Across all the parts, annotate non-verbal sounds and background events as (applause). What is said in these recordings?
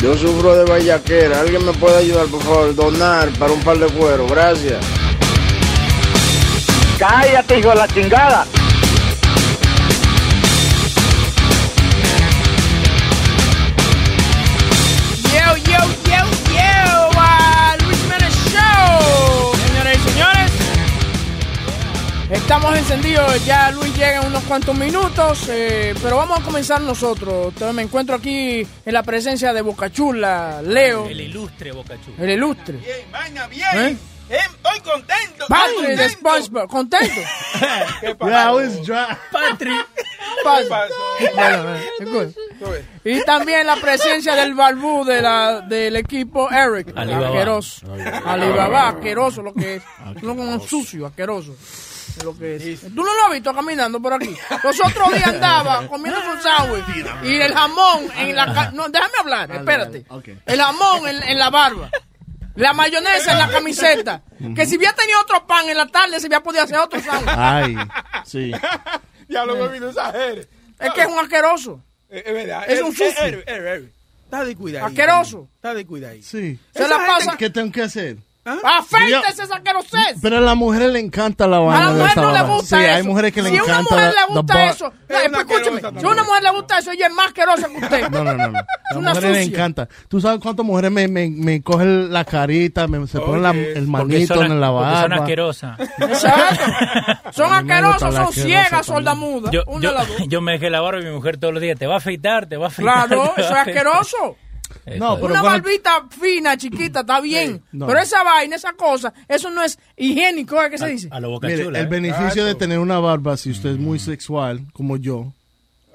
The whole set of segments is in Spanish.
Yo sufro de vallaquera. ¿Alguien me puede ayudar, por favor? Donar para un par de cuero. Gracias. Cállate, hijo de la chingada. Estamos encendidos. Ya Luis llega en unos cuantos minutos, eh, pero vamos a comenzar nosotros. Entonces, me encuentro aquí en la presencia de Bocachula, Leo, El ilustre Bocachula. el ilustre. Bien, vaina, bien. ¿Eh? Eh, Estoy contento. Patrick de. SpongeBob, contento. (laughs) ¿Qué was dry. Y también la presencia del balbú de la, del equipo Eric. Alibaba. Asqueroso. Alibaba, asqueroso lo que es. No como un sucio, asqueroso. Lo que es. Tú no lo has visto caminando por aquí. Los otros días andaba comiendo un sándwich y el jamón en la ca- No, déjame hablar, espérate. ok. El jamón en, en la barba. La mayonesa en la camiseta. Que si hubiera tenido otro pan en la tarde, se hubiera podido hacer otro sándwich. Ay, sí. (laughs) Ya lo he visto exageres. Es que es un asqueroso. Es es verdad. Es un eh, sucio. eh, eh, eh, Está de cuidado. Asqueroso. Está de cuidado. Sí. Se la pasa. ¿Qué tengo que hacer? Afeítese esa asquerosez. Pero a las mujeres le encanta la A vaina. la de mujer esa no le gusta Sí, eso. hay mujeres que le si encanta a una mujer la- le gusta eso, Es escúcheme, si a una mujer le gusta eso, ella es más asquerosa que usted. (laughs) No, no, no. no. A Es las una mujeres le sucia. encanta. ¿Tú sabes cuántas mujeres me, me, me cogen la carita, me, se ponen la- el manito son, en la porque son barba? asquerosas. Exacto. Son A la son ciegas, sordamudas. Yo, yo, las (laughs) yo me dejé la barba y mi mujer todos los días, te va a afeitar, te va a afeitar. Claro, eso (laughs) a es asqueroso. No, pero Una cuando- barbita fina, chiquita, está bien. no. Pero esa vaina, esa cosa, eso no es higiénico, ¿es que se dice? A lo boca Mire, chula. el ¿eh? beneficio de tener una barba, si usted es muy sexual, como yo,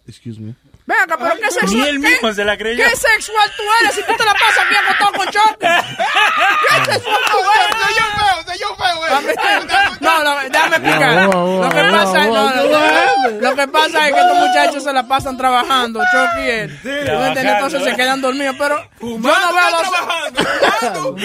excuse me, Ven acá, pero ¿qué Ni sexual? él ¿qué? mismo se la creyó. ¿Qué sexual tú eres si tú te la pasas aquí acostado con choque? ¿Qué sexual tú eres? Soy yo feo, soy yo feo, eh. No, no, déjame explicar. Lo que pasa es, wow, no, no, wow. no. Lo que pasa es que estos muchachos se la pasan trabajando, Chucky y él. Entonces se ¿eh? quedan dormidos, pero yo no Fumando, veo los... trabajando.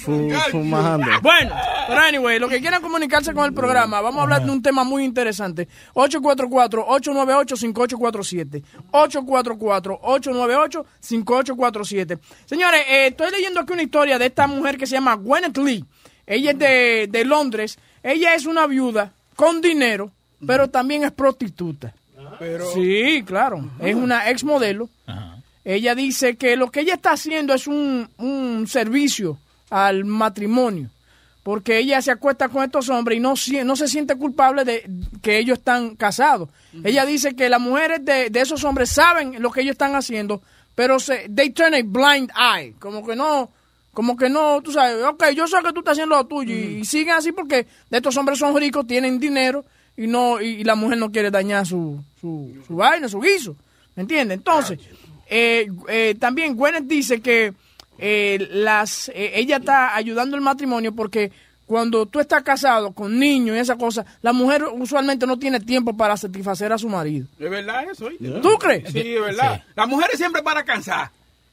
fumando. Fumando. Bueno, pero anyway, lo que quieran comunicarse con el programa, vamos a hablar de un tema muy interesante. 844-898-5847. 844-898-5847. Señores, eh, estoy leyendo aquí una historia de esta mujer que se llama Gwyneth Lee. Ella es de, de Londres. Ella es una viuda con dinero, pero también es prostituta. Pero Sí, claro. Es una ex modelo. Ajá. Ella dice que lo que ella está haciendo es un, un servicio al matrimonio. Porque ella se acuesta con estos hombres y no, no se siente culpable de que ellos están casados. Ella dice que las mujeres de, de esos hombres saben lo que ellos están haciendo, pero se, they turn a blind eye. Como que no, como que no, tú sabes, ok, yo sé que tú estás haciendo lo tuyo y, y siguen así porque de estos hombres son ricos, tienen dinero y no y, y la mujer no quiere dañar su, su, su vaina, su guiso. ¿Me entiendes? Entonces, eh, eh, también Gwyneth dice que eh, las eh, ella está ayudando el matrimonio porque cuando tú estás casado con niños y esa cosa, la mujer usualmente no tiene tiempo para satisfacer a su marido. ¿Es verdad eso? ¿Tú crees? Sí, es verdad. Las mujeres siempre para cansar.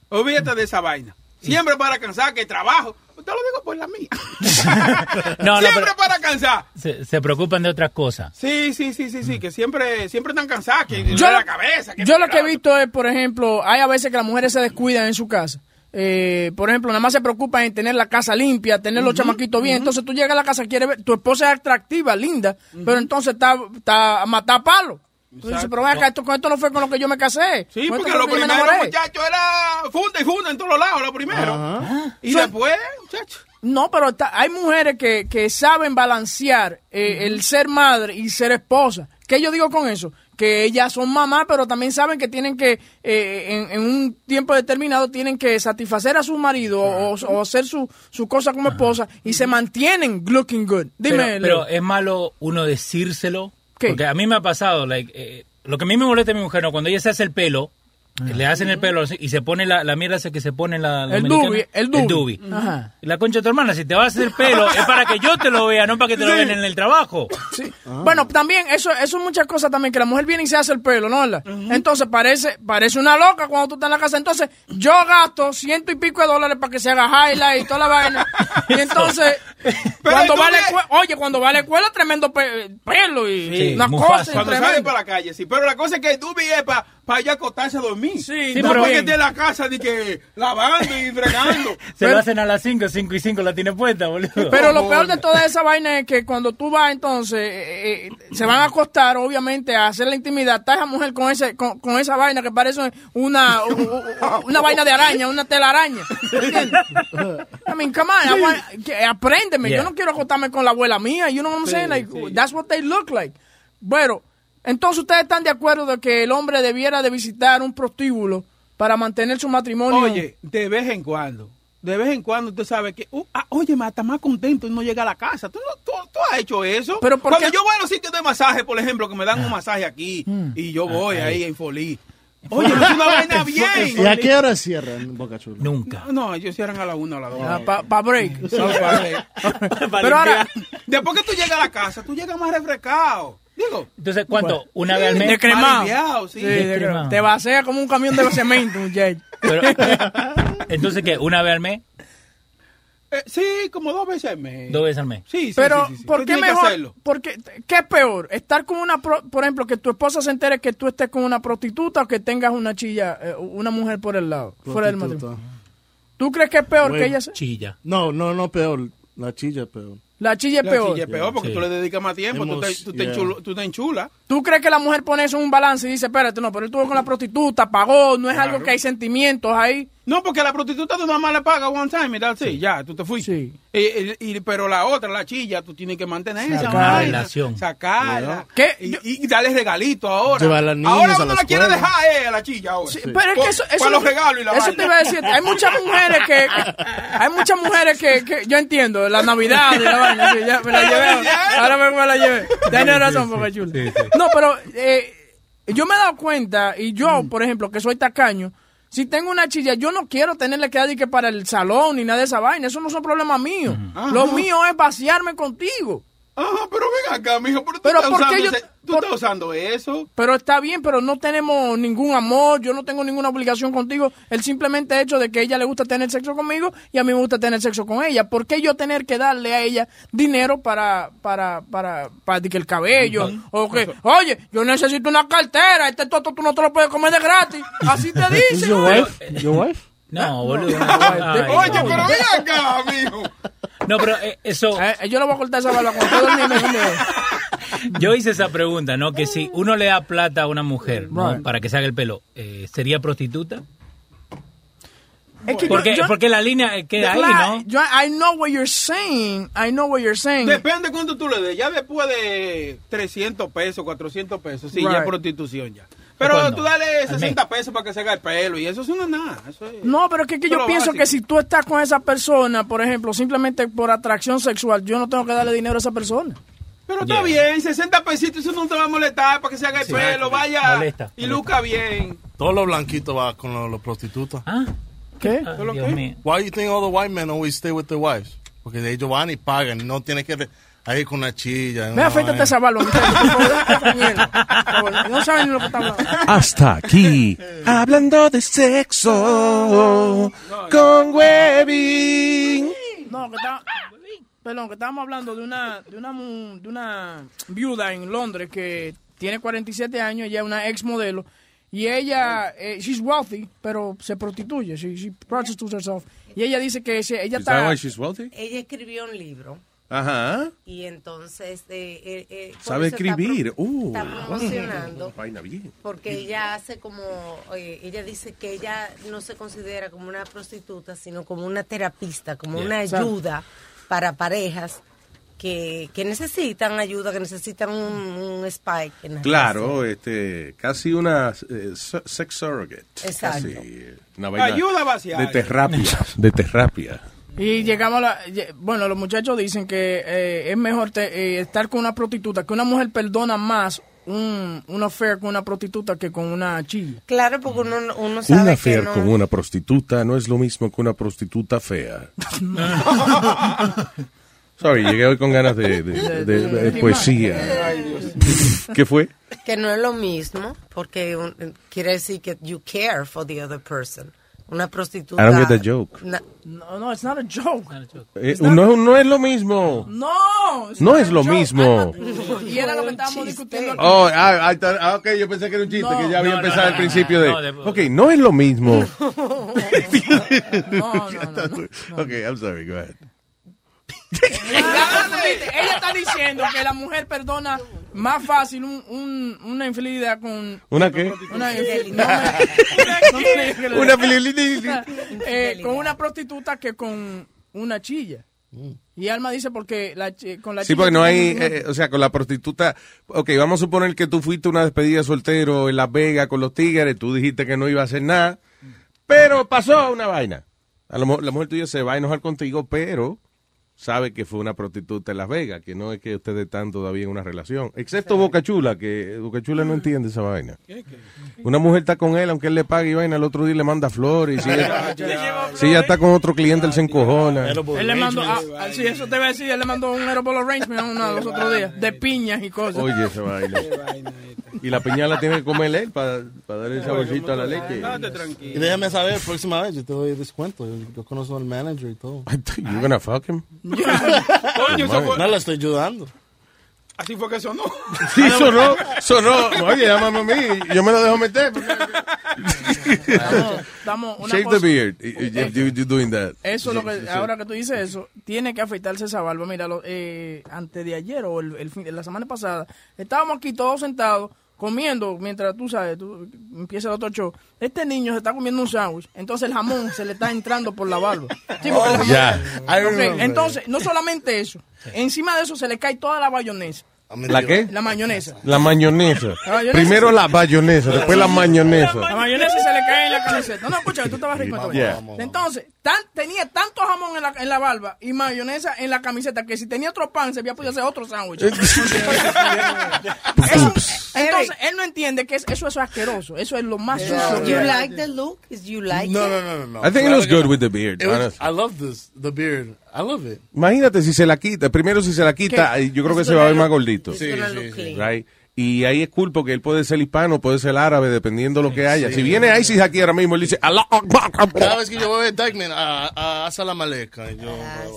Olvídate de esa vaina. Siempre para cansar, que trabajo. Te lo digo por la mía. (laughs) No, no, siempre pero para cansar. se, se preocupan de otras cosas. Sí, sí, sí, sí, sí, que siempre, siempre están cansadas, que Yo, la cabeza. Que yo lo que he visto es, por ejemplo, hay a veces que las mujeres se descuidan en su casa. Eh, por ejemplo, nada más se preocupan en tener la casa limpia, tener los chamaquitos bien. Entonces tú llegas a la casa, quieres ver, tu esposa es atractiva, linda, pero entonces está, está a matar palo. Tú dices, pero ven acá, esto, con esto no fue con lo que yo me casé. Sí, Con porque lo primero, enamoré. muchachos, era funda y funda en todos los lados, lo primero. Y So- después, muchachos. No, pero está- hay mujeres que, que saben balancear eh, el ser madre y ser esposa. ¿Qué yo digo con eso? Que ellas son mamás, pero también saben que tienen que, eh, en, en un tiempo determinado, tienen que satisfacer a su marido o, o hacer su, su cosa como esposa y se mantienen looking good. Dime, pero, es malo uno decírselo. ¿Qué? Porque a mí me ha pasado, like, eh, lo que a mí me molesta de mi mujer, ¿no? cuando ella se hace el pelo, Le hacen el pelo y se pone la, la mierda esa que se pone la, la El dubi, el dubi. Ajá. La concha de tu hermana, si te vas a hacer el pelo, es para que yo te lo vea, no para que te lo vean en el trabajo. Sí. Bueno, también, eso, eso es muchas cosas también, que la mujer viene y se hace el pelo, ¿no? ¿Verdad? Entonces parece, parece una loca cuando tú estás en la casa. Entonces, yo gasto ciento y pico de dólares para que se haga highlight y toda la vaina. (laughs) Y entonces, cuando va a la ves- escuela, oye, cuando va a la escuela, tremendo pe- pelo y Sí, una Mufasa. cosa Cuando sale para la calle, sí. Pero la cosa es que el dubi es para pa ya acostarse a dormir. Sí, Sí, no pero- para que esté en la casa de que lavando y fregando. (laughs) Se Pero- lo hacen a las 5, 5 y 5 la tiene puesta, boludo. Pero lo peor de toda esa vaina es que cuando tú vas entonces, eh, eh, se van a acostar, obviamente, a hacer la intimidad. Está esa mujer con ese, con, con esa vaina que parece una, una vaina de araña, una telaraña. ¿Entiendes? (laughs) I mean, come on, I want- que- apréndeme. Yeah. Yo no quiero acostarme con la abuela mía. You know what I'm saying? Like, that's what they look like. Bueno, entonces ustedes están de acuerdo de que el hombre debiera de visitar un prostíbulo para mantener su matrimonio. Oye, de vez en cuando. De vez en cuando usted sabe que, uh, ah, oye, me está más contento y no llega a la casa. ¿Tú, no, tú, tú has hecho eso? Pero ¿por Cuando qué? yo voy a los sitios de masaje, por ejemplo, que me dan un masaje aquí y yo voy ahí en Folí. Oye, es una vaina ¿Y bien. a qué hora cierran Boca Chula? Nunca. No, ellos cierran a la una o a las dos. Para Ah, (laughs) break. Pero ahora. Después que tú llegas a la casa, tú llegas más refrescado. Digo, Entonces, ¿cuánto? ¿Una vez al mes? de cremado. aliviado, sí. Sí, de cremado. cremado. Te vacía como un camión de cemento, (laughs) muchacho. Pero- (laughs) entonces, ¿qué? ¿Una vez al mes? Eh, sí, como dos veces al mes. ¿Dos veces al mes? Sí, sí, Pero, sí, sí, sí. ¿por qué mejor? Porque, ¿Qué es peor? ¿Estar con una, pro- por ejemplo, que tu esposa se entere que tú estés con una prostituta o que tengas una chilla, eh, una mujer por el lado, fuera del matrimonio? ¿Tú crees que es peor Bueno. que ella se... Chilla. No, no, no, peor. La chilla es peor. La chilla es La peor. chilla es peor porque Sí. tú le dedicas más tiempo, tú te, Hemos- tú te yeah. enchulo- tú te enchulas. ¿Tú crees que la mujer pone eso en un balance y dice, espérate, no, pero él estuvo con la prostituta, pagó, no es algo que hay sentimientos ahí? No, porque la prostituta tú nada más le pagas one time y that's it, ya, tú te fuiste. Sí. Y- y- y- pero la otra, la chilla, tú tienes que mantener esa Relación. Sacarla. ¿Qué? Y, y darle regalito ahora. Llevar a las niñas ahora a uno la la quiere dejar eh, a la chilla ahora. Sí, Pero es que eso, eso los regalos y la Eso vaina. te iba a decir. Hay muchas mujeres que. Hay muchas mujeres que, que yo entiendo, la Navidad y la vaina. sí, ya me la llevé. Ahora me, me la llevé. Tienes razón, porque chulo. No, pero eh, yo me he dado cuenta, y yo, por ejemplo, que soy tacaño, si tengo una chilla, yo no quiero tenerle que dar que para el salón ni nada de esa vaina. Eso no son problemas míos. Lo mío es vaciarme contigo. Ajá, pero ven acá, mijo, pero tú, Pero estás, ¿por qué usando yo- ese- tú por- estás usando eso. Pero está bien, pero no tenemos ningún amor, yo no tengo ninguna obligación contigo. El simplemente hecho de que a ella le gusta tener sexo conmigo y a mí me gusta tener sexo con ella. ¿Por qué yo tener que darle a ella dinero para, para, para, para, que el cabello? O que, oye, yo necesito una cartera, este toto tú no te lo puedes comer de gratis. Así te ¿Is dicen. your ¿no? wife? Your wife? No, boludo. Oye, no. pero ven acá, mijo. No, pero eh, eso... Eh, yo le voy a cortar esa barba cuando durmiendo conmigo. (laughs) Yo hice esa pregunta, ¿no? Que si uno le da plata a una mujer ¿no? Right. para que se haga el pelo, eh, ¿sería prostituta? Es que yo- Porque, yo- porque la línea queda ahí, ¿no? yo- I know what you're saying. I know what you're saying. Depende cuánto tú le des. Ya después de 300 pesos, 400 pesos, sí, ya es prostitución ya. Pero tú dale Al 60 pesos para que se haga el pelo y eso, es nada. Eso es- No, pero es que, yo pienso básico. que si tú estás con esa persona, por ejemplo, simplemente por atracción sexual, yo no tengo que darle dinero a esa persona. Pero está Yeah. bien, 60 pesitos, eso no te va a molestar para que se haga el Sí. pelo, vaya Molesta, y molesta. luca bien. Todos los blanquitos van con los, los prostitutas. Ah, ¿Qué? ah, Dios mío. Why you think all the white men always stay with their wives? Porque ellos van y pagan y no tienen que re- ahí con una chilla. Afeítate vaina. esa favor, No saben lo que están hablando. Hasta aquí, hablando de sexo con Webby. No, que está... Perdón, que estábamos hablando de una, de una, de una viuda en Londres que tiene 47 años, ella es una ex modelo, y ella, eh, she's wealthy, pero se prostituye, she, she prostitutes herself. Y ella dice que se- ella está... why she's wealthy? Ella escribió un libro Ajá. y entonces eh, eh, eh, Sabe eso está pro- escribir. Uh, está promocionando (laughs) Vaina bien. porque ella hace como eh, ella dice que ella no se considera como una prostituta sino como una terapista como una ayuda para parejas que, que necesitan ayuda que necesitan un, un spike en la Claro, este, casi una eh, sex surrogate. Exacto. Casi, una vaina Ayuda vaciada. de terapia. De terapia. Y llegamos a la... Bueno, los muchachos dicen que eh, es mejor te- eh, estar con una prostituta, que una mujer perdona más un, un affair con una prostituta que con una chilla. Claro, porque uno, uno sabe Un que affair no... con una prostituta no es lo mismo que una prostituta fea. (laughs) Sorry, llegué hoy con ganas de, de- de- de poesía. (laughs) ¿Qué fue? Que no es lo mismo, porque un- quiere decir que you care for the other person. Una prostituta... I don't get the joke. Na- No, no, it's not a joke. Eh, no, no es lo mismo. No, it's No not es a lo joke. mismo. Y era lo que estábamos discutiendo. Oh, ah, ah, ah, ok, yo pensé que era un chiste, No. que ya había No, no, empezado no, al no, principio no, de... Ok, no es lo mismo. (laughs) (laughs) No, no, no, no. (laughs) Ok, I'm sorry, go ahead. Ella está diciendo que la mujer perdona más fácil un, un- una infidelidad con... ¿Una qué? Una infidelidad. No Una. Eh, con una prostituta que con una chilla. Y Alma dice porque la, con la Sí, chilla porque no hay, eh, o sea, con la prostituta, ok, vamos a suponer que tú fuiste una despedida soltero en Las Vegas con los tigres, tú dijiste que no iba a hacer nada, pero pasó una vaina. A lo mejor la mujer tuya se va a enojar contigo, pero sabe que fue una prostituta en Las Vegas, que no es que ustedes están todavía en una relación. Excepto Boca Chula, que Boca Chula no entiende esa vaina. Una mujer está con él, aunque él le pague y vaina, el otro día le manda flores. Y si ella, si ella está con otro cliente, él se encojona. Él le mandó, ah, ah, sí, eso te iba a decir, él le mandó un Aeroball Arrangement a uno de los otros días, de piñas y cosas. Oye, esa vaina. Y la piña la tiene que comer él para darle el saborcito a la leche. Y déjame saber, próxima vez yo te doy descuento. Yo, yo conozco al manager y todo. You gonna fuck him? Coño, No le estoy ayudando. así fue que sonó. Sí, sonó, sonó. Oye, llámame a mí, yo me lo dejo meter. Estamos- una Shave cosa- the beard if you, you doing that. Eso es lo que, ahora que tú dices eso, tiene que afeitarse esa barba. Mira, lo- eh, antes de ayer o el, el fin, la semana pasada, estábamos aquí todos sentados comiendo mientras tú sabes, tú, empieza el otro show. Este niño se está comiendo un sándwich, entonces el jamón se le está entrando por la barba. Sí, remember. entonces, no solamente eso, encima de eso se le cae toda la bayonesa. ¿La qué? La mayonesa. La mayonesa. La mayonesa. Primero la bayonesa, después la mayonesa. La mayonesa se le cae en la camiseta. No, escucha, que tú estabas rico todavía. Yeah. Vamos, vamos. Entonces, tan- tenía tanto jamón en la, en la barba y mayonesa en la camiseta que si tenía otro pan se había podido hacer otro sándwich. (laughs) Eso- entonces, él no entiende que es- eso es asqueroso. Eso es lo más sucio. que You like the look? Is you like No, it? no, no, no, no. I think it looks good with the beard, was- honestly. I love this, the beard. I love it. Imagínate si se la quita. Primero, si se la quita, ¿Qué? yo creo que se va a ver más gordito. look clean. Right? Y ahí es cool porque él puede ser hispano, puede ser árabe, dependiendo de lo que haya. Si viene ISIS aquí ahora mismo, él dice, "Allah Akbar". Cada vez que yo voy a ver Dykeman, a, la maleta. Y yo,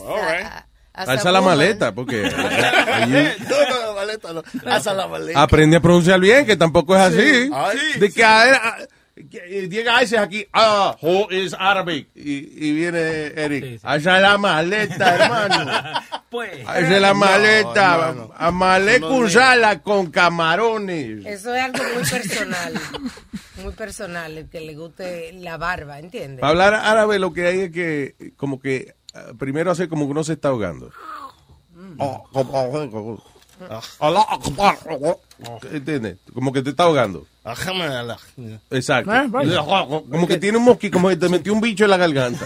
all right. Alza la maleta, porque (laughs) allí- No, no, la maleta no. Alza la maleta. aprende a pronunciar bien, que tampoco es así. Ay. De que a ver, a- que llega ISIS aquí, ah, who is Arabic? Y, y viene Eric, Sí, sí. alza la maleta, (laughs) hermano. Pues. Alza la maleta, no, no. malecusala con camarones. Eso es algo muy personal. muy personal, el que le guste la barba, ¿entiendes? Para hablar árabe lo que hay es que, como que, ah, primero hace como que uno se está ahogando. Allah Akbar. ¿Entiendes? Como que te está ahogando. Exacto. Ah. Como que tiene un mosquito, como que te metió un bicho en la garganta.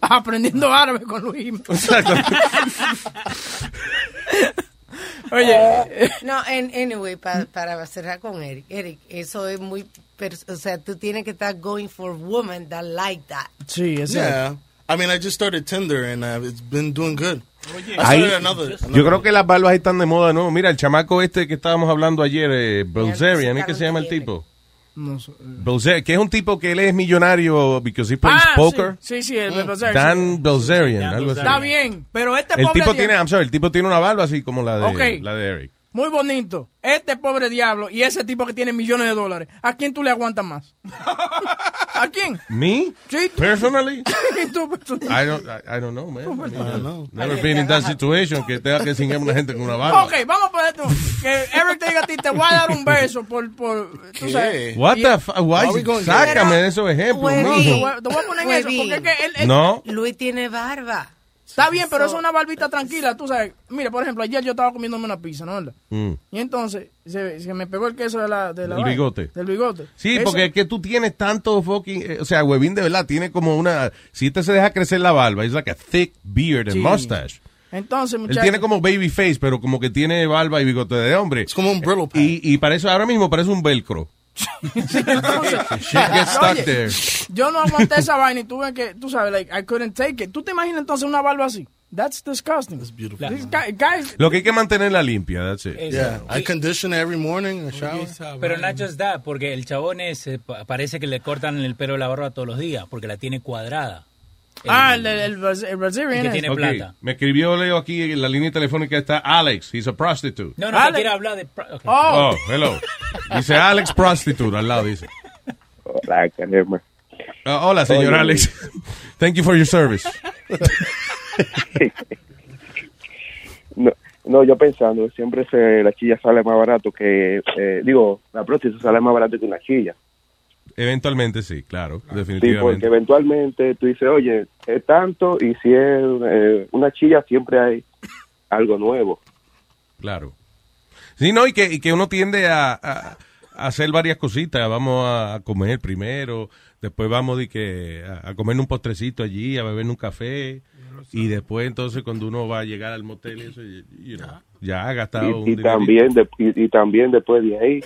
Aprendiendo árabe con Luis. Exacto. (laughs) (laughs) Oye, eh, No, en, anyway, pa- para cerrar con Eric. Eric, eso es muy... O sea, tú tienes que estar going for women that like that. sí, exacto. Yeah. I mean, I just started Tinder and uh, it's been doing good. I Ahí- another, Yo creo que las barbas están de moda, ¿no? Mira, el chamaco este que estábamos hablando ayer, eh, Belzerian, ¿es que se llama el tipo? No sé. Belzer- que es un tipo que él es millonario because he plays Ah, poker. Sí, sí, sí, el Belzer, Dan sí. Belzerian, algo así. Está bien, pero este El pobre tipo tiene, I'm sorry, el tipo tiene una barba así como la de, Ok. la de Eric. Muy bonito. Este pobre diablo y ese tipo que tiene millones de dólares. ¿A quién tú le aguantas más? ¿A quién? Me? Sí, tú. Personally? (laughs) Tú, tú. I don't, I, I don't know, man. I mean, I don't know. Never been in that situation que tenga que cingar una gente con una barba. Ok, vamos a poner esto. Que Eric te diga a ti, te voy a dar un beso por, por tú sabes. What Y- the fuck? Why? Are we going- Sácame de esos ejemplos, a- te voy a poner en eso, porque es que él, él- No. Luis tiene barba. Está bien, pero eso es una barbita tranquila, tú sabes. Mira, por ejemplo, ayer yo estaba comiéndome una pizza, ¿no? ¿Verdad? Mm. Y entonces se, se me pegó el queso de la, de la Del bigote. Del bigote. Sí, Eso- porque es que tú tienes tanto fucking, eh, o sea, Huevín de verdad tiene como una, si este se deja crecer la barba, es like a thick beard and Sí. mustache. Entonces, Él muchachos. tiene como baby face, pero como que tiene barba y bigote de hombre. Es como un Brillo pad. Y, y parece, ahora mismo parece un velcro. Oye, there. Yo no aguanté esa vaina y tuve que, tú sabes, like, I couldn't take it. ¿Tú te imaginas entonces una barba así? That's disgusting. That's beautiful. guys, Lo que hay que mantenerla limpia, that's it. Yeah, I condition it every morning in the shower. Pero not just that, porque el chabón es, pa- parece que le cortan el pelo a la barba todos los días, porque la tiene cuadrada. Ah, el, el, el, Braz- el Brazilian que tiene Ok, plata. Me escribió Leo aquí en la línea telefónica está Alex, he's a prostitute. No, no, Ale- que quiere hablar de... pro- ok. Oh, Oh, hello. Dice Alex prostitute al lado, dice. Hola. Ah, hola, señor. Alex. (laughs) Thank you for your service. (laughs) No, no, yo pensando, siempre se, la chilla sale más barato que, eh, digo, la prostituta sale más barato que una chilla. Eventualmente sí, claro, Sí, porque definitivamente. eventualmente tú dices, oye, es tanto y si es eh, una chilla siempre hay algo nuevo. Claro. Sí, no, y que, y que uno tiende a, a- a hacer varias cositas. Vamos a comer primero, después vamos de que a, a comer un postrecito allí, a beber un café. Y después, entonces, cuando uno va a llegar al motel, eso, you- you know, ya ha gastado un Y, y dinerito. también de- y, y también después de ahí,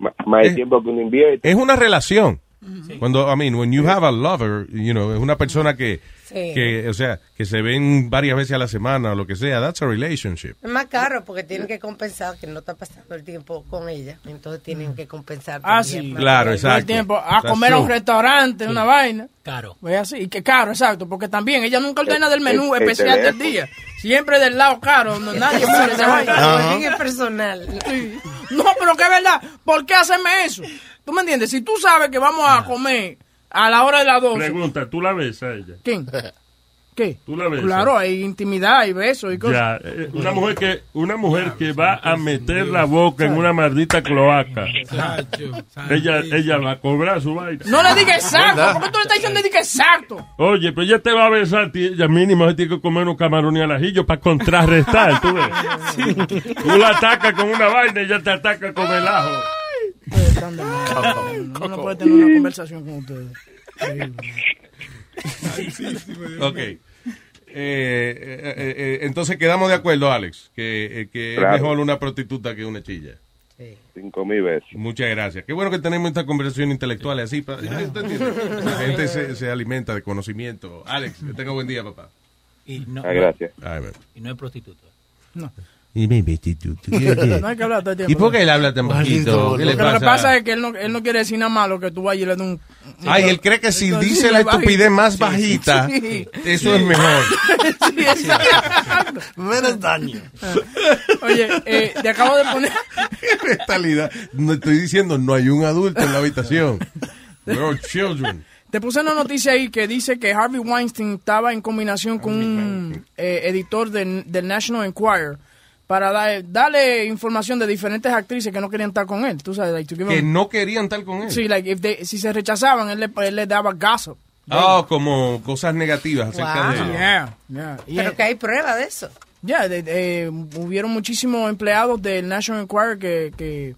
más el Es- tiempo que uno invierte. Es una relación. Cuando, I mean, when you have a lover, you know, es una persona que, Sí. que, o sea, que se ven varias veces a la semana o lo que sea. That's a relationship. Es más caro porque tienen que compensar que no está pasando el tiempo con ella. Entonces tienen que compensar. Ah, sí. Claro, Todo el exacto. tiempo a That's comer a un restaurante, una vaina. Caro. Pues así, y que caro, exacto, porque también ella nunca ordena del menú el- el especial del teléfono. día. Siempre del lado caro, no, nadie esa vaina. Es personal. Sí. No, pero que es verdad, ¿por qué hacerme eso? ¿Tú me entiendes? Si tú sabes que vamos a comer a la hora de las 12. Pregunta, ¿tú la ves a ella? ¿Quién? (laughs) ¿Qué? ¿Tú la ves? Claro, hay intimidad y besos y cosas. Ya, eh, una mujer que una mujer que va a meter la boca en una maldita cloaca. (laughs) Ella ella va a cobrar su vaina. No le digas exacto, ¿por qué tú le estás diciendo diga exacto? Oye, pero ella te va a besar, ella mínimo se tiene que comer unos camarones al ajillo para contrarrestar, tú ves. (laughs) Tú la atacas con una vaina y ella te ataca con el ajo. Ustedes están de mierda. Uno no puede tener una conversación con ustedes. Ok. Eh, eh, eh, eh, entonces quedamos de acuerdo, Alex, que, eh, que Claro. es mejor una prostituta que una chilla. Cinco mil veces. Muchas gracias. Qué bueno que tenemos esta conversación intelectual así. La gente se, se alimenta de conocimiento. Alex, que tenga buen día, papá. Y no, Ah, gracias. Ay, y no es prostituta. No. Y. (laughs) No hay que hablar todo el tiempo. ¿Y por qué él habla tan bajito? ¿Qué le Porque lo que pasa? pasa es que él no, él no quiere decir nada malo que tú vayas y le des un... Ay, él cree que si Entonces, dice la bajito. estupidez más Sí. bajita, Sí. eso es mejor. (laughs) Menos daño. Oye, eh, te acabo de poner... (laughs) En realidad, no estoy diciendo, no hay un adulto en la habitación. All children. Te puse una noticia ahí que dice que Harvey Weinstein estaba en combinación con un eh, editor del, del National Enquirer para dar- darle información de diferentes actrices que no querían estar con él. Tú sabes, like, Que him- no querían estar con él. Sí, like, if they- si se rechazaban, él le, él le daba gossip. Ah, como cosas negativas acerca Wow. de él. Yeah, yeah. Pero que hay prueba de eso. Ya, de- de- eh, hubieron muchísimos empleados del National Enquirer que, que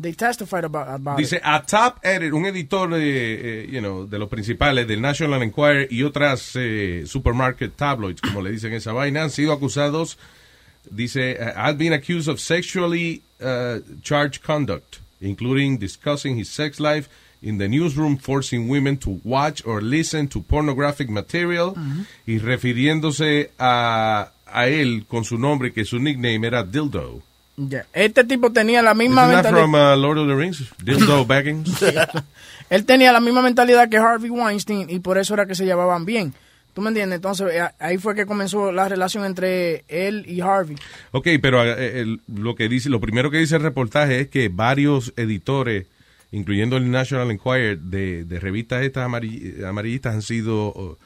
they testified about, about Dice, it. a top edit, un editor de, eh, you know, de los principales del National Enquirer y otras eh, supermarket tabloids, como le dicen esa vaina, han sido acusados, dice, uh, have been accused of sexually uh, charged conduct, including discussing his sex life in the newsroom, forcing women to watch or listen to pornographic material, y refiriéndose a, a él con su nombre, que su nickname era Dildo. Ya. Este tipo tenía la misma mentalidad. from uh, Lord of the Rings? Dildo (laughs) Baggins? Él tenía la misma mentalidad que Harvey Weinstein y por eso era que se llevaban bien. ¿Tú me entiendes? Entonces eh, ahí fue que comenzó la relación entre él y Harvey. Ok, pero eh, lo que dice, lo primero que dice el reportaje es que varios editores, incluyendo el National Enquirer, de, de revistas estas amarill- amarillistas han sido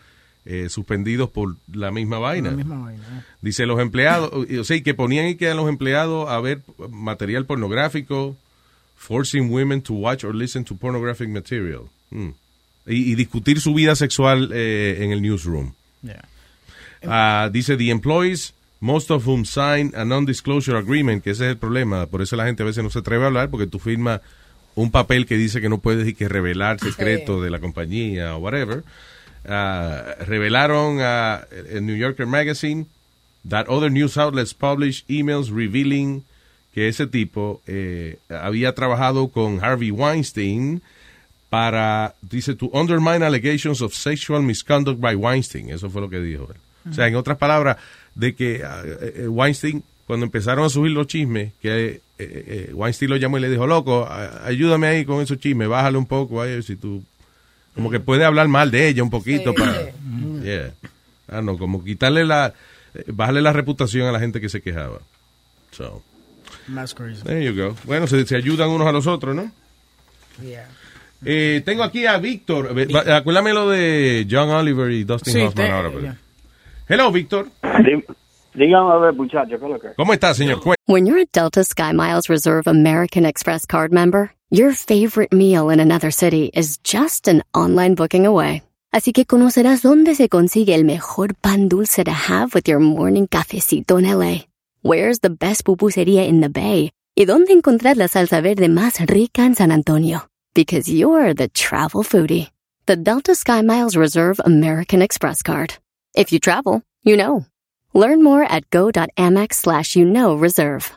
eh, suspendidos por la misma vaina. La misma vaina. ¿eh? Dice los empleados, o sea, y que ponían y que a los empleados a ver material pornográfico, forcing women to watch or listen to pornographic material. Mm. Y, y discutir su vida sexual eh, en el newsroom. Yeah. Ah, dice, the employees, most of whom sign a non-disclosure agreement, que ese es el problema. Por eso la gente a veces no se atreve a hablar, porque tú firmas un papel que dice que no puedes y que revelar secretos de la compañía o whatever. Ah, revelaron a el New Yorker Magazine that other news outlets publish emails revealing que ese tipo eh, había trabajado con Harvey Weinstein para, dice, to undermine allegations of sexual misconduct by Weinstein. Eso fue lo que dijo. él. O sea, en otras palabras, de que ah, eh, eh, Weinstein, cuando empezaron a subir los chismes, que eh, eh, Weinstein lo llamó y le dijo, loco, ayúdame ahí con esos chismes, bájale un poco ahí, si tú... Como que puede hablar mal de ella un poquito Sí. para... Yeah. Ah, no, como quitarle la... eh, Bajarle la reputación a la gente que se quejaba. So, That's crazy. there you go. Bueno, se, se ayudan unos a los otros, ¿no? Eh, tengo aquí a Víctor. Acuérdame lo de John Oliver y Dustin Sí, Hoffman te- ahora. pues. Hello, Víctor. Dígame a ver, muchachos, ¿qué es lo que? ¿Cómo estás, señor? When you're a Delta SkyMiles Reserve American Express card member, your favorite meal in another city is just an online booking away. Así que conocerás dónde se consigue el mejor pan dulce to have with your morning cafecito en LA. Where's the best pupusería in the Bay? Y dónde encontrar la salsa verde más rica en San Antonio. Because you're the travel foodie. The Delta SkyMiles Reserve American Express card. If you travel, you know. Learn more at go.amex slash you know reserve.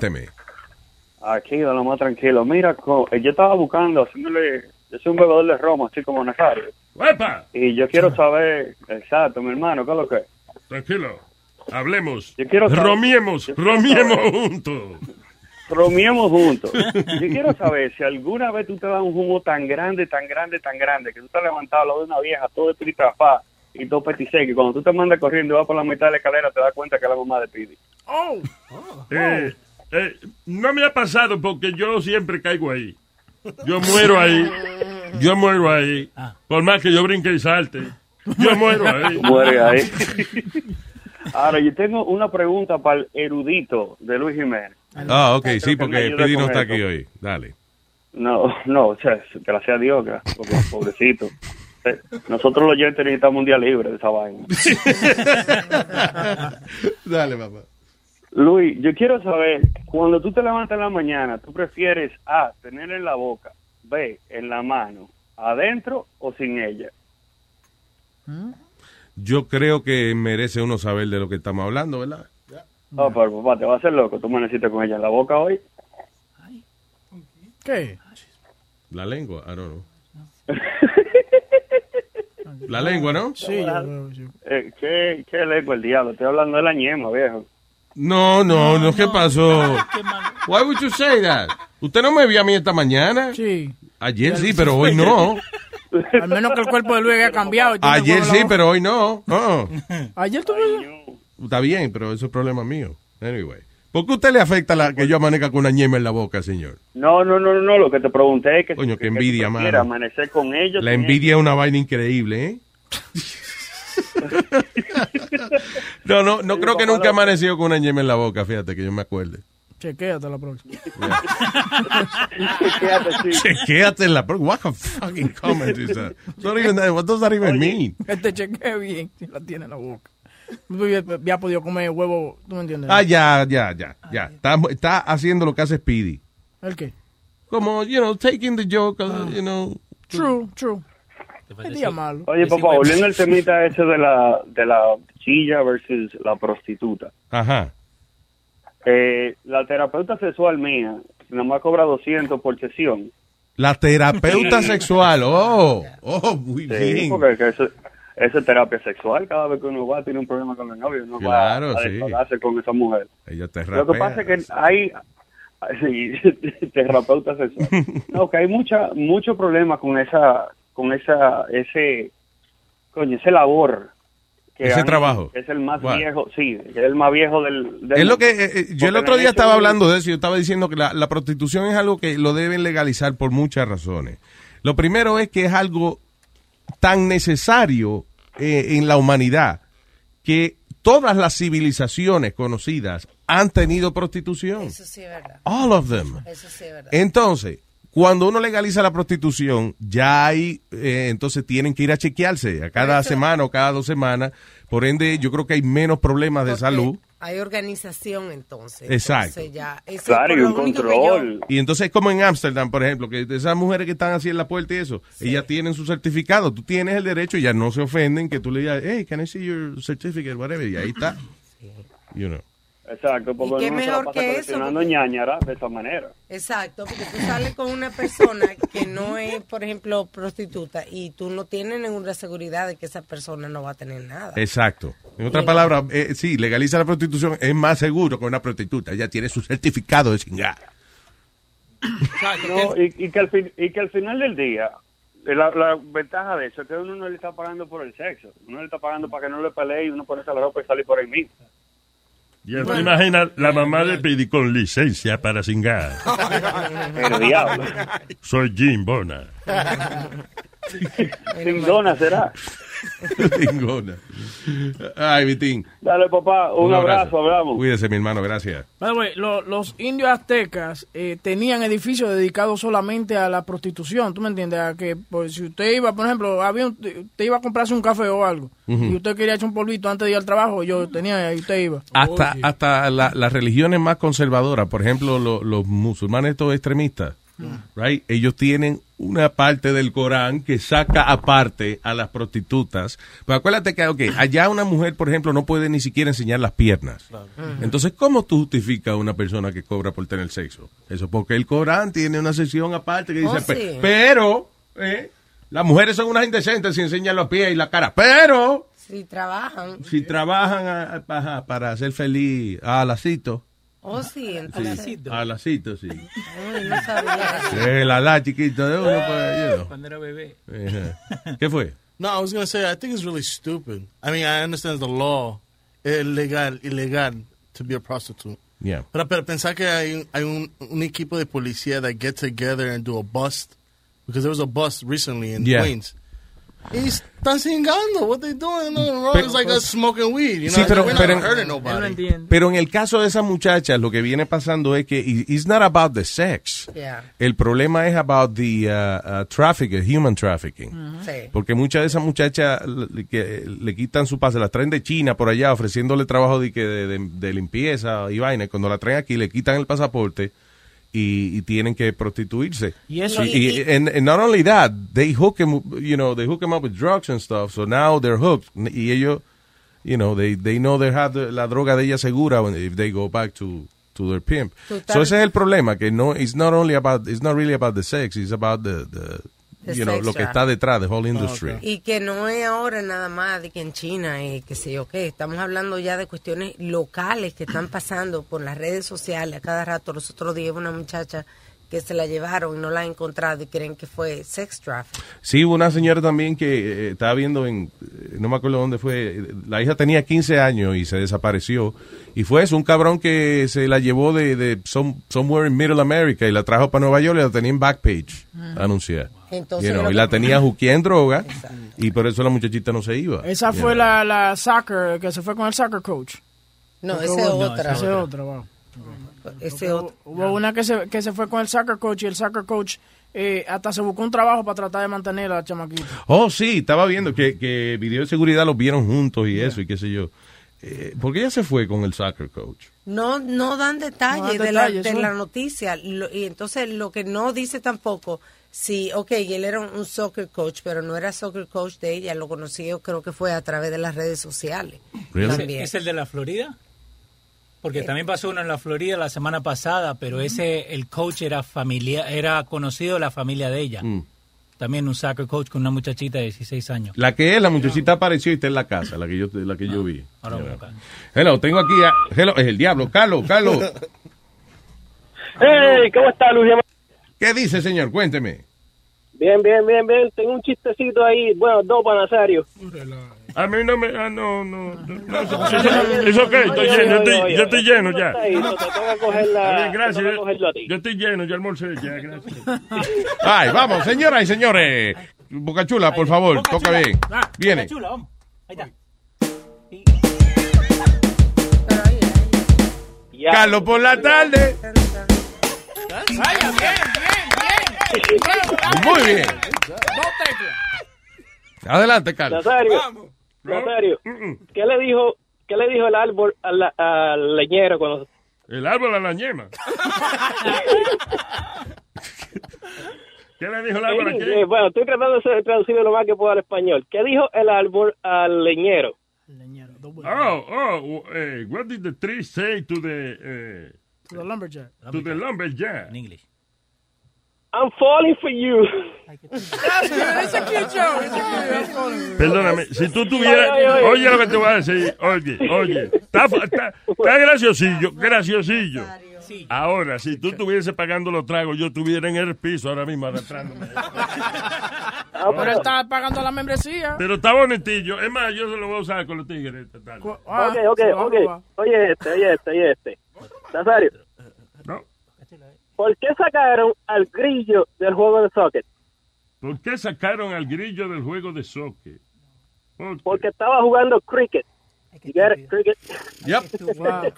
Teme. Aquí, de lo más tranquilo. Mira, co- yo estaba buscando, haciéndole, yo soy un bebedor de romo, así como Nazario. ¡Epa! Y yo quiero saber, exacto, mi hermano, ¿qué es lo que? es? Tranquilo. Hablemos. Yo quiero saber- romiemos, yo romiemos saber- juntos. Romiemos juntos. (laughs) Yo quiero saber si alguna vez tú te das un humo tan grande, tan grande, tan grande, que tú te has levantado lado de una vieja, todo estripafá y todo petiseque, y cuando tú te mandas corriendo y vas por la mitad de la escalera, te das cuenta que es la mamá de Pidi. Oh. Eh, eh, no me ha pasado porque yo siempre caigo ahí. Yo muero ahí. Yo muero ahí. Por más que yo brinque y salte. Yo muero ahí. (laughs) Muere ahí. Ahora, yo tengo una pregunta para el erudito de Luis Jiménez. Ah, ok, sí, porque Pidi no está esto. aquí hoy. Dale. No, no, o sea, gracias a Dios, gra- porque (laughs) pobrecito. Eh, Nosotros los oyentes necesitamos un día libre de esa vaina. (laughs) Dale, papá. Luis, yo quiero saber, cuando tú te levantas en la mañana, ¿tú prefieres A, tener en la boca, B, en la mano, adentro o sin ella? Yo creo que merece uno saber de lo que estamos hablando, ¿verdad? Oh, pero papá, te vas a hacer loco, tú amaneciste con ella en la boca hoy. ¿Qué? La lengua, I don't know. (laughs) La lengua, ¿no? Sí, yo. Eh, ¿qué, ¿Qué lengua el diablo? Estoy hablando de la ñema, viejo. No, no, no, ¿qué pasó? Why would you say that? ¿Usted no me vio a mí esta mañana? Sí. Ayer sí, pero hoy no. (laughs) Al menos que el cuerpo de Luis haya cambiado. Ayer sí, pero hoy no. No. (laughs) Ayer tú Está bien, pero eso es problema mío. Anyway. ¿Por qué usted le afecta la, que yo amanezca con una ñema en la boca, señor? No, no, no, no, lo que te pregunté es que, Coño, qué que- que envidia, prefieras mano. amanecer con ellos. La envidia es una vaina increíble, ¿eh? (laughs) (laughs) No, no, no creo que nunca he amanecido con una ñema en la boca, fíjate que yo me acuerde. Chequéate la próxima. Chequéate en la próxima. What a fucking comment is that? Even that. What does that even mean? Que te chequee bien si la tiene en la boca. Ya ha podido comer huevo, ¿tú me entiendes? Ah, ya, ya, ya, ya. Está, está haciendo lo que hace Speedy. ¿El qué? Como, you know, taking the joke, uh, you know. True, true. Es día malo. Oye, papá, volviendo al temita ese de la, de la chilla versus la prostituta. Ajá. Eh, la terapeuta sexual mía nada más cobra 200 por sesión. La terapeuta sexual. Oh, oh, muy Sí, bien. porque que eso, eso es terapia sexual. Cada vez que uno va, tiene un problema con el novio, uno Claro, va a sí. desahogarse con esa mujer. Ella te Lo que pasa es que hay (laughs) sí, terapeuta sexual. (laughs) No, que hay mucha mucho problema con esa con esa ese coño, ese labor. que Ese han- trabajo. Es el más What? viejo, sí, es el más viejo del... del Es lo que eh, eh, yo el otro día estaba un- hablando de eso. Yo estaba diciendo que la, la prostitución es algo que lo deben legalizar por muchas razones. Lo primero es que es algo tan necesario eh, en la humanidad que todas las civilizaciones conocidas han tenido prostitución. Eso sí es verdad. All of them. Eso sí es verdad. Entonces, cuando uno legaliza la prostitución, ya hay, eh, entonces tienen que ir a chequearse a cada semana o cada dos semanas. Por ende, yo creo que hay menos problemas de salud. Hay organización entonces. Exacto. Entonces ya, eso Claro, y un control. Y entonces es como en Ámsterdam, por ejemplo, que esas mujeres que están así en la puerta y eso, ellas tienen su certificado. Tú tienes el derecho y ya no se ofenden que tú le digas, hey, can I see your certificate, whatever, y ahí está. You know. Exacto, porque ¿Y qué uno se la mejor pasa eso? coleccionando ñañara de esa manera. Exacto, porque tú sales con una persona que no es, por ejemplo, prostituta y tú no tienes ninguna seguridad de que esa persona no va a tener nada. Exacto. En otras palabras, eh, sí, legaliza la prostitución es más seguro que una prostituta. Ya tiene su certificado de cingar. No, y, y que al fin- y que al final del día, eh, la, la ventaja de eso es que uno no le está pagando por el sexo. Uno le está pagando para que no le pelee y uno ponerse la ropa y salir por ahí mismo. Ya te imaginas la mamá de Pidi con licencia para cingar. El diablo. Soy Jim Bona. Sin dona será. (laughs) Tingona. Ay, Vitín. Dale, papá, un, abrazo, hablamos. Cuídese, mi hermano, gracias. By the way, lo- los indios aztecas eh, tenían edificios dedicados solamente a la prostitución, ¿tú me entiendes? A que pues, si usted iba, por ejemplo, había un- usted iba a comprarse un café o algo y usted quería echar un polvito antes de ir al trabajo, yo tenía y usted iba. Hasta, hasta la- las religiones más conservadoras, por ejemplo, lo- los musulmanes estos extremistas, right? ellos tienen una parte del Corán que saca aparte a las prostitutas. Pero acuérdate que, allá una mujer, por ejemplo, no puede ni siquiera enseñar las piernas. Entonces, ¿cómo tú justificas a una persona que cobra por tener sexo? Eso porque el Corán tiene una sección aparte que dice, Oh, "Pe- sí. pero, eh, las mujeres son unas indecentes si enseñan los pies y la cara, pero Si trabajan. si trabajan a- a- ajá, para ser feliz a lacito, Oh, sí, entonces. a lacito, sí. Ay, no sabía. El alá chiquito de uno, pues, you know. Cuando era bebé. ¿Qué fue? No, I was going to say, I think it's really stupid. I mean, I understand the law. Es legal, ilegal to be a prostitute. Yeah. Pero, pero pensar que hay, un- hay un, un equipo de policía that get together and do a bust. Because there was a bust recently in Yeah. Queens. Y están singando. What they doing? Wrong. Pero- it's like us smoking weed. You know, Sí, pero- we're pero- not hurting nobody. Pero en el caso de esas muchachas, lo que viene pasando es que it's not about the sex. Yeah. El problema es about the uh, uh, trafficking, human trafficking. Sí. Porque muchas de esas muchachas le, que le quitan su pase, las traen de China por allá ofreciéndole trabajo de, que de, de- de limpieza y vaina. y Cuando la traen aquí le quitan el pasaporte y, y tienen que prostituirse. Y eso- y, y- and, and not only that, they hook them, you know, they hook 'em up with drugs and stuff. So now they're hooked. Y ellos, you know, they, they know they have the- la droga de ella segura when, if they go back to, to their pimp. Total. So ese es el problema, que no, it's not only about, it's not really about the sex, it's about the, The you know, lo que está detrás, the whole industry. Y que no es ahora nada más de que en China y qué sé yo qué. Estamos hablando ya de cuestiones locales que están pasando por las redes sociales a cada rato. Los otros días una muchacha que se la llevaron y no la han encontrado y creen que fue sex trafficking. Sí, hubo una señora también que eh, estaba viendo en, eh, no me acuerdo dónde fue, la hija tenía 15 años y se desapareció. Y fue eso, un cabrón que se la llevó de, de some- somewhere in Middle America y la trajo para Nueva York y la tenía en Backpage, anunciar. Entonces, You know, lo y que- la tenía juquía en droga y por eso la muchachita no se iba. Esa fue know. la, la soccer, que se fue con el soccer coach. No, esa es otra. Esa es otra, wow. Ese Hubo- Hubo una que se, que se fue con el soccer coach y el soccer coach eh, hasta se buscó un trabajo para tratar de mantener a la chamaquita. Oh, sí, estaba viendo que, que video de seguridad los vieron juntos y eso y qué sé yo. Eh, ¿Por qué ella se fue con el soccer coach? No, no dan detalles No dan de, la, de la noticia. Lo- y entonces lo que no dice tampoco, si, ok, él era un soccer coach, pero no era soccer coach de ella, lo conocí yo creo que fue a través de las redes sociales. ¿Ese- También. ¿Es el de la Florida? Porque Eh. también pasó uno en la Florida la semana pasada, pero ese, el coach era familia, era conocido de la familia de ella. Mm. También un soccer coach con una muchachita de 16 años. La que es, la muchachita apareció y está en la casa, la que yo, la que yo vi. Ahora. Hello, tengo aquí a... Hello, es el diablo. Carlos, Carlos. (laughs) Hey, ¿cómo está Luis? ¿Qué dice, señor? Cuénteme. Bien, bien, bien, bien. Tengo un chistecito ahí. Bueno, dos para Nazario. A mí no me. Ah, no, no. no, (laughs) es ok, estoy lleno. Yo estoy, yo estoy lleno ya. Gracias. Yo estoy lleno, ya almorcé ya, gracias. (laughs) Ay, vamos, señoras y señores. Bocachula, por favor, toca bien. Viene. Vamos. Ahí está. Carlos por la tarde. Vaya, bien, bien, bien. Muy bien. Dos teclas. Adelante, Carlos. Nazario, Nazario, ¿qué le dijo, qué le dijo el árbol al, al leñero cuando El árbol a la ñema. (laughs) ¿Qué le dijo el árbol a Sí, qué? eh, bueno, estoy tratando de traducirlo lo más que puedo al español. ¿Qué dijo el árbol al leñero? Oh, oh, eh, what did the tree say to the, eh, To the lumberjack. to the lumberjack? In English. I'm falling for you. That's good. It's a cute joke. It's a cute joke. Perdóname, si tú tuvieras... Ay, ay, ay. Oye lo que te voy a decir. Oye, oye. Está, está, está graciosillo, graciosillo. Ahora, si tú estuviese pagando los tragos, yo estuviera en el piso ahora mismo arrastrándome. Pero él está pagando la membresía. Pero está bonitillo. Es más, yo se lo voy a usar con los tigres. esta tarde. Ah, ok, ok, ok. Oye este, oye este, oye este. Nazario. ¿Por qué sacaron al grillo del juego de soccer? ¿Por qué sacaron al grillo del juego de soccer? ¿Por? Porque estaba jugando cricket. You get it? Cricket. Wow.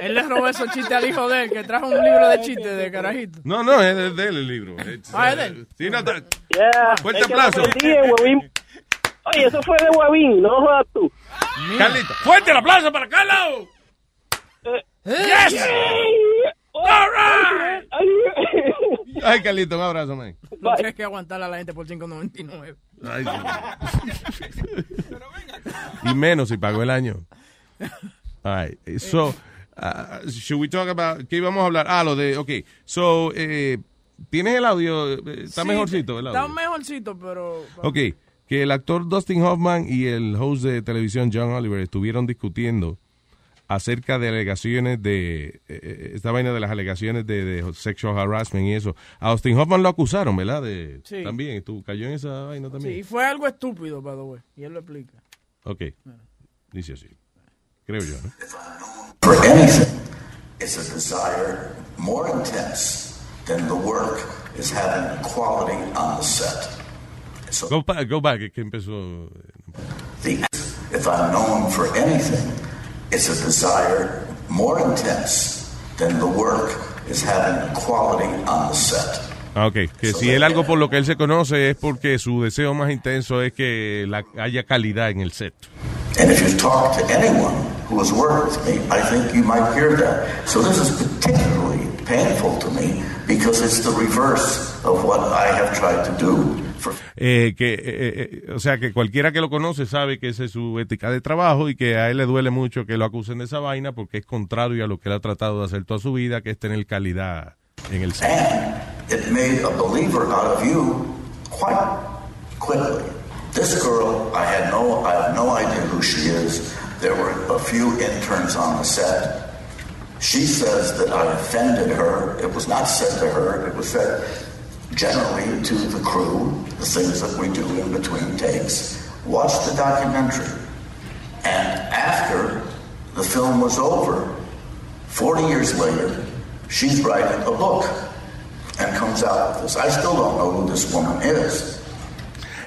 Él le robó esos chistes al hijo de él, que trajo un libro de chistes de carajito. No, no, es de, él el libro. It's, Ah, es de él. sí, no, Yeah. Fuerte aplauso. aprendí en Huevín. Oye, eso fue de Huevín, no jodas tú. Carlita, fuerte el aplauso para Carlos. Yes! All right. Ay, Carlito, un abrazo, man. No tienes que aguantar a la gente por 5.99. Ay, y menos si pagó el año. All right. So, uh, should we talk about qué íbamos a hablar? Ah, lo de, ok. So, eh, ¿tienes el audio? Eh, Está Sí, mejorcito el Está audio. mejorcito, pero... Ok, que el actor Dustin Hoffman y el host de televisión John Oliver estuvieron discutiendo acerca de alegaciones de, eh, esta vaina de las alegaciones de, de sexual harassment y eso. A Dustin Hoffman lo acusaron, ¿verdad? De, Sí. También, estuvo, cayó en esa vaina también. Sí, fue algo estúpido, by the way. Y él lo explica. Ok, dice así. Creo yo, ¿no? for anything is a desire more intense than the work is having equality on the set. So Go, back, go back, que empezó. the, if I'm known for anything, it's a desire more intense than the work is having equality on the set. Ah, ok, que si él algo por lo que él se conoce es porque su deseo más intenso es que la, haya calidad en el set. And if you talk to anyone who has worked with me, I think you might hear that. So this is particularly painful to me because it's the reverse of what I have tried to do Eh, que, eh, eh, o sea, que cualquiera que lo conoce sabe que esa es su ética de trabajo y que a él le duele mucho que lo acusen de esa vaina porque es contrario a lo que él ha tratado de hacer toda su vida, que es tener calidad en el set. it made a believer out of you quite quickly. This girl, I had no, I have no idea who she is. There were a few interns on the set. She says that I offended her. It was not said to her. It was said generally to the crew, the things that we do in between takes. Watch the documentary. And after the film was over, 40 years later, she's writing a book and comes out with this. I still don't know who this woman is.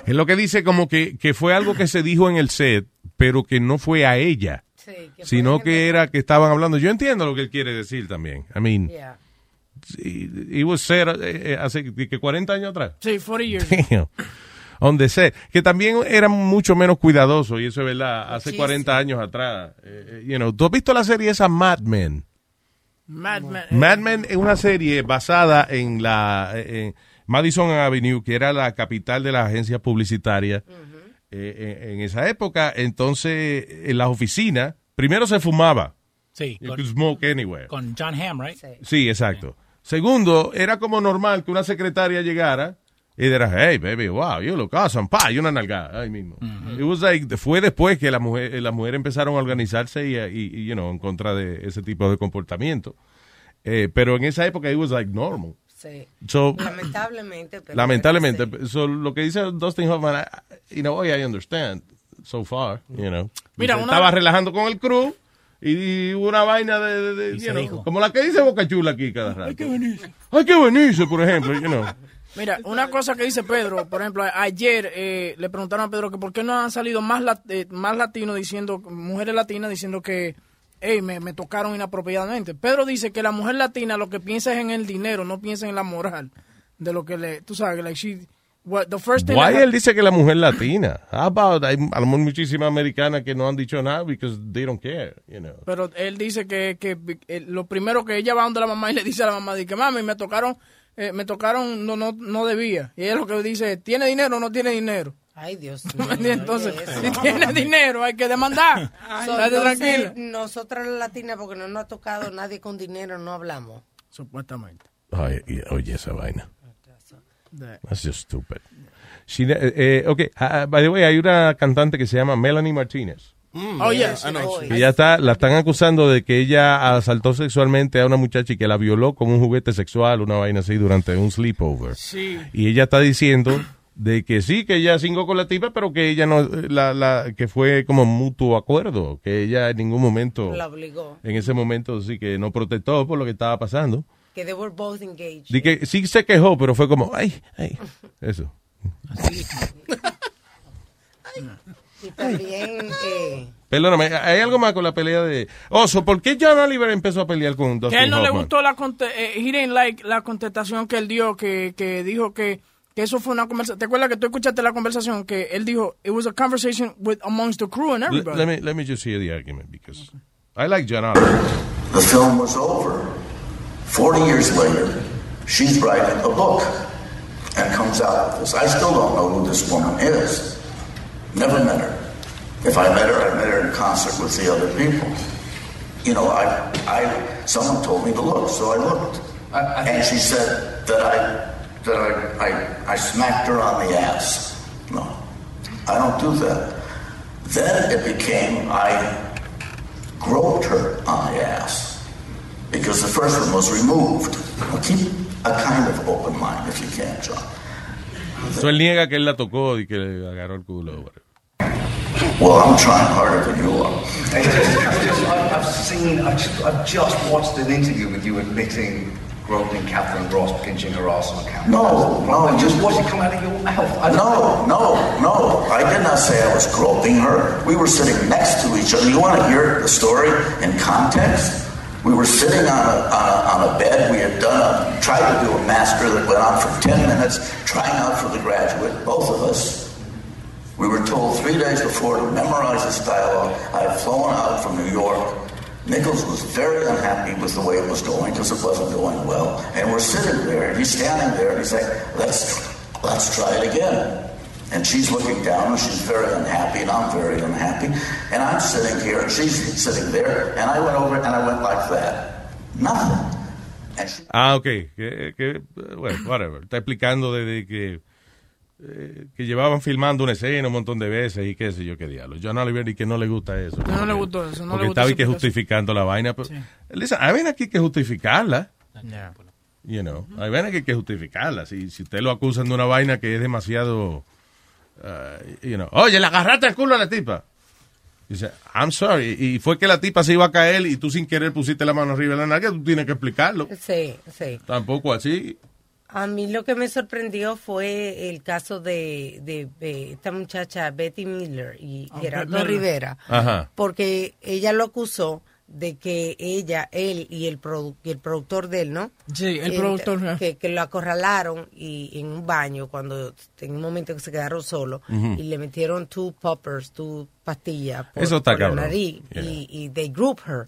Es lo que dice como que, que fue algo que se dijo en el set, pero que no fue a ella, sino que era que estaban hablando. Yo entiendo lo que él quiere decir también. I mean, it, it was said, eh, eh, hace que 40 años atrás. Sí, 40 years. Damn. On the set. Que también era mucho menos cuidadoso, y eso es verdad, hace 40 años atrás. Eh, eh, you know, ¿Tú has visto la serie esa Mad Men? Mad Men. Mad Men es una serie basada en la en Madison Avenue, que era la capital de las agencias publicitarias eh, en, en esa época. Entonces, en las oficinas, primero se fumaba. Sí, You con, could smoke anywhere. con John Hamm, right? Sí, exacto. Segundo, era como normal que una secretaria llegara y dijera, hey, baby, wow, you look awesome, pa, y una nalgada ahí mismo. It was like, fue después que la mujer, las mujeres empezaron a organizarse y, y, y, you know, en contra de ese tipo de comportamiento. Eh, pero en esa época it was like normal. Sí. So- Lamentablemente, pero Lamentablemente, so, lo que dice Dustin Hoffman, I- a way I understand so far, you know. Mira, una- estaba relajando con el crew y hubo una vaina de, de- de, you know, como la que dice Boca Chula aquí cada rato. Hay que venirse. Hay que venirse, por ejemplo, you know. (laughs) Mira, una cosa que dice Pedro, por ejemplo, ayer eh, le preguntaron a Pedro que por qué no han salido más, lat- eh, más latinos diciendo, mujeres latinas diciendo que, hey, me, me tocaron inapropiadamente. Pedro dice que la mujer latina lo que piensa es en el dinero, no piensa en la moral. De lo que le, tú sabes, like she, what, the first thing Why that- él dice que la mujer latina? How about, hay a lo mejor muchísimas americanas que no han dicho nada because they don't care, you know. Pero él dice que, que eh, lo primero que ella va donde la mamá y le dice a la mamá, dice que mami, me tocaron, eh, me tocaron, no, no, no debía. Y ella lo que dice, ¿tiene dinero o no tiene dinero? Ay, Dios ¿Me (laughs) mío. Entonces, si tiene dinero hay que demandar. (laughs) So, Estate entonces, tranquila. Nosotras las latinas, porque no nos ha tocado nadie con dinero, no hablamos. Supuestamente. Ay, oye, esa vaina. That's just stupid. She, eh, eh, ok, ah, by the way, hay una cantante que se llama Melanie Martinez. Oh, yes. I know. Que ya está, la están acusando de que ella asaltó sexualmente a una muchacha y que la violó con un juguete sexual, una vaina así, durante un sleepover. Sí. Y ella está diciendo de que sí, que ella cingó con la tipa, pero que ella no, la, la, que fue como mutuo acuerdo, que ella en ningún momento, La obligó. en ese momento sí que no protestó por lo que estaba pasando. Que they were both engaged. De que sí se quejó, pero fue como, ay, ay, (laughs) eso. Y también, eh, Perdóname, hay algo más con la pelea de Oso. ¿Por qué John Oliver empezó a pelear con Dustin Que a él no le Hoffman? gustó la, eh, he didn't like la contestación que él dio, que, que dijo que, que eso fue una conversación. ¿Te acuerdas que tú escuchaste la conversación? Que él dijo, it was a conversation with amongst the crew and Let, everybody. let me let me just hear the argument because I like John Oliver. The film was over. 40 years later, she's writing a book and comes out with this. I still don't know who this woman is. Never met her. If I met her, I met her in concert with the other people. You know, I, I, someone told me to look, so I looked. and she said that I, that I, I, I smacked her on the ass. No, I don't do that. Then it became I groped her on the ass because the first one was removed. Now keep a kind of open mind if you can, John. So él niega que él la tocó y que le agarró el culo. Well, I'm trying harder than you are. I've, just, I've, I've seen, I've just, I've just watched an interview with you admitting groping Catherine Ross, pinching her ass on camera. No, no, I just you- watched it come out of your mouth. I No, no, no. I did not say I was groping her. We were sitting next to each other. You want to hear the story in context? We were sitting on a, on a, on a bed. We had done a, tried to do a master that went on for 10 minutes, trying out for the graduate, both of us. We were told three days before to memorize this dialogue. I had flown out from New York. Nichols was very unhappy with the way it was going because it wasn't going well. And we're sitting there, and he's standing there, and he's like, let's, let's try it again. And she's looking down, and she's very unhappy, and I'm very unhappy. And I'm sitting here, and she's sitting there, and I went over and I went like that. Nothing. And she Ah, ok. Que, que, bueno, whatever. Está explicando desde que, eh, que llevaban filmando una escena un montón de veces y qué sé yo qué diablo. John Oliver y que no le gusta eso. No, no le gustó eso, no porque le gustó estaba y que justificando la vaina. Pero, él dice, hay vainas que hay que justificarla. You know, hay vainas que hay que justificarla. Si, si usted lo acusan de una vaina que es demasiado, uh, you know, oye, le agarraste el culo a la tipa. Dice, I'm sorry. Y fue que la tipa se iba a caer y tú sin querer pusiste la mano arriba de la nalga, tú tienes que explicarlo. sí, sí. Tampoco así. A mí lo que me sorprendió fue el caso de, de, de esta muchacha Betty Miller y Ah, Gerardo Miller. Rivera, Ajá. porque ella lo acusó de que ella, él y el, produ- y el productor de él, ¿no? Sí, el Eh, productor. Que, que lo acorralaron y en un baño cuando en un momento que se quedaron solos y le metieron two poppers, two pastillas por, Eso está por la nariz Yeah. y, y they group her.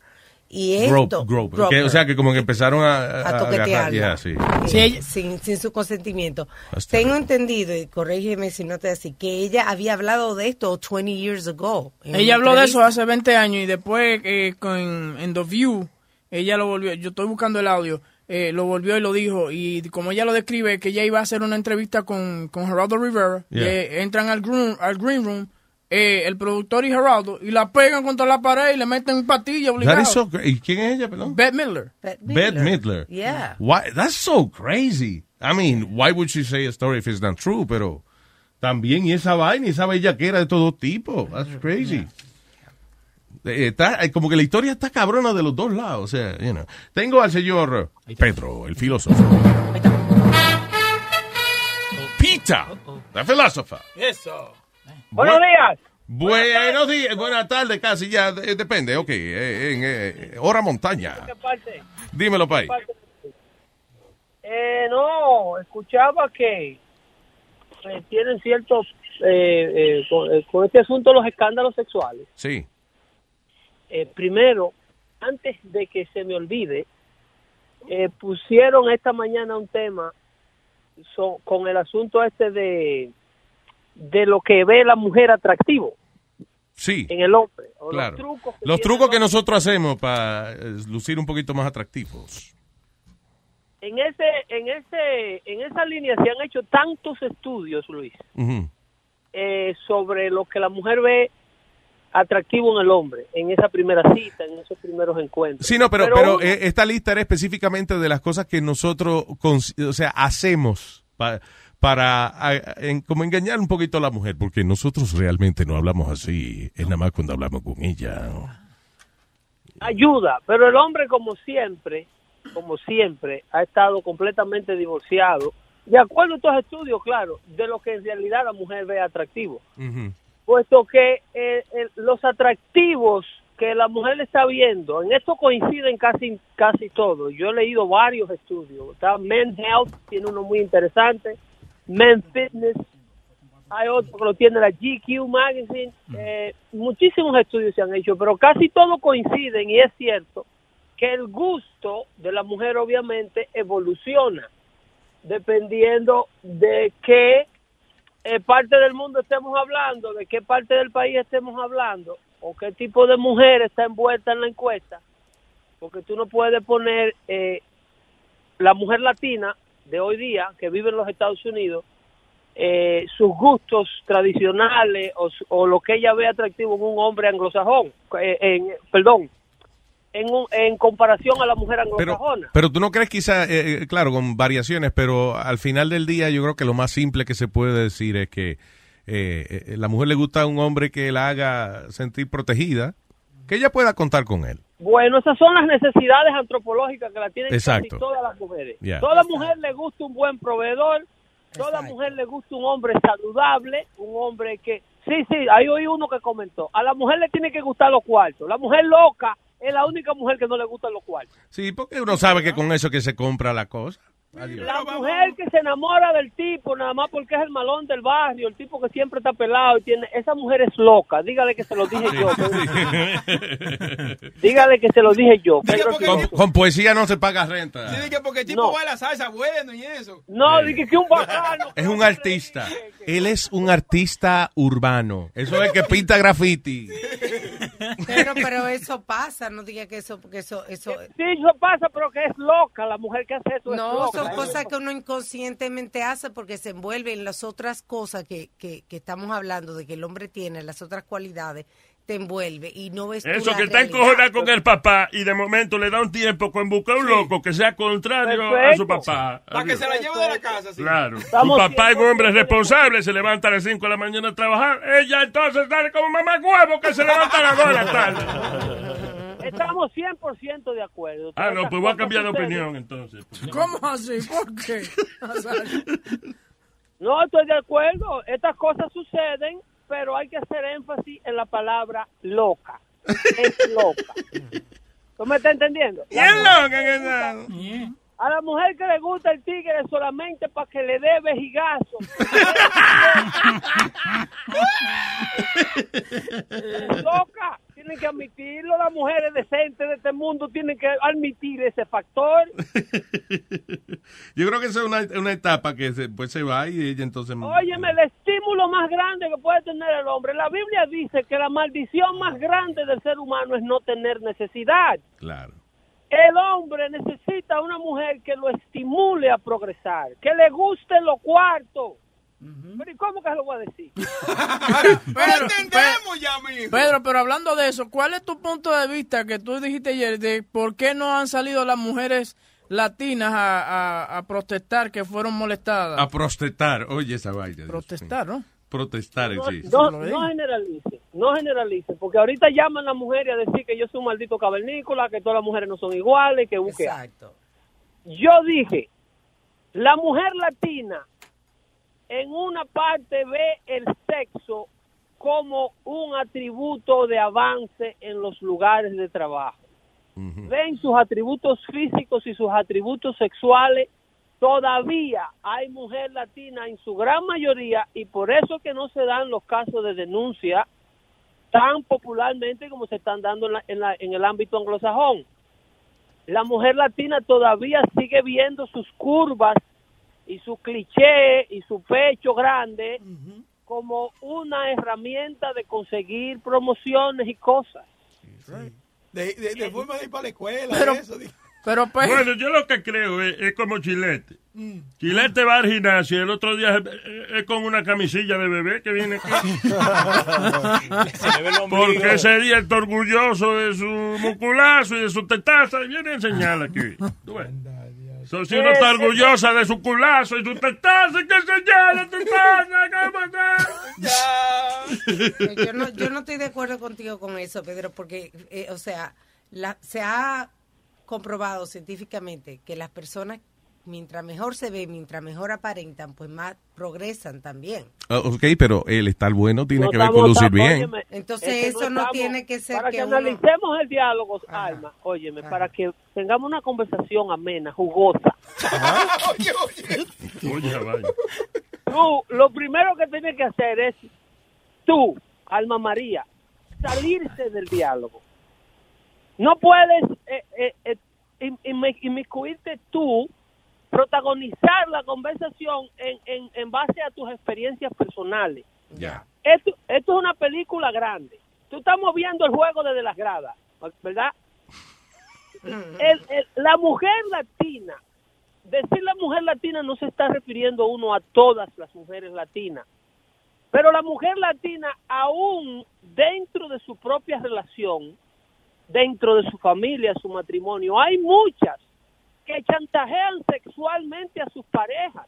Y esto, grope. grope Que, o sea, que como que empezaron a, a, yeah, sí. Eh, sin, sin su consentimiento. Tengo entendido, y corrígeme si no te así, que ella había hablado de esto 20 years ago. Ella habló de eso hace 20 años y después eh, con, en The View, ella lo volvió, yo estoy buscando el audio, eh, lo volvió y lo dijo. Y como ella lo describe, que ella iba a hacer una entrevista con, con Geraldo Rivera, Yeah. y, eh, entran al green, al green room eh, el productor y Geraldo y la pegan contra la pared y le meten patilla That obligado. is so cra- ¿Y quién es ella, perdón? Bette Midler. Bette Midler. Yeah. Why? That's so crazy. I mean, why would she say a story if it's not true? Pero también y esa vaina y esa bellaquera de todo tipo. That's crazy. Eh, Está, eh, como que la historia está cabrona de los dos lados. O sea, you know. Tengo al señor Pedro, el filósofo. Pita, la filósofa. Eso. Buenos días. Buenos días, buenas tardes, casi ya, eh, depende, ok, eh, en eh, hora montaña. ¿Qué parte? Dímelo, Pai. Eh, no, escuchaba que eh, tienen ciertos, con, eh, con este asunto los escándalos sexuales. Sí. Eh, primero, antes de que se me olvide, eh, pusieron esta mañana un tema so- con el asunto este de, de lo que ve la mujer atractivo Sí, en el hombre. o claro. Los trucos que Los trucos que nosotros hacemos para eh, lucir un poquito más atractivos. En ese, en ese, en esa línea se han hecho tantos estudios, Luis, eh, sobre lo que la mujer ve atractivo en el hombre, en esa primera cita, en esos primeros encuentros. Sí, no, pero, pero, uno- eh, esta lista era específicamente de las cosas que nosotros, o sea, hacemos para a- en- como engañar un poquito a la mujer, porque nosotros realmente no hablamos así, es nada más cuando hablamos con ella. ayuda, pero el hombre como siempre, como siempre, ha estado completamente divorciado, de acuerdo a estos estudios, claro, de lo que en realidad la mujer ve atractivo, puesto que eh, el- los atractivos que la mujer está viendo, en esto coinciden casi casi todos. Yo he leído varios estudios. Está Men Health, tiene uno muy interesante, Men Fitness, hay otro que lo tiene la GQ Magazine. Eh, muchísimos estudios se han hecho, pero casi todos coinciden y es cierto que el gusto de la mujer obviamente evoluciona dependiendo de qué eh, parte del mundo estemos hablando, de qué parte del país estemos hablando o qué tipo de mujer está envuelta en la encuesta, porque tú no puedes poner eh, la mujer latina de hoy día que vive en los Estados Unidos eh, sus gustos tradicionales o, o lo que ella ve atractivo en un hombre anglosajón, eh, en, perdón, en, un- en comparación a la mujer Pero, anglosajona. pero tú no crees quizá, eh, eh, claro, con variaciones, pero al final del día yo creo que lo más simple que se puede decir es que eh, eh, la mujer le gusta a un hombre que la haga sentir protegida, que ella pueda contar con él. Bueno, esas son las necesidades antropológicas que la tienen Exacto. casi todas las mujeres. Ya. Toda mujer le gusta un buen proveedor, toda mujer le gusta un hombre saludable, un hombre que... Sí, sí, ahí oí uno que comentó. A la mujer le tiene que gustar los cuartos. La mujer loca es la única mujer que no le gustan los cuartos. Sí, porque uno sabe que con eso que se compra la cosa. Adiós. La mujer que se enamora del tipo nada más porque es el malón del barrio, el tipo que siempre está pelado y tiene... Esa mujer es loca. Dígale que se lo dije yo. (laughs) Dígale que se lo dije yo. Con, poesía no se paga renta. Sí, que porque el tipo No. baila salsa bueno y eso. No, dije que un bacano. (laughs) Es un artista. Él es un artista urbano. Eso es que pinta graffiti. Pero, pero eso pasa, no diga que eso, porque eso, eso. Sí, eso pasa, pero que es loca. La mujer que hace eso es No, loca. son cosas que uno inconscientemente hace porque se envuelve en las otras cosas que, que, que estamos hablando, de que el hombre tiene, las otras cualidades, te envuelve y no ves Eso que está realidad. encojonado con el papá y de momento le da un tiempo con buscar un loco que sea contrario a su papá. Para que se la lleve de la casa. sí. Claro. Su Estamos papá es un 100% hombre responsable, se levanta a las 5 de la mañana a trabajar. Ella entonces sale como mamá huevo que se levanta a las 2 de la tarde. (laughs) Estamos 100% de acuerdo. Ah, no, pues voy a cambiar de opinión entonces. ¿Cómo así? ¿Por qué? (laughs) No, estoy de acuerdo. Estas cosas suceden, pero hay que hacer énfasis en la palabra loca. Es loca. (laughs) ¿Tú me estás entendiendo? Es loca que está. A la mujer que le gusta el tigre solamente para que le dé vejigazo. (laughs) (laughs) Loca. Tienen que admitirlo. Las mujeres decentes de este mundo tienen que admitir ese factor. (laughs) Yo creo que esa es una, una etapa que se, pues se va y ella entonces... Óyeme, el estímulo más grande que puede tener el hombre. La Biblia dice que la maldición más grande del ser humano es no tener necesidad. Claro. El hombre necesita una mujer que lo estimule a progresar, que le guste lo cuarto. Pero ¿y cómo que se lo voy a decir? (laughs) Pedro, entendemos ya, mijo. Pedro, pero hablando de eso, ¿cuál es tu punto de vista que tú dijiste ayer de por qué no han salido las mujeres latinas a, a- a protestar que fueron molestadas? A protestar. Oye, esa vaina. Protestar, ¿no? Protestar, No, sí. no, no generalice, no generalice, porque ahorita llaman a las mujeres a decir que yo soy un maldito cavernícola, que todas las mujeres no son iguales, que busque. Exacto. Yo dije, la mujer latina en una parte ve el sexo como un atributo de avance en los lugares de trabajo. Ven sus atributos físicos y sus atributos sexuales. Todavía hay mujer latina en su gran mayoría y por eso que no se dan los casos de denuncia tan popularmente como se están dando en, la- en la- en el ámbito anglosajón. La mujer latina todavía sigue viendo sus curvas y su cliché y su pecho grande como una herramienta de conseguir promociones y cosas. De, de, de forma de ir para la escuela. Pero- eso, di- Pero pues, Bueno, yo lo que creo es, es como Chilete. Chilete va al gimnasio y el otro día es, es con una camisilla de bebé que viene aquí. (laughs) Porque ese día está orgulloso de su musculazo y de su tetaza y viene a enseñar aquí. Ves. So, si uno está orgullosa de su culazo y su tetaza, hay que tetaza, ¿qué pasa? Yo no, yo no estoy de acuerdo contigo con eso, Pedro, porque, eh, o sea, la, se ha comprobado científicamente que las personas, mientras mejor se ven, mientras mejor aparentan, pues más progresan también. Ah, ok, pero el estar bueno tiene No que ver con lucir bien. óyeme, Entonces, es que eso no estamos- tiene que ser Para que que, uno- analicemos el diálogo, Alma, óyeme, para que tengamos una conversación amena, jugosa. (laughs) Oye, vaya. Tú, lo primero que tienes que hacer es, tú, Alma María, salirse del diálogo. No puedes eh, eh, eh, in- inmi- inmiscuirte tú, protagonizar la conversación en, en, en base a tus experiencias personales. Ya. Esto, esto es una película grande. Tú estamos viendo el juego desde las gradas, ¿verdad? El- el- la mujer latina, decir la mujer latina no se está refiriendo uno a todas las mujeres latinas, pero la mujer latina aún dentro de su propia relación, dentro de su familia, su matrimonio, hay muchas que chantajean sexualmente a sus parejas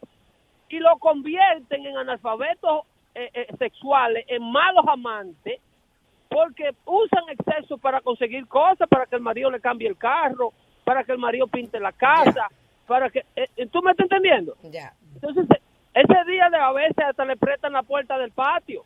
y lo convierten en analfabetos eh, eh, sexuales, en malos amantes, porque usan exceso para conseguir cosas, para que el marido le cambie el carro, para que el marido pinte la casa, para que... eh, ¿Tú me estás entendiendo? Ya. Entonces, eh, ese día de a veces hasta le prestan la puerta del patio.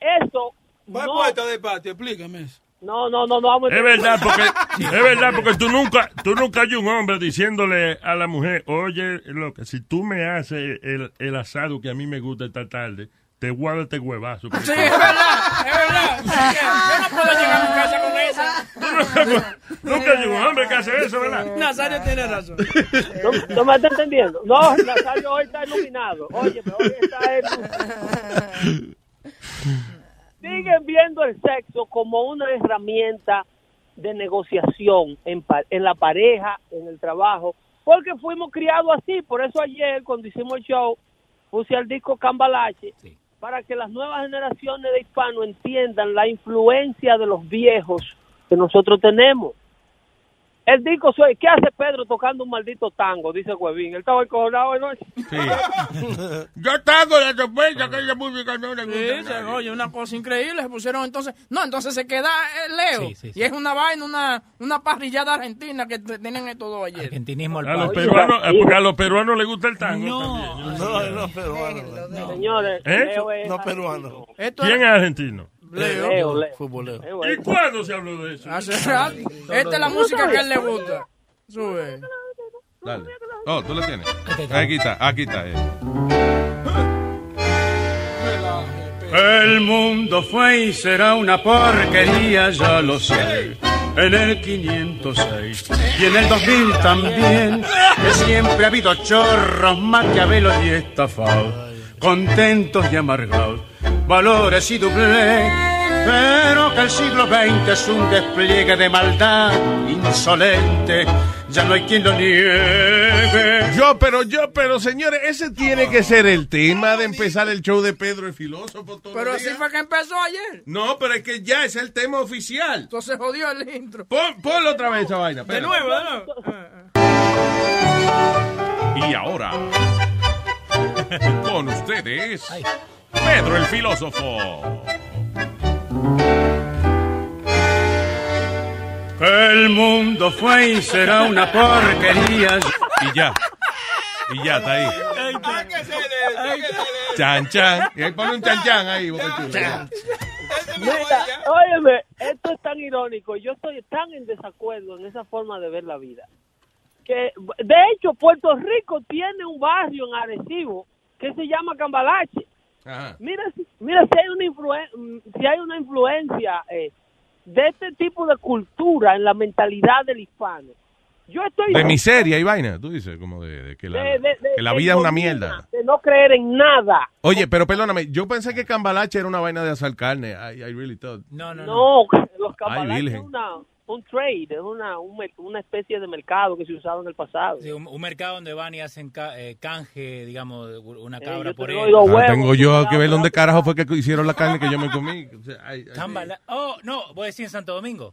Eso... ¿Cuál no, puerta de patio? Explícame eso. No, no, no, no vamos a- Es verdad, porque es verdad, porque tú nunca, tú nunca hay un hombre diciéndole a la mujer, oye, loca, si tú me haces el, el asado que a mí me gusta esta tarde, te guardo este huevazo. sí, es verdad, es verdad. Yo no puedo llegar a mi casa con eso. Nunca hay un hombre que hace eso, ¿verdad? Nazario tiene razón. ¿No, no me está entendiendo? No, Nazario hoy está iluminado. Oye, hoy está iluminado. Siguen viendo el sexo como una herramienta de negociación en, pa- en la pareja, en el trabajo, porque fuimos criados así. Por eso ayer, cuando hicimos el show, puse al disco Cambalache para que las nuevas generaciones de hispanos entiendan la influencia de los viejos que nosotros tenemos. El disco soy, ¿qué hace Pedro tocando un maldito tango? Dice Huevín. Él estaba encojonado anoche. (laughs) Yo tengo la sospecha que esa música no le Sí, gusta. nadie. oye, una cosa increíble, se pusieron entonces, no, entonces se queda eh, Leo, Sí, sí, sí. y es una vaina, una, una parrillada argentina que te- tienen estos dos ayer. Argentinismo al A los peruanos, porque a los peruanos les gusta el tango. No, No, no peruano. Señores, ¿Eh? Leo es No peruano. ¿Quién es argentino? Leo. Leo, Leo. Futbolero. Leo ¿Y cuándo se habló de eso? Hace rato. Esta es la música que a él le gusta. Sube. Dale. Oh, tú la tienes. Aquí está, aquí está. eh. El mundo fue y será una porquería, ya lo sé. En el 506 y en el 2000 también, que siempre ha habido chorros, maquiavelos y estafados, contentos y amargados, valores y doble. pero que el siglo XX es un despliegue de maldad insolente. Ya no hay quien lo niegue. Yo, pero yo, pero señores, ese tiene que ser el tema de empezar el show de Pedro el filósofo. Pero así fue que empezó ayer. No, pero es que ya es el tema oficial. Entonces jodió el intro. Pon, ponlo otra vez esa vaina. De nuevo, de nuevo. Y ahora, con ustedes, Pedro el filósofo. El mundo fue y será una porquería. Y ya. Y ya, está ahí. Chan, chan. Y ahí pone un chan, chan ahí, Boca Chula. Mira, óyeme, esto es tan irónico. Yo estoy tan en desacuerdo en esa forma de ver la vida. Que, de hecho, Puerto Rico tiene un barrio en Arecibo que se llama Cambalache. Mira, si- mira si hay una influen- si hay una influencia eh, de este tipo de cultura en la mentalidad del hispano. Yo estoy De miseria y vaina, tú dices, como de, de que la, de- de- de- que la de vida es una mierda. De no creer en nada. Oye, pero perdóname, yo pensé que cambalache era una vaina de asar carne. I, I really thought. No, no, No, los cambalaches es virgen. una, un trade, es una, un una especie de mercado que se usaba en el pasado. Sí, un, un mercado donde van y hacen ca- eh, canje, digamos, de una cabra yo por él. Ah, huevos, tengo yo que ver dónde carajo fue que hicieron la carne que yo me comí. O sea, Oh, no, voy a decir en Santo Domingo.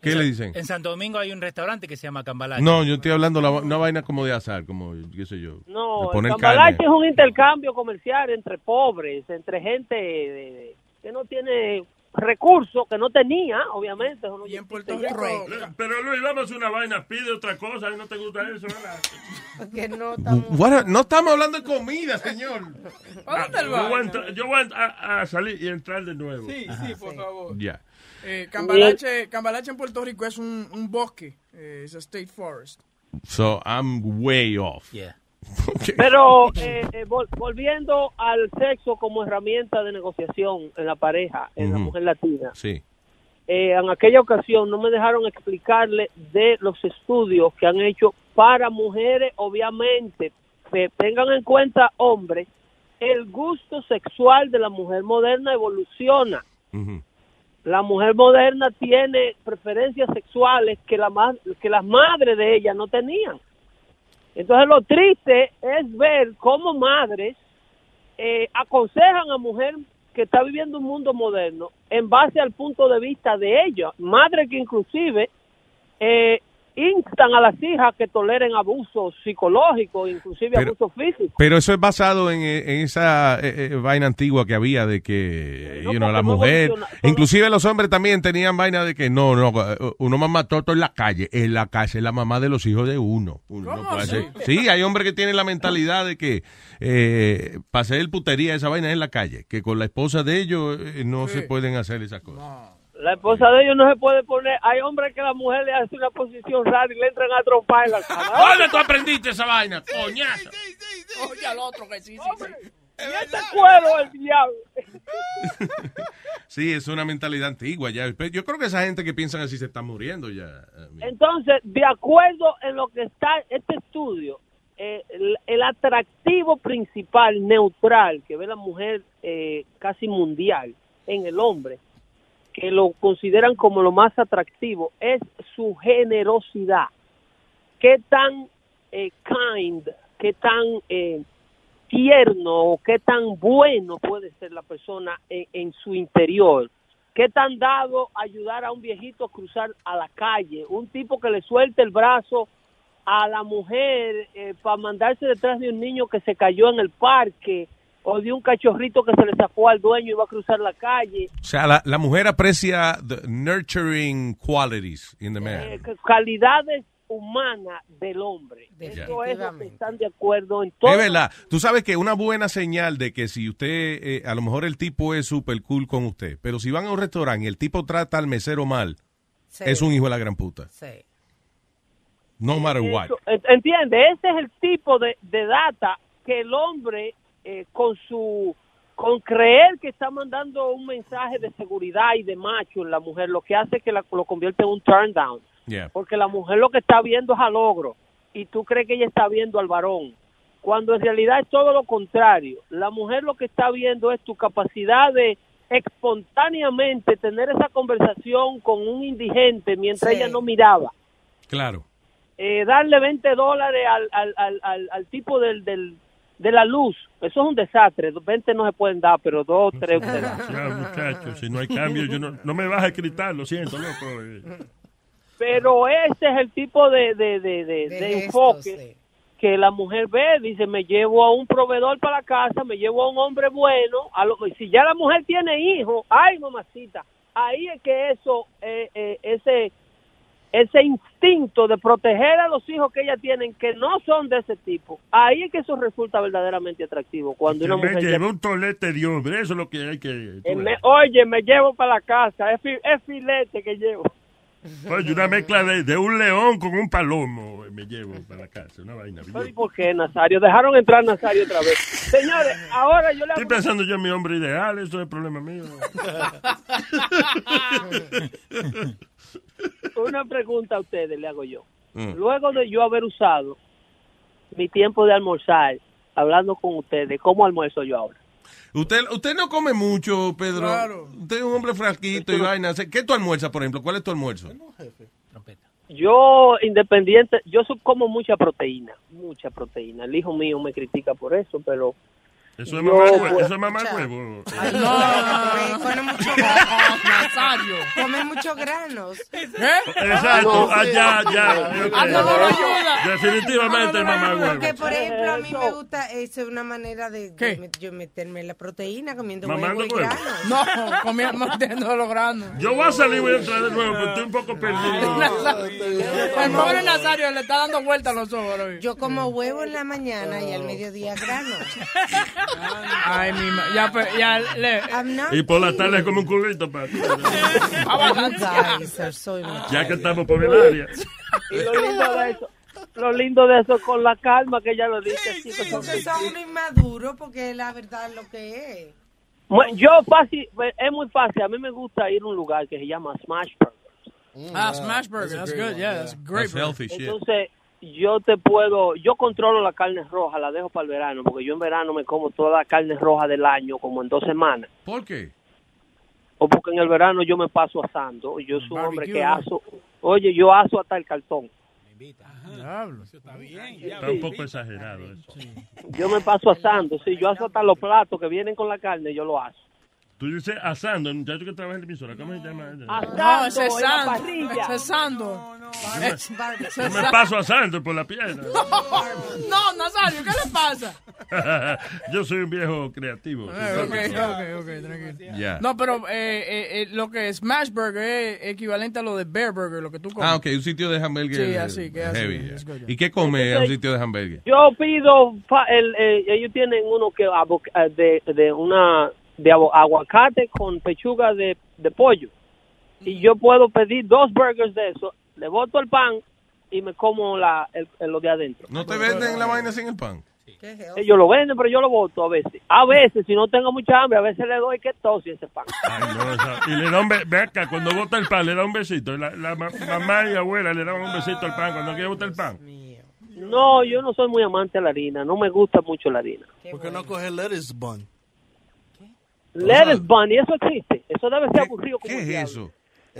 ¿Qué En le dicen? En Santo Domingo hay un restaurante que se llama Cambalache. No, yo estoy hablando la, una vaina como de azar, como, qué sé yo. No, de cambalache es un intercambio comercial entre pobres, entre gente de- de- que no tiene recursos, que no tenía, obviamente. eso no Y en Puerto. Rico. Pero Luis, vamos a una vaina, pide otra cosa, ¿y no te gusta eso? ¿verdad? Que no What- no estamos hablando de comida, señor. ¿A dónde él Yo voy a, entrar- yo voy a, a salir y entrar de nuevo. Sí, sí, por favor. Ya. Eh, Cambalache, Cambalache en Puerto Rico es un, un bosque. Eh, es a state forest. So I'm way off. Yeah. Pero eh, eh, vol- volviendo al sexo como herramienta de negociación en la pareja, en la mujer latina, Sí. eh, en aquella ocasión no me dejaron explicarle de los estudios que han hecho para mujeres, obviamente, que tengan en cuenta, hombres, el gusto sexual de la mujer moderna evoluciona. La mujer moderna tiene preferencias sexuales que, la que las madres de ella no tenían. Entonces lo triste es ver cómo madres eh, aconsejan a mujer que está viviendo un mundo moderno en base al punto de vista de ella. Madres que inclusive eh, instan a las hijas que toleren abuso psicológico, inclusive Pero- abuso físico. Pero eso es basado en, eh, en esa eh, eh, vaina antigua que había de que, you know, la no mujer, inclusive los hombres también tenían vaina de que no, no, eh, uno mamá todo en la calle, en la calle es la mamá de los hijos de uno. Uno no Sí, hay hombres que tienen la mentalidad de que eh, para hacer el putería esa vaina es en la calle, que con la esposa de ellos eh, no se pueden hacer esas cosas. La esposa de ellos no se puede poner. Hay hombres que la mujer le hace una posición rara y le entran a trompar en la cama. (laughs) ¿Dónde tú aprendiste esa vaina, coñazo? Oye, al otro que sí, sí, sí. Y este cuero el diablo. (laughs) Sí, es una mentalidad antigua ya. Yo creo que esa gente que piensan así se está muriendo ya. Entonces, de acuerdo en lo que está este estudio, eh, el, el atractivo principal, neutral, que ve la mujer eh, casi mundial en el hombre, que lo consideran como lo más atractivo, es su generosidad. Qué tan eh, kind, qué tan eh, tierno o qué tan bueno puede ser la persona en, en su interior. ¿Qué tan dado ayudar a un viejito a cruzar a la calle? Un tipo que le suelte el brazo a la mujer para mandarse detrás de un niño que se cayó en el parque o de un cachorrito que se le sacó al dueño y va a cruzar la calle. O sea, la, la mujer aprecia the nurturing qualities in the man. Eh, calidades humanas del hombre. Eso es lo que están de acuerdo en todo. Es verdad. Tú sabes que una buena señal de que si usted, eh, a lo mejor el tipo es super cool con usted, pero si van a un restaurante y el tipo trata al mesero mal, Sí. es un hijo de la gran puta. Sí. No matter what. Eso, entiende, ese es el tipo de, de data que el hombre eh, con su con creer que está mandando un mensaje de seguridad y de macho en la mujer, lo que hace es que la- lo convierte en un turn down. Yeah. Porque la mujer lo que está viendo es al ogro y tú crees que ella está viendo al varón. Cuando en realidad es todo lo contrario. La mujer lo que está viendo es tu capacidad de espontáneamente tener esa conversación con un indigente mientras Sí. ella no miraba. Claro. Eh, darle 20 dólares al, al, al, al, al tipo del, del, de la luz. Eso es un desastre. 20 no se pueden dar, pero dos, tres. Ya, (laughs) muchachos, si no hay cambio, yo no, no me vas a gritar, lo siento, loco. eh. Pero ese es el tipo de, de, de, de- de enfoque que la mujer ve. Dice, me llevo a un proveedor para la casa, me llevo a un hombre bueno. A lo, y si ya la mujer tiene hijos, ay, mamacita, ahí es que eso, eh, eh, ese ese instinto de proteger a los hijos que ella tienen que no son de ese tipo, ahí es que eso resulta verdaderamente atractivo. Cuando una me mujer llevé un tolete de hombre, eso es lo que hay que... Eh, me- oye, me llevo para la casa, es, fi- es filete que llevo. (laughs) Oye, una mezcla de, de un león con un palomo eh, me llevo para la casa, una vaina. ¿Y por qué, Nazario? Dejaron entrar Nazario otra vez. Señores, ahora yo le Estoy hago... pensando yo en mi hombre ideal, eso es el problema mío. (laughs) Una pregunta a ustedes le hago yo. Mm. Luego de yo haber usado mi tiempo de almorzar hablando con ustedes, ¿cómo almuerzo yo ahora? Usted, usted no come mucho, Pedro. Usted es un hombre frasquito y vaina. ¿Qué tú almuerzas, por ejemplo? ¿Cuál es tu almuerzo? Yo, independiente, yo como mucha proteína, mucha proteína. El hijo mío me critica por eso, pero... Eso es mamá hue- pues, eso es mamá huevo. Come mucho. (laughs) Nazario. Come muchos granos. Exacto, ah, ya, Ah, no, no, no. Definitivamente mamá huevo. Porque, por ejemplo, a mí me gusta, es una manera de, yo meterme la proteína comiendo huevo y huevo. grano. No, comiendo los granos. Yo voy a salir y voy a entrar de nuevo, pero estoy un poco perdido. El pobre Nazario le está dando vueltas a los ojos. Yo como huevo en la mañana y al mediodía grano. (laughs) Ay, mi ma- ya, pe- ya le. Y por la tarde como un culito, pa. Immature. Ya que estamos por el área. Y lo lindo de eso, lo lindo de eso es con la calma que ella lo dice. así, pues, Porque son unos inmaduros, porque la verdad es lo que es. Mu- Yo fácil, pues, es muy fácil. A mí me gusta ir a un lugar que se llama Smash Burger. Ah, Smash Burger. That's good. Yeah, that's great. burger. Entonces, yo te puedo, yo controlo la carne roja, la dejo para el verano, porque yo en verano me como toda la carne roja del año, como en dos semanas. ¿Por qué? O porque en el verano yo me paso asando. Yo soy un hombre que aso. Oye, yo aso hasta el cartón. Diablo. Está un poco exagerado eso. Yo me paso asando. Sí, yo aso hasta los platos que vienen con la carne, yo lo aso. Tú dices asando, el muchacho que trabaja en la emisora, ¿cómo se llama? No, ese es en la Sando. parrilla. Ese es Sando. Es- ese Yo me paso asando por la pierna. No, Nazario, ¿qué le pasa? (laughs) Yo soy un viejo creativo. Ok, ok, ok, tranquilo. No, pero eh, eh, eh, lo que es Smash Burger es equivalente a lo de Bear Burger, lo que tú comes. Ah, ok, un sitio de hamburguer. Sí, así, que así, heavy. yeah. ¿Y qué come en un sitio de hamburguer? Yo pido, el, eh, ellos tienen uno que de, de una de aguacate con pechuga de, de pollo. Y yo puedo pedir dos burgers de eso, le boto el pan y me como la, el, el- lo de adentro. ¿No te venden la vaina sin el pan? Ellos lo venden, pero yo lo boto a veces. A veces, si no tengo mucha hambre, a veces le doy que tosi ese pan. Ay, no, esa- y le da un be- ve acá, cuando bota el pan, le da un besito. La, la ma- mamá y abuela le daban un besito al pan cuando quiere botar el pan. No, yo no soy muy amante de la harina, no me gusta mucho la harina. ¿Por qué no coge lettuce bun? Lettuce bun, y eso existe. Eso debe ser aburrido como ¿Qué el es eso?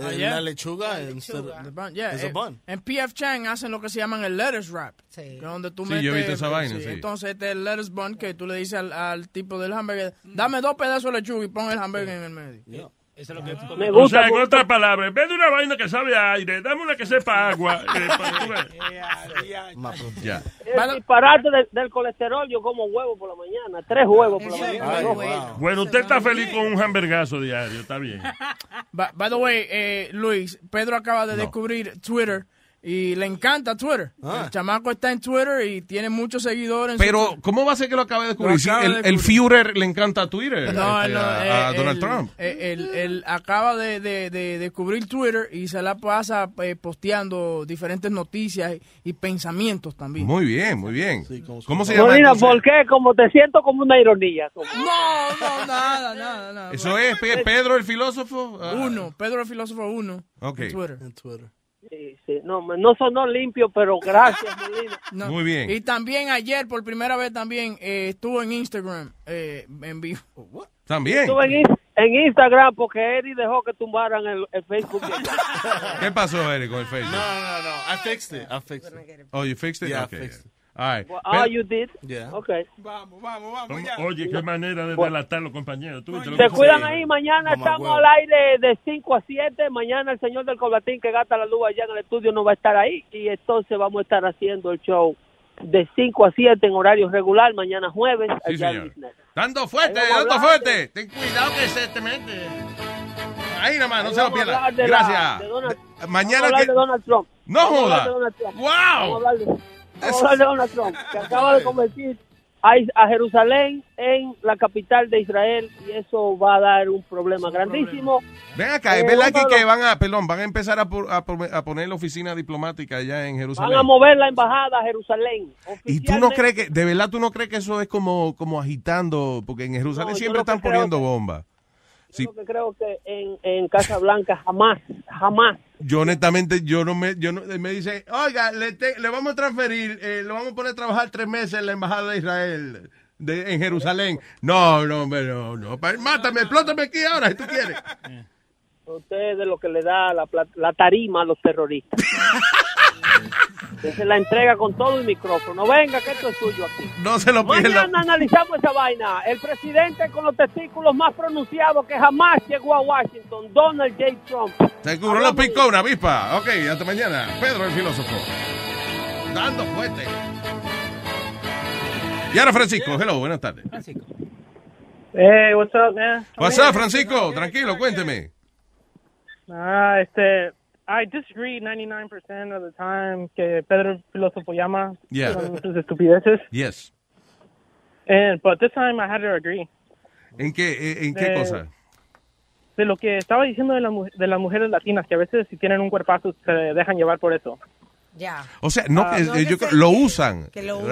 Ah, Eh, yeah. La lechuga, The bun, yeah, eh, bun. En PF Chang hacen lo que se llaman el lettuce wrap. que es donde tú Sí, metes, yo he visto esa vaina, sí. Entonces este es el lettuce bun que tú le dices al, al tipo del hamburger, dame dos pedazos de lechuga y pon el hamburger en el medio. Eso es lo que Me o sea, en otras palabras, en vez de una vaina que sabe a aire, dame una que sepa agua. (laughs) eh, para- tú ves. (laughs) Ya. El disparate del, del colesterol, yo como huevo por la mañana, tres huevos por la mañana. Bueno, usted está feliz con un hamburgazo diario, está bien. (laughs) By, by the way, eh, Luis, Pedro acaba de descubrir Twitter y le encanta Twitter. Ah. El chamaco está en Twitter y tiene muchos seguidores. en su Pero, Twitter. ¿cómo va a ser que lo acabe de descubrir? Sí, acaba el, de el. Führer le encanta Twitter No, este, no, a, eh, a Donald él- Trump. eh, Él, él acaba de, de- de descubrir Twitter y se la pasa eh, posteando diferentes noticias y, y pensamientos también. Muy bien, muy bien. ¿Cómo se llama? Molina? ¿por qué? Como te siento como una ironía. como- No, no, nada, nada, nada. Eso es Pe- Pedro el filósofo. Ah. Uno, Pedro el filósofo uno. Ok. En Twitter. Sí, sí, no, me- no sonó limpio, pero gracias. (laughs) No. Muy bien. Y también ayer, por primera vez también, eh, estuvo en Instagram eh, en vivo. (laughs) También. Estuve en, Ins- en Instagram porque Eddie dejó que tumbaran el, el Facebook. (laughs) ¿Qué pasó, Eric, con el Facebook? No, no, no. I fixed it. I fixed it. Oh, you fixed it? Yeah, I Okay, fixed. All right. Well, oh, you did? Yeah. Okay. Vamos, vamos, vamos. Oye, qué manera de delatar los compañeros. ¿Tú viste lo Se que cuidan ahí, mañana Mamá estamos huevo. al aire de 5 a 7. Mañana el señor del Coblatín que gasta la luz allá en el estudio no va a estar ahí. Y entonces vamos a estar haciendo el show de 5 a 7 en horario regular, mañana jueves. Sí, allá en señor. Disney. Dando fuerte, dando fuerte. Ten cuidado que se te mete. Ahí nomás, no se lo vamos a pierda. hablar de la- Gracias. de Donald- Mañana vamos a hablar que... de Donald Trump. No joda. Wow. Vamos a hablar de, vamos a hablar de Donald Trump, que acaba de convertir a, Jerusalén en la capital de Israel y eso va a dar un problema grandísimo. Ven acá, es Eh, verdad uno que, van a, perdón, van a empezar a, po- a po- a poner la oficina diplomática allá en Jerusalén. Van a mover la embajada a Jerusalén. ¿Y tú no crees que, de verdad tú no crees que eso es como, como agitando? Porque en Jerusalén No, siempre están poniendo bombas. Sí, Yo creo que en, en Casa Blanca jamás, jamás. yo honestamente, yo no me, yo no, me dice, oiga, le, te- le vamos a transferir, eh, lo vamos a poner a trabajar tres meses en la embajada de Israel, de, en Jerusalén. No, no, no, no, mátame, explótame aquí ahora si tú quieres. Usted es de lo que le da la, la tarima a los terroristas. (laughs) Se la entrega con todo el micrófono. Venga, que esto es suyo aquí. No se lo pierda. Mañana analizamos esa vaina. El presidente con los testículos más pronunciados que jamás llegó a Washington, Donald J. Trump. Seguro lo picó una avispa. Ok, hasta mañana. Pedro el filósofo. Dando fuerte. Y ahora Francisco, hello, buenas tardes. Hey, what's up, man? What's up, Francisco? Tranquilo, cuénteme. Ah, este, I disagree 99% of the time que Pedro filósofo llama Yeah. con sus estupideces. Yes. And, but this time I had to agree. ¿En qué, en qué Eh, cosa? De lo que estaba diciendo de, la de las mujeres latinas, que a veces si tienen un cuerpazo se dejan llevar por eso. Ya. O sea, no, Ah, no, que yo se- creo- lo usan. Que lo Lo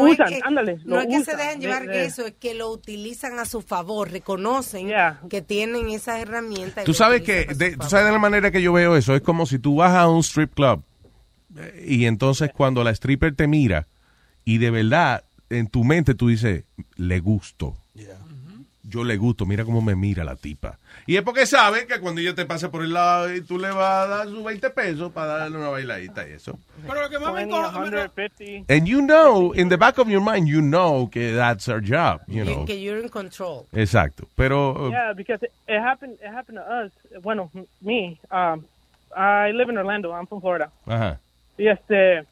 no es usan, que- ándale, No es que se dejan llevar de- eso, es que lo utilizan a su favor, reconocen que tienen esas herramientas. y Tú sabes que, de, tú sabes de la manera que yo veo eso, es como si tú vas a un strip club eh, y entonces cuando la stripper te mira y de verdad en tu mente tú dices, le gusto. Yo le gusto, mira cómo me mira la tipa. Y es porque sabe que cuando ella te pase por el lado y tú le vas a dar sus 20 pesos para darle una bailadita y eso. Pero lo que más me 20, encoja- 150. And you know, in the back of your mind, you know que that's our job, you know. Que you're in control. Exacto. Pero, uh, Yeah, because it, it happened. It happened to us. Bueno, m- me. Um, I live in Orlando. I'm from Florida. ajá. Y este,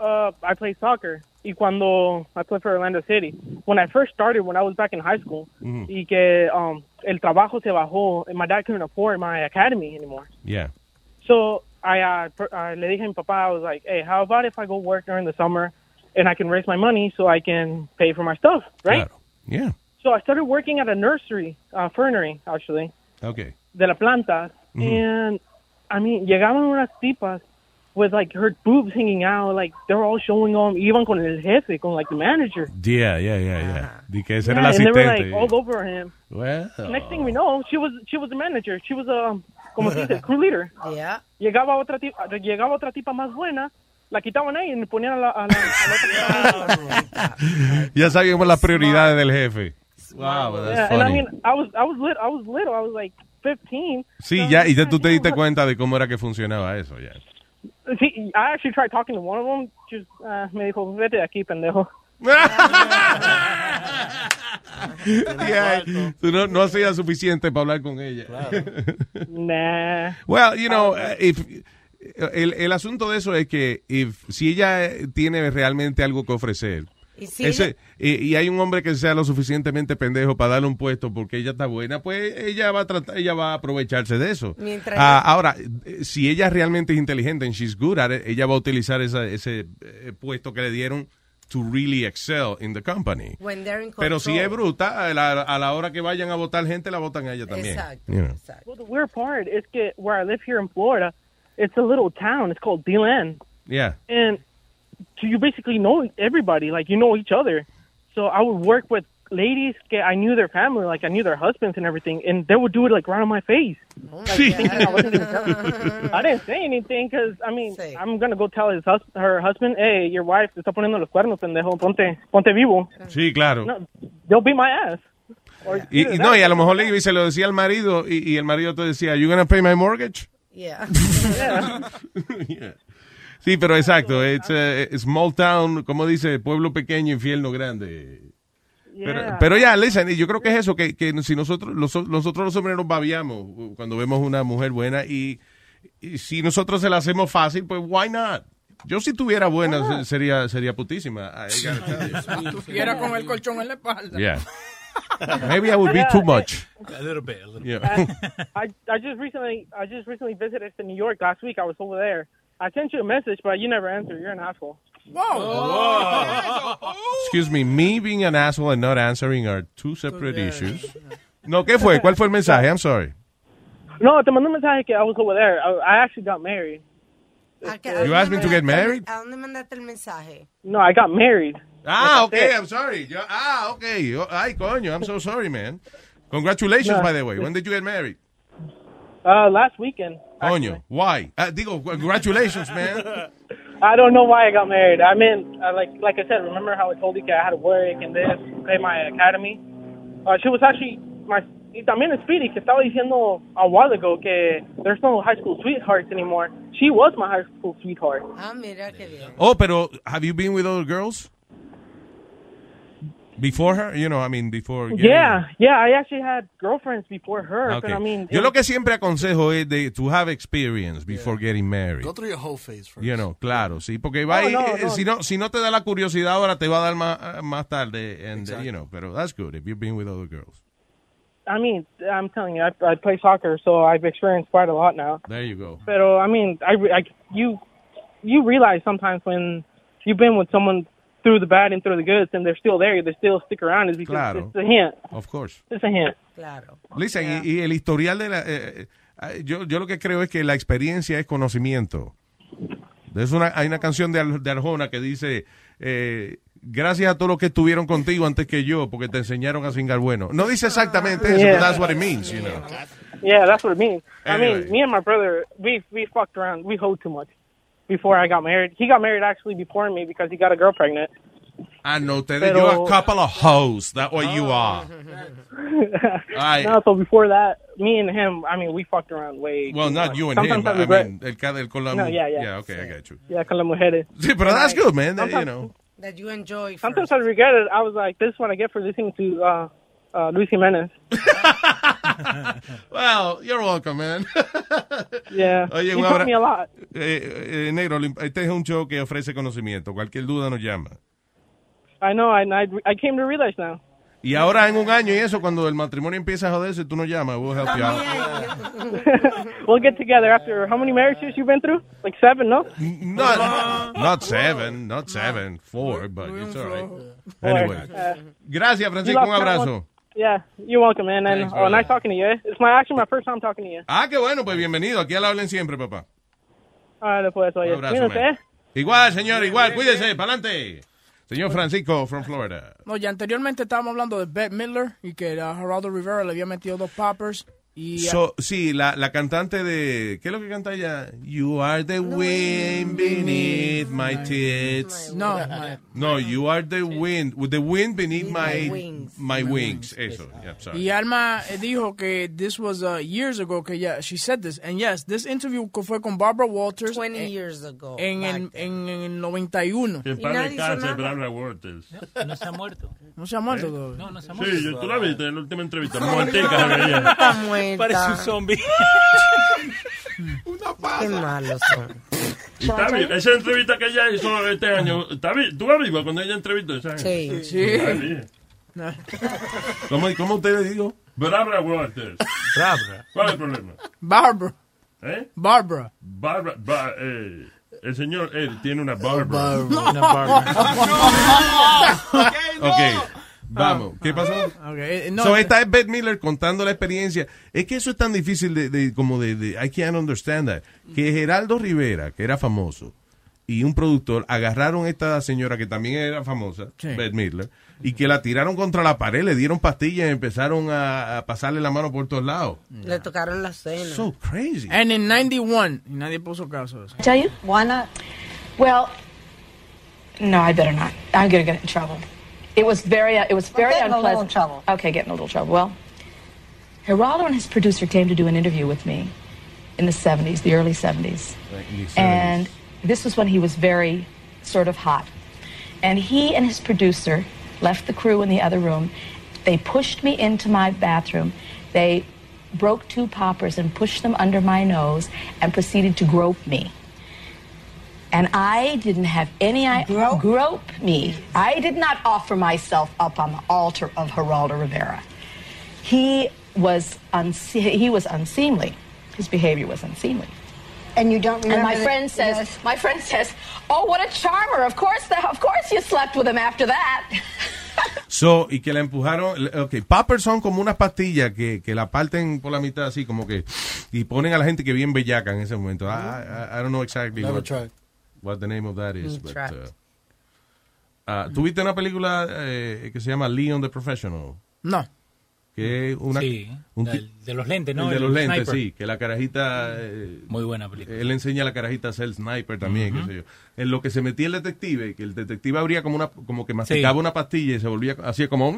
uh, I play soccer. Y cuando I played for Orlando City, when I first started, when I was back in high school, Mhm. y que um, el trabajo se bajó, and my dad couldn't afford my academy anymore. Yeah. So I, uh, per- uh, le dije a mi papá, I was like, hey, how about if I go work during the summer and I can raise my money so I can pay for my stuff, right? Yeah. So I started working at a nursery, uh, fernery, actually, Okay. de la planta. Ujú. And, I mean, llegaban unas tipas with, like, her boobs hanging out, like, they were all showing them, iban con el jefe, con, like, the manager. Yeah, yeah, yeah, yeah. Di que ese era el Yeah, and they were, asistente. like, all over him. Well, Next thing we know, she was she was the manager. She was a como se dice, (laughs) crew leader. Yeah. Llegaba otra tipa, llegaba otra tipa más buena, la quitaban ahí y le ponían a la, a la, a la otra. (laughs) ya sabíamos las prioridades del jefe. Wow, that's Yeah, and I funny. mean, I was I was lit, I was little. I was like 15. Sí, ya, y ya tú te diste cuenta de cómo era que funcionaba eso, ya. Sí, I actually tried talking to one of them. Just uh, me dijo, vete de aquí, pendejo. (laughs) Yeah, no, no hacías suficiente para hablar con ella. (laughs) Nah. Well, you know, uh, if, el, el asunto de eso es que if, si ella eh, tiene realmente algo que ofrecer, Y si ese, y, y hay un hombre que sea lo suficientemente pendejo para darle un puesto porque ella está buena, pues ella va a tratar, ella va a aprovecharse de eso. Mientras Ah, ella- ahora, si ella realmente es inteligente and she's good at it, ella va a utilizar esa- ese eh, puesto que le dieron to really excel in the company. When they're in Pero si es bruta, a la, a la hora que vayan a votar gente, la votan a ella también. Exacto. You know. Well, the weird part is que where I live here in Florida, it's a little town. It's called DeLand. Yeah. and so you basically know everybody, like you know each other. So I would work with ladies. que I knew their family, like I knew their husbands and everything, and they would do it like right on my face. Like, thinking (laughs) I, didn't say anything because I mean I'm gonna go tell his hus- her husband, hey, your wife está poniendo los cuernos, pendejo, ponte, ponte vivo. Sí, claro. No, they'll beat my ass. Y, y no, y a lo mejor le se lo decía al marido y, y el marido te decía, you gonna pay my mortgage? Yeah. (laughs) Yeah. (laughs) Sí, pero exacto, it's a small town, como dice, pueblo pequeño, infierno grande. Pero, Yeah. pero ya, listen, yo creo que es eso, que, que si nosotros, los, nosotros los hombres nos babiamos cuando vemos una mujer buena y, y si nosotros se la hacemos fácil, pues why not? Yo si tuviera buena se- sería sería putísima. Estuviera con el colchón en la espalda. Yeah. Maybe I would be too much. A little bit. A little Yeah. (laughs) I I just recently I just recently visited to New York last week. I was over there. I sent you a message, but you never answered. You're an asshole. Whoa! (laughs) Excuse me, me being an asshole and not answering are two separate issues. No, ¿qué fue? ¿Cuál fue el mensaje? I'm sorry. No, te mandé un mensaje que I was over there. I, I actually got married. You asked me to get married? ¿A dónde mandaste el mensaje? No, I got married. Ah, okay. I'm sorry. Yo- ah, okay. Yo- ay, coño, I'm so sorry, man. Congratulations, No. by the way. When did you get married? Uh, last weekend. Coño, why? Ah, digo, congratulations, (laughs) man. I don't know why I got married. I mean, uh, like like I said, remember how I told you I had to work and this, pay my academy? Uh, she was actually my. Y también Speedy, que estaba diciendo a while ago que there's no high school sweethearts anymore. She was my high school sweetheart. Ah, mira qué bien. Oh, pero have you been with other girls? Before her? You know, I mean, before. getting- Yeah, yeah. I actually had girlfriends before her. Okay. But I mean, Yo it- lo que siempre aconsejo es de to have experience before getting married. Go through your whole phase first. You know, claro, sí, porque va No, y- no, eh, no. si no si no te da la curiosidad ahora te va a dar más, eh, más tarde and Exacto. you know, pero that's good if you've been with other girls. I mean, I'm telling you, I, I play soccer, so I've experienced quite a lot now. There you go. But I mean, I, I you you realize sometimes when you've been with someone through the bad and through the good, and they're still there, they still stick around. Is because Claro. it's a hint. Of course. It's a hint. Claro. Listen, y, y el historial de la eh, eh, yo yo lo que creo es que la experiencia es conocimiento. Es una, hay una canción de, Ar- de Arjona que dice, eh, gracias a todos los que estuvieron contigo antes que yo, porque te enseñaron a cingar bueno. No dice exactamente eso, Yeah. but that's what it means, you know. Yeah, that's what it means. I mean, me and my brother, we we fucked around. We hoed too much before I got married. He got married actually before me because he got a girl pregnant. Ah, no, ustedes, Pero- you're a couple of hoes, that's what you are. (laughs) Ay. no, so before that, me and him, I mean, we fucked around way. Well, not much. you and Sometimes him, I I mean, el, ca- el con la No, yeah, yeah. Yeah, okay, I got you. Yeah, con las mujeres. Sí, pero that's good, man, that, you know. That you enjoy. Sometimes I regret it. I was like, this is what I get for listening to uh, uh, Luis Jimenez. (laughs) Well, you're welcome, man. (laughs) Yeah. Oye, taught abra- me a lot. Eh, eh, negro, lim- este es un show que ofrece conocimiento. Cualquier duda nos llama. I know. I, I I came to realize now. Y ahora en un año y eso, cuando el matrimonio empieza a joderse, tú nos llamas. We'll help you out. (laughs) we'll get together after how many marriages you've been through? Like seven, no? Not, not seven, not seven, four, but it's all right. Anyway. Uh, Gracias, you Francisco. Un abrazo. Yeah, you're welcome, man. And Thanks, oh, nice talking to you. It's my actually my first time talking to you. Ah, qué bueno, pues bienvenido. Aquí al hablen siempre, papá. All right, pues, oye, Un abrazo, man. eh. Igual, señor, igual. Cuídese, para adelante. Señor Francisco, from Florida. No, ya anteriormente estábamos hablando de Bette Midler y que a Geraldo Rivera le había metido dos poppers. Y So, sí, la, la cantante de... ¿Qué es lo que canta ella? You are the wind beneath my tits. No, No, you are the wind. With the wind beneath my, wings. my wings. Eso, yeah, sorry. Y Alma eh, dijo que this was uh, years ago que yeah, she said this. And yes, this interview fue con Barbara Walters. 20 en- years ago. En, en, en, en el 91. Que en paz descanse, Barbara Walters. No se ha muerto. No se ha muerto ¿Eh? No, no se ha muerto. Sí, yo- tú la viste en la última entrevista. Muertica. Está muerta. Parece un zombie. Qué malos son. Y está viva. Esa entrevista que ella hizo este año, ¿está vi- ¿tú vas viva cuando ella entrevistó esa? Sí. Está bien. ¿Cómo, ¿Cómo usted le digo? Barbara Walters. Barbara. ¿Cuál es el problema? Barbara. ¿Eh? Barbara. Barbara. ba- eh, el señor él tiene una Barbara. (laughs) Una Barbara. Ok, vamos. ¿Qué pasó? Ok, eh, no, so, eh, esta es Beth Miller contando la experiencia. Es que eso es tan difícil de, de- como de, de- I can't understand that. Que Geraldo Rivera, que era famoso, y un productor agarraron a esta señora que también era famosa, Sí. Beth Midler, y que la tiraron contra la pared, le dieron pastillas y empezaron a, a pasarle la mano por todos lados. Le tocaron la cena. So crazy. And in 91, y nadie puso caso. Tell you? Why not? Well, no, I better not. I'm gonna get in trouble. It was very, uh, it was very getting a little unpleasant. trouble. Okay, getting a little trouble. Well, Geraldo and his producer came to do an interview with me in the 70s, the early 70s. And this was when he was very sort of hot. And he and his producer left the crew in the other room. They pushed me into my bathroom. They broke two poppers and pushed them under my nose and proceeded to grope me. And I didn't have any I grope? me. I did not offer myself up on the altar of Geraldo Rivera. He was unse- he was unseemly. His behavior was unseemly. And you don't And remember my the- friend says, yes. my friend says, "Oh, what a charmer! Of course, the, of course you slept with him after that." (laughs) So, y que la empujaron. Ok, poppers son como unas pastillas que, que la parten por la mitad así, como que. Y ponen a la gente que bien bellaca en ese momento. I, I, I don't know exactly Never what, tried. What the name of that is. But, uh, ah, ¿Tuviste una película eh, que se llama Leon the Professional? No. Que una. Sí, un el de los lentes, ¿no? el de El los lentes, sniper. sí. Que la carajita. eh, Muy buena película. Él enseña a la carajita a ser sniper también, Ujú. qué sé yo. En lo que se metía el detective, que el detective abría como una, como que masticaba una pastilla y se volvía, hacía como,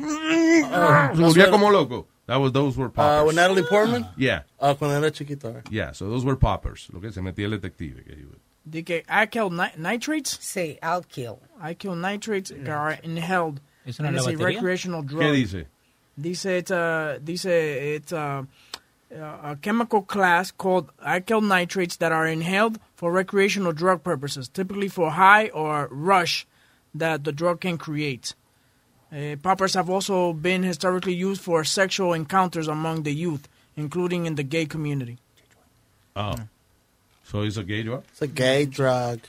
se volvía como loco. That was, those were poppers. Uh, with Natalie Portman? Yeah. Ah, cuando era chiquita. Yeah, so those were poppers, lo que se metía el detective. que De que alkyl ni- nitrates? Sí, alkyl. Alkyl nitrates are inhaled. ¿Eso no and es la it's a batería? recreational drug. ¿Qué dice? Dice it's a, dice it's a, a chemical class called alkyl nitrates that are inhaled for recreational drug purposes, typically for high or rush that the drug can create. Uh, poppers have also been historically used for sexual encounters among the youth, including in the gay community. Oh. So it's a gay drug? It's a gay drug.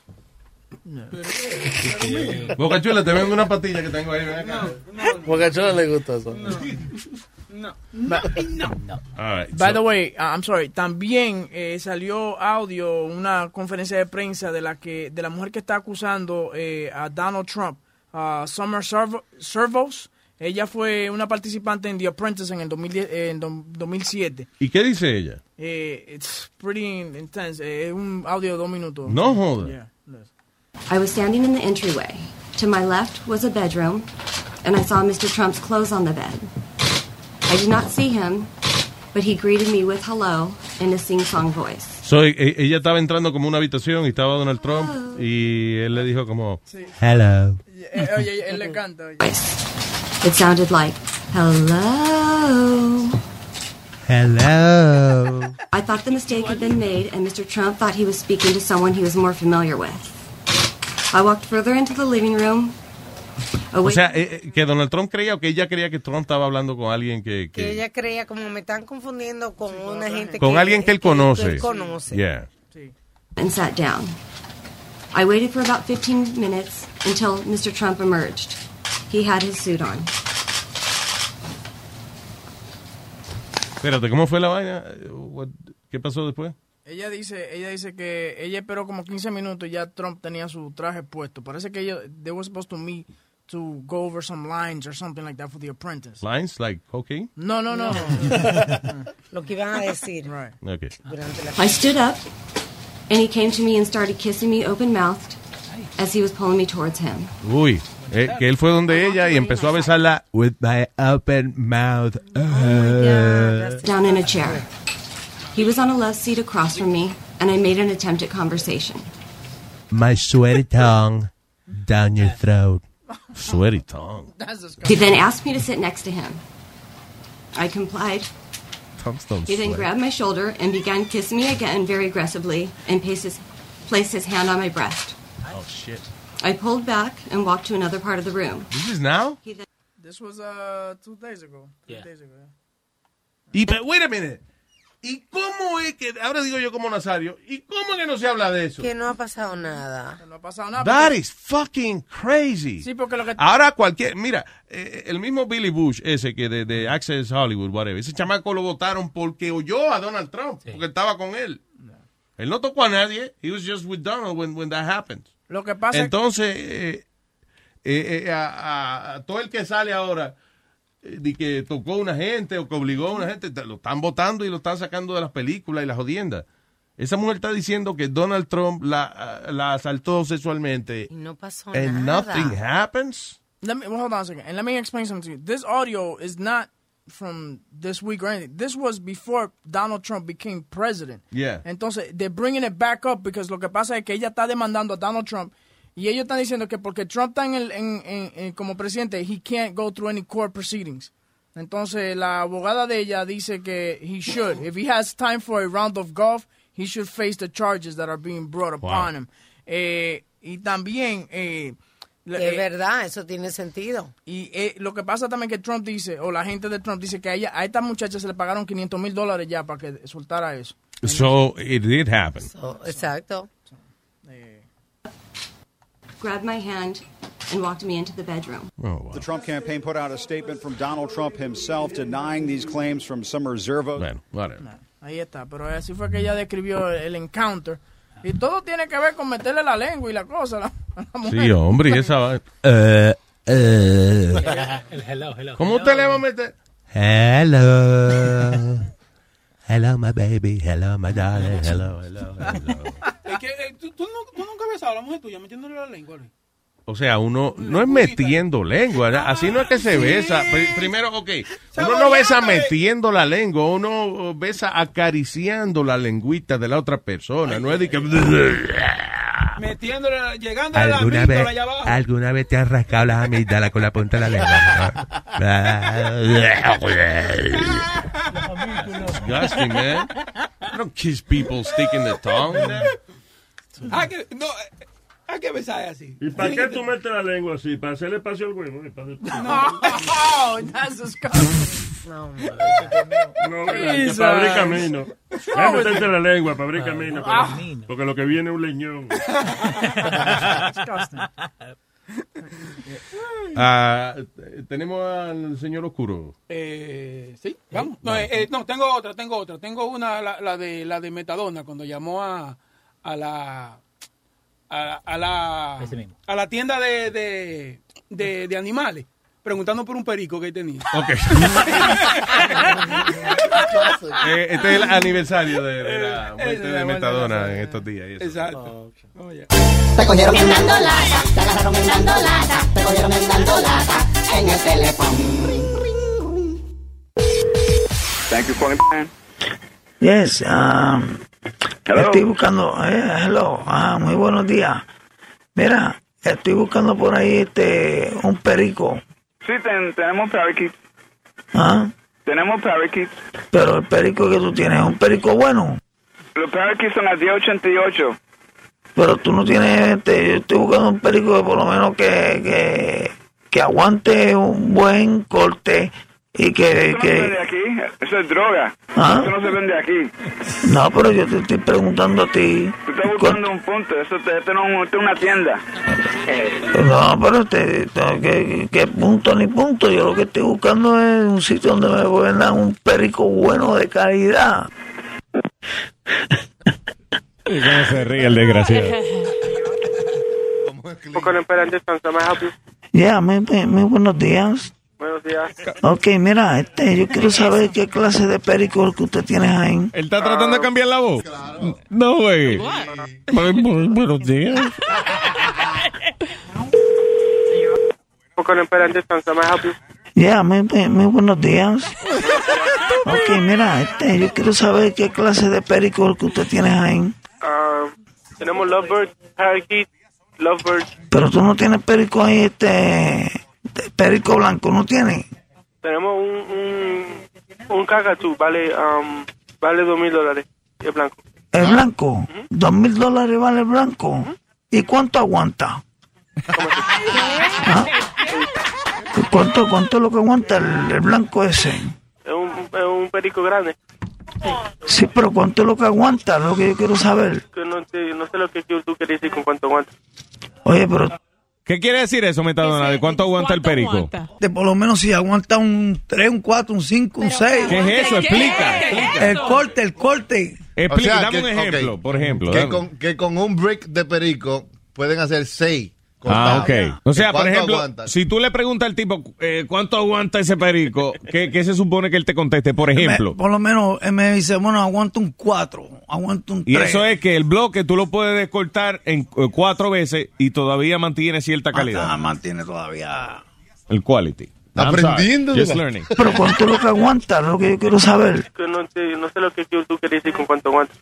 (laughs) Boca Chula, te vengo una pastilla que tengo ahí, ven acá. Porque a Cholo le gusta eso. No. All right, By so- the way, uh, I'm sorry, también eh, salió audio, una conferencia de prensa de la que de la mujer que está acusando eh, a Donald Trump, uh, Summer Servo- Servos. Ella fue una participante en The Apprentice en el 2010, eh, en do- 2007. ¿Y qué dice ella? Eh, it's pretty intense. Eh, Es un audio de dos minutos. No joda. Yeah. I was standing in the entryway. To my left was a bedroom, and I saw Mr. Trump's clothes on the bed. I did not see him, but he greeted me with hello in a sing song voice. So, e- e- ella estaba entrando como una habitación y estaba Donald Trump y él le dijo como, hello. Eh, oye, él le canta. oye. It sounded like, hello. Hello. I thought the mistake had been made, and Mr. Trump thought he was speaking to someone he was more familiar with. I walked further into the living room. O sea, eh, eh, que Donald Trump creía o que ella creía que Trump estaba hablando con alguien que... Que que ella creía, como me están confundiendo con una gente con que, alguien que él que conoce. él conoce. Yeah. and sat down. I waited for about 15 minutes until Mr. Trump emerged. He had his suit on. Espérate, ¿cómo fue la vaina? What- ¿Qué pasó después? Ella dice, ella dice que ella esperó como 15 minutos y ya Trump tenía su traje puesto. Parece que ellos, they were supposed to meet to go over some lines or something like that for The Apprentice. Lines like cocaine? No, no, no. Lo que iban a decir. Okay. Durante la I stood up, and he came to me and started kissing me open mouthed as he was pulling me towards him. Uy, eh, que él fue donde ella y empezó a besarla with my open mouth. Uh, Down in a chair. He was on a love seat across from me, and I made an attempt at conversation. my sweaty tongue down your throat. Sweaty tongue. (laughs) He then asked me to sit next to him. I complied. Tongues don't He then sweat. grabbed my shoulder and began kissing me again very aggressively and placed his, placed his hand on my breast. Oh, shit. I pulled back and walked to another part of the room. This is now? This was uh, two days ago. Three Yeah. days ago. Y, wait a minute. ¿Y cómo es que, ahora digo yo como Nazario, ¿y cómo es que no se habla de eso? Que no ha pasado nada. No ha pasado nada. That porque- is fucking crazy. Sí, porque lo que... Ahora cualquier, mira, eh, el mismo Billy Bush, ese que de, de Access Hollywood, whatever, ese chamaco lo votaron porque oyó a Donald Trump, porque estaba con él. Él no tocó a nadie, he was just with Donald when, when that happened. Lo que pasa Entonces, eh, eh, eh, a, a- a todo el que sale ahora eh, de que tocó una gente o que obligó a una gente, te- lo están votando y lo están sacando de las películas y las jodiendas. Esa mujer está diciendo que Donald Trump la, la asaltó sexualmente Y no pasó and nada. nothing happens. let me well, hold on a second, and let me explain something to you. This audio is not from this week or anything. This was before Donald Trump became president. Yeah. Entonces, they're bringing it back up because lo que pasa es que ella está demandando a Donald Trump y ellos están diciendo que porque Trump está en el, en, en- en- como presidente, he can't go through any court proceedings. Entonces, la abogada de ella dice que he should. If he has time for a round of golf, he should face the charges that are being brought upon him. Eh, y también... Eh, Es eh, verdad, eso tiene sentido. y eh, lo que pasa también que Trump dice, o la gente de Trump dice que a, ella, a esta muchacha se le pagaron 500 mil dólares ya para que soltara eso. So it did happen. Oh, exacto. Grabbed my hand and walked me into the bedroom. The Trump campaign put out a statement from Donald Trump himself denying these claims from Summer Zervo. Ahí está, pero así fue que ella describió el encounter. Y todo tiene que ver con meterle la lengua y la cosa a la, la mujer. Sí, hombre, y esa va- (laughs) Eh, eh. El hello, hello. ¿Cómo usted le va a meter? Hello. Hello, my baby. Hello, my darling. Hello, hello, hello. Es que, eh, ¿tú, tú no- tú nunca has besado a la mujer tuya metiéndole la lengua. Luis? O sea, uno no es metiendo lengua, ¿verdad? así no es que se besa. Pri- Primero, ok, uno no besa metiendo la lengua, uno besa acariciando la lengüita de la otra persona, no es de que... (laughs) Metiéndole, la- llegando a la ¿Alguna amígdala vez, allá abajo. ¿Alguna vez te has rascado las amígdalas con la punta de la Disgusting, man. I don't kiss people sticking the tongue. Hay que, no, eh, hay que besar así. ¿Y para qué tú metes la lengua así? ¿Para hacerle espacio al huevo? ¿Y para- Oh, that's disgusting. No, (laughs) No, Jesus. para abrir camino. A with meterte you? la lengua para abrir camino. Ah. pero- Porque lo que viene es un leñón. Disgusting. (laughs) Ah, tenemos al señor Oscuro. Eh, sí, vamos. No, eh, eh, no, tengo otra, tengo otra. Tengo una, la, la de la de Metadona, cuando llamó a, a la a, a la Ese mismo. a la tienda de, de, de, de animales, preguntando por un perico que tenía. Ok. (laughs) (laughs) Eh, este es el aniversario de, de la muerte de Metadona en estos días. y eso. Exacto. Te cogieron en dando lata, te agarraron en dando lata, te cogieron en dando lata en el teléfono. Thank you for calling. Yes, um, estoy buscando, eh, hello, ah, muy buenos días. Mira, estoy buscando por ahí este, un perico, Sí, ten- tenemos parakeets. ¿ah? Tenemos parakeets. Pero el perico que tú tienes es un perico bueno, Los parakeets son a 1088. pero tú no tienes, este, yo estoy buscando un perico que por lo menos que, que, que aguante un buen corte y que, Eso no se vende que, aquí. Eso es droga. ¿Ah? Eso no se vende aquí. no, pero yo te estoy preguntando a ti. Tú estás buscando un punto. Eso te, esto no esto es una tienda. No, pero este, este, ¿qué, qué punto ni punto? Yo lo que estoy buscando es un sitio donde me pueden dar un perico bueno de calidad. ¿Y cómo se ríe el desgraciado? ¿me help you? Ya, muy, muy- muy buenos días. Buenos días. Ok, mira, este, yo quiero saber qué clase de perico es el que usted tiene ahí. ¿Él está tratando de cambiar la voz? No, güey. Buenos días. Con Emperante. Ya, muy, muy- muy buenos días. Ok, mira, este, yo quiero saber qué clase de perico es el que usted tiene ahí. Ah, tenemos Lovebird, Parakeet, Lovebird. Pero tú no tienes perico ahí, este, de perico blanco, ¿no tienes? Tenemos un, un, un cacatú, vale, um, vale dos mil dólares. Es blanco. ¿El blanco? ¿Dos mil dólares vale el blanco? ¿Y cuánto aguanta? ¿Ah? ¿Y ¿Cuánto, ¿Cuánto es lo que aguanta el, el blanco ese? Es un, es un perico grande. Sí, pero ¿cuánto es lo que aguanta? Lo que yo quiero saber. Que no, sé, no sé lo que tú quieres decir con cuánto aguanta. Oye, pero ¿Qué quiere decir eso, Metadona? ¿De cuánto aguanta el perico? de por lo menos si aguanta un 3, un 4, un 5, un 6. ¿Qué es eso? Explica. El corte, el corte. Explica, dame un ejemplo, ok, por ejemplo. Que con, que con un brick de perico pueden hacer Ah, ok. O sea, por ¿Cuánto ejemplo, si tú le preguntas al tipo eh, cuánto aguanta ese perico, ¿qué, qué se supone que él te conteste? Por ejemplo. Me- por lo menos él me dice, bueno, aguanta un 4, aguanta un 3. Y eso es que el bloque tú lo puedes descortar en eh, cuatro veces y todavía mantiene cierta calidad. Ah, mantiene todavía. El quality. I'm Aprendiendo Just learning. Pero ¿cuánto es lo que aguanta? Lo que yo quiero saber. No, te- no sé lo que tú quieres decir con cuánto aguanta.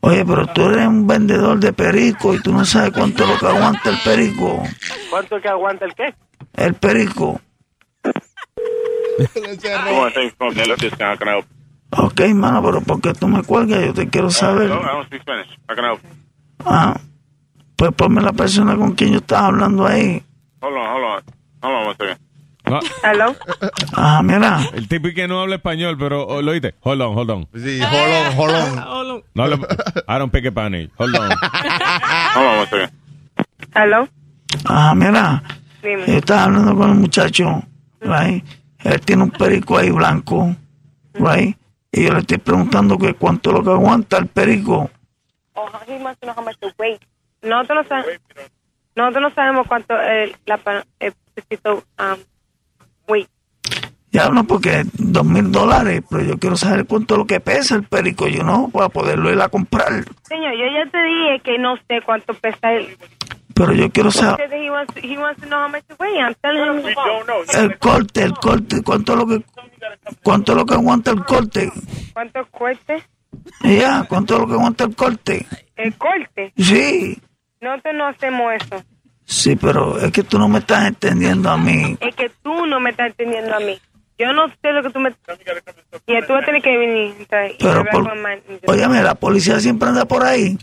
Oye, pero tú eres un vendedor de perico y tú no sabes cuánto es lo que aguanta el perico. ¿Cuánto es que aguanta el qué? El perico. Ok, mano, pero ¿por qué tú me cuelgas? Yo te quiero saber. Ah, pues ponme la persona con quien yo estaba hablando ahí. Hold on, hold on. Hold on one second. No. ¿Aló? Ah, mira. El tipo que no habla español, pero oh, lo oíste. Hold on, hold on. Sí, jolón, jolón. No habla, I don't pick up Spanish. Hold on. Hold on one second. ¿Aló? Ah, mira. Dime. Estaba hablando con el muchacho, right? Él tiene un perico ahí blanco, right? Y yo le estoy preguntando que cuánto es lo que aguanta el perico. Oh, he to know how much the weight. Nosotros no, sabemos, nosotros no sabemos cuánto el, la, el um, weight. Ya no, porque dos mil dólares, pero yo quiero saber cuánto es lo que pesa el perico, yo no, para poderlo ir a comprar. Señor, yo ya te dije que no sé cuánto pesa él. Pero yo quiero saber Because he wants, he wants to know how much the weight. I'm telling him. We don't know. el corte, el corte, cuánto es lo que cuánto es lo que aguanta el corte. ¿Cuánto corte? Ya, cuánto es lo que aguanta el corte. El corte. Sí, Nosotros no hacemos eso. Sí, pero es que tú no me estás entendiendo a mí. Es que tú no me estás entendiendo a mí. Yo no sé lo que tú me... Y tú vas a tener que venir entonces, Pero por, con man- óyeme, la policía siempre anda por ahí.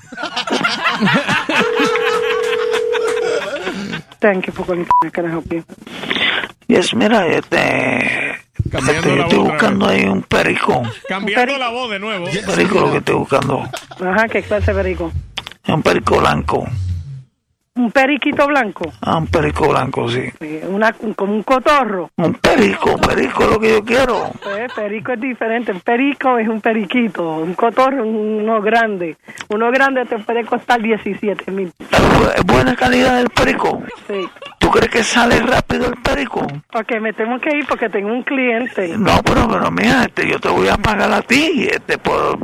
Thank you for calling. Can I help you? Yes, mira, este, este, yo estoy buscando ahí un perico. Cambiando la voz de nuevo. Un perico lo que estoy buscando. Ajá, ¿qué clase de perico? Es un perico blanco. Un periquito blanco. Ah, un perico blanco, sí. Sí, Una, como un cotorro. Un perico, perico es lo que yo quiero. Pues, perico es diferente. Un perico es un periquito. Un cotorro es uno grande. Uno grande te puede costar 17 mil. ¿Es buena calidad del perico? Sí. ¿Tú crees que sale rápido el perico? Ok, me tengo que ir porque tengo un cliente. No, pero, pero mira, este, yo te voy a pagar a ti, este, por,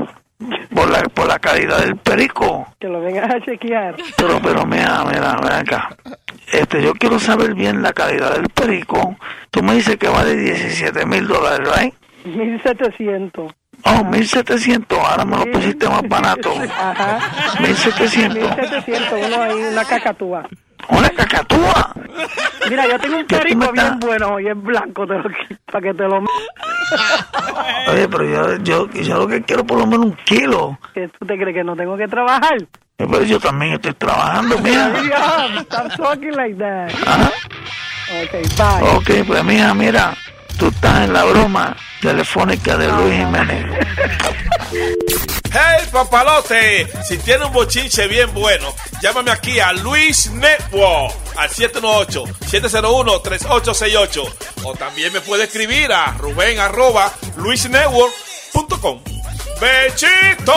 por la, por la calidad del perico. Que lo vengas a chequear. Pero, pero mira, mira, mira acá. Este, yo quiero saber bien la calidad del perico. Tú me dices que vale 17 mil dólares, ¿right? 1700. Oh, 1700, ahora me lo pusiste más barato. Ajá. 1700. 1700, uno ahí, una cacatúa. ¿Una cacatúa? Mira, yo tengo un ¿Qué tú me perico bien bueno y es blanco, te lo qui- para que te lo... Oye, pero yo, yo, yo lo que quiero por lo menos un kilo. ¿Qué tú te crees que no tengo que trabajar? Eh, Pero yo también estoy trabajando, mira. Stop talking like that. Okay, bye. Ok, pues mira, mira, tú estás en la broma telefónica de Luis Jiménez. (laughs) ¡Hey, papalote! Si tiene un bochinche bien bueno, llámame aquí a Luis Network al 718-701-3868. O también me puede escribir a Rubén arroba luisnetwork.com. ¡Bechito!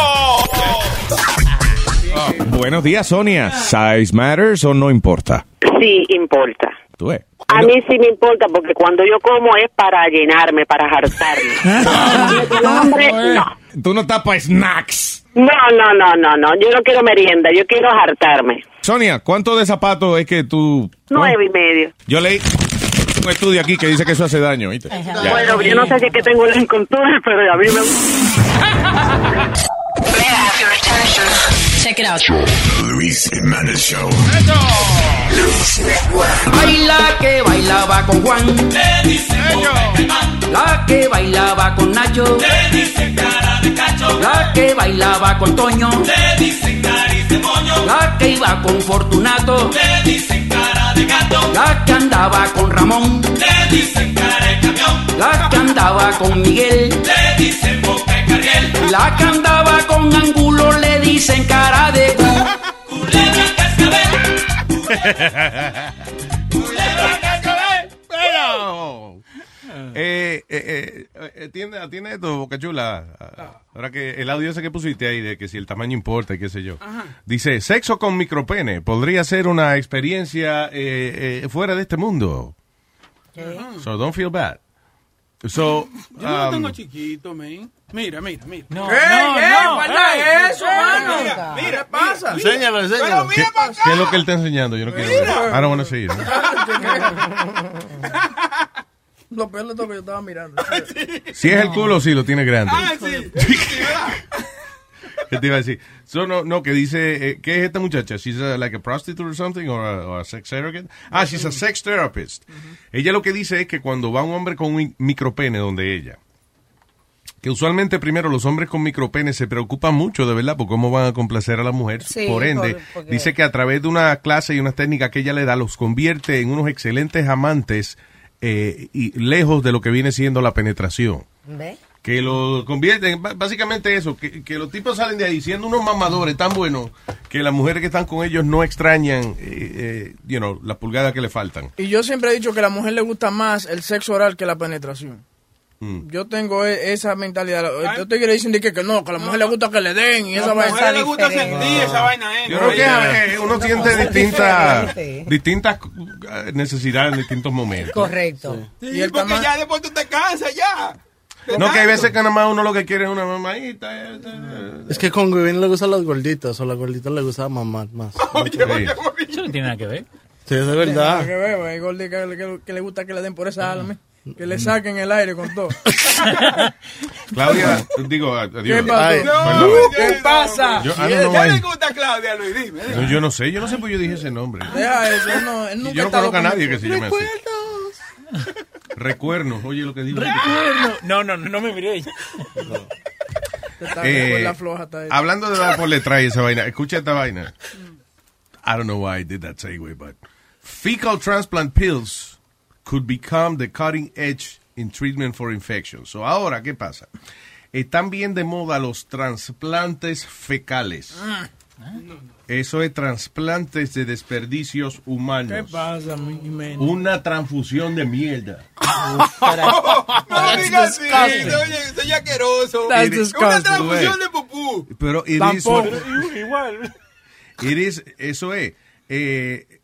Buenos días, Sonia. ¿Size matters o no importa? Sí, importa. Tú ves. A mí sí me importa porque cuando yo como es para llenarme, para hartarme. (laughs) No. Tú no para snacks. No, no, no, no, no. Yo no quiero merienda, yo quiero hartarme. Sonia, ¿cuánto de zapatos es que tú... Nueve y medio. Yo leí un estudio aquí que dice que eso hace daño, ¿viste? Bueno, yo no sé si es que tengo la encontura, pero a mí me (laughs) (laughs) Check it out. Luis Jiménez Show. Luis Network. Baila que bailaba con Juan. Le dicen La que bailaba con Nacho. Le dicen cara de cacho. La que bailaba con Toño. Le dicen nariz de moño. La que iba con Fortunato. Le dicen cara de gato. La que andaba con Ramón. Le dicen cara de camión. La que andaba con Miguel. Le dicen boca carriel. La que andaba con Angulo. Le dicen cara de cu. Culebra Eh, eh, eh, eh, atiende, atiende esto, Boca Chula. Ah, Ahora que el audio ese que pusiste ahí de que si el tamaño importa y qué sé yo. Dice, sexo con micropene podría ser una experiencia eh, eh, fuera de este mundo. So don't feel bad. So, Yo no lo um, tengo chiquito, man. Mira, mira, mira. No, ¡Ey, no, ey, no, guarda ey, eso, mano! mira, Mira, ¿qué pasa? Enséñalo, enséñalo. ¿qué, qué es lo que él está enseñando? Yo no quiero ver. I don't want to see it. (laughs) Lo peor de todo que yo estaba mirando. Si es el culo, sí, lo tiene grande. Ah, sí. (laughs) sí. ¿Qué te iba a decir? So, no, no, que dice, eh, ¿qué es esta muchacha? ¿She's a, like a prostitute or something? Or a, or a sex surrogate? Ah, she's a sex therapist. Ella lo que dice es que cuando va un hombre con un micropene donde ella, que usualmente primero los hombres con micropene se preocupan mucho de verdad por cómo van a complacer a la mujer. Sí, por ende, por- dice que a través de una clase y unas técnicas que ella le da, los convierte en unos excelentes amantes eh, y lejos de lo que viene siendo la penetración ¿Ves? Que lo convierten, básicamente eso, que, que los tipos salen de ahí siendo unos mamadores tan buenos que las mujeres que están con ellos no extrañan, eh, eh, you know, las pulgadas que le faltan. Y yo siempre he dicho que a la mujer le gusta más el sexo oral que la penetración. Mm. Yo tengo e- esa mentalidad. Yo estoy que le dicen de que, que no, que a la mujer le gusta que le den y A esa vaina. mujeres les gusta sentir esa vaina, ¿eh? Yo creo que eh, uno siente distintas, distintas eh, necesidades en distintos momentos. Correcto. Sí, Y el porque ya después tú te cansas ya. No, que hay veces que nada más uno lo que quiere es una mamadita. eh, eh, Es que con Gubin le gustan las gorditas, o las gorditas le gusta mamar más. (laughs) Eso no tiene nada que ver. Sí, es de Nada verdad. que ver, hay gordi que, que- que le gusta que le den por esa alma. Que le saquen el aire con todo. (laughs) Claudia, digo, adiós. ¿Qué pasó? Ay, No. ¿Qué pasa? Yo, I don't know ¿Qué why. le gusta a Claudia, Luis? Dime. dime. No, yo no sé, yo no sé por qué yo dije ese nombre. Deja eso, no, él Y nunca yo no conozco a nadie que se llame así. Recuernos, oye lo que digo. No, no, no, no me miré. Está Eh, con la floja hablando de dar por letra y esa vaina, escucha esta vaina. I don't know why I did that segue, but fecal transplant pills could become the cutting edge in treatment for infections. So ahora, ¿qué pasa? Están bien de moda los trasplantes fecales. Eso es trasplantes de desperdicios ¿Qué humanos. pasa, mi men? Una transfusión de mierda. No digas así, disgusting. oye, soy asqueroso. Una transfusión de pupú. Pero it is Tampoco. Igual. It is- eso es. Eh,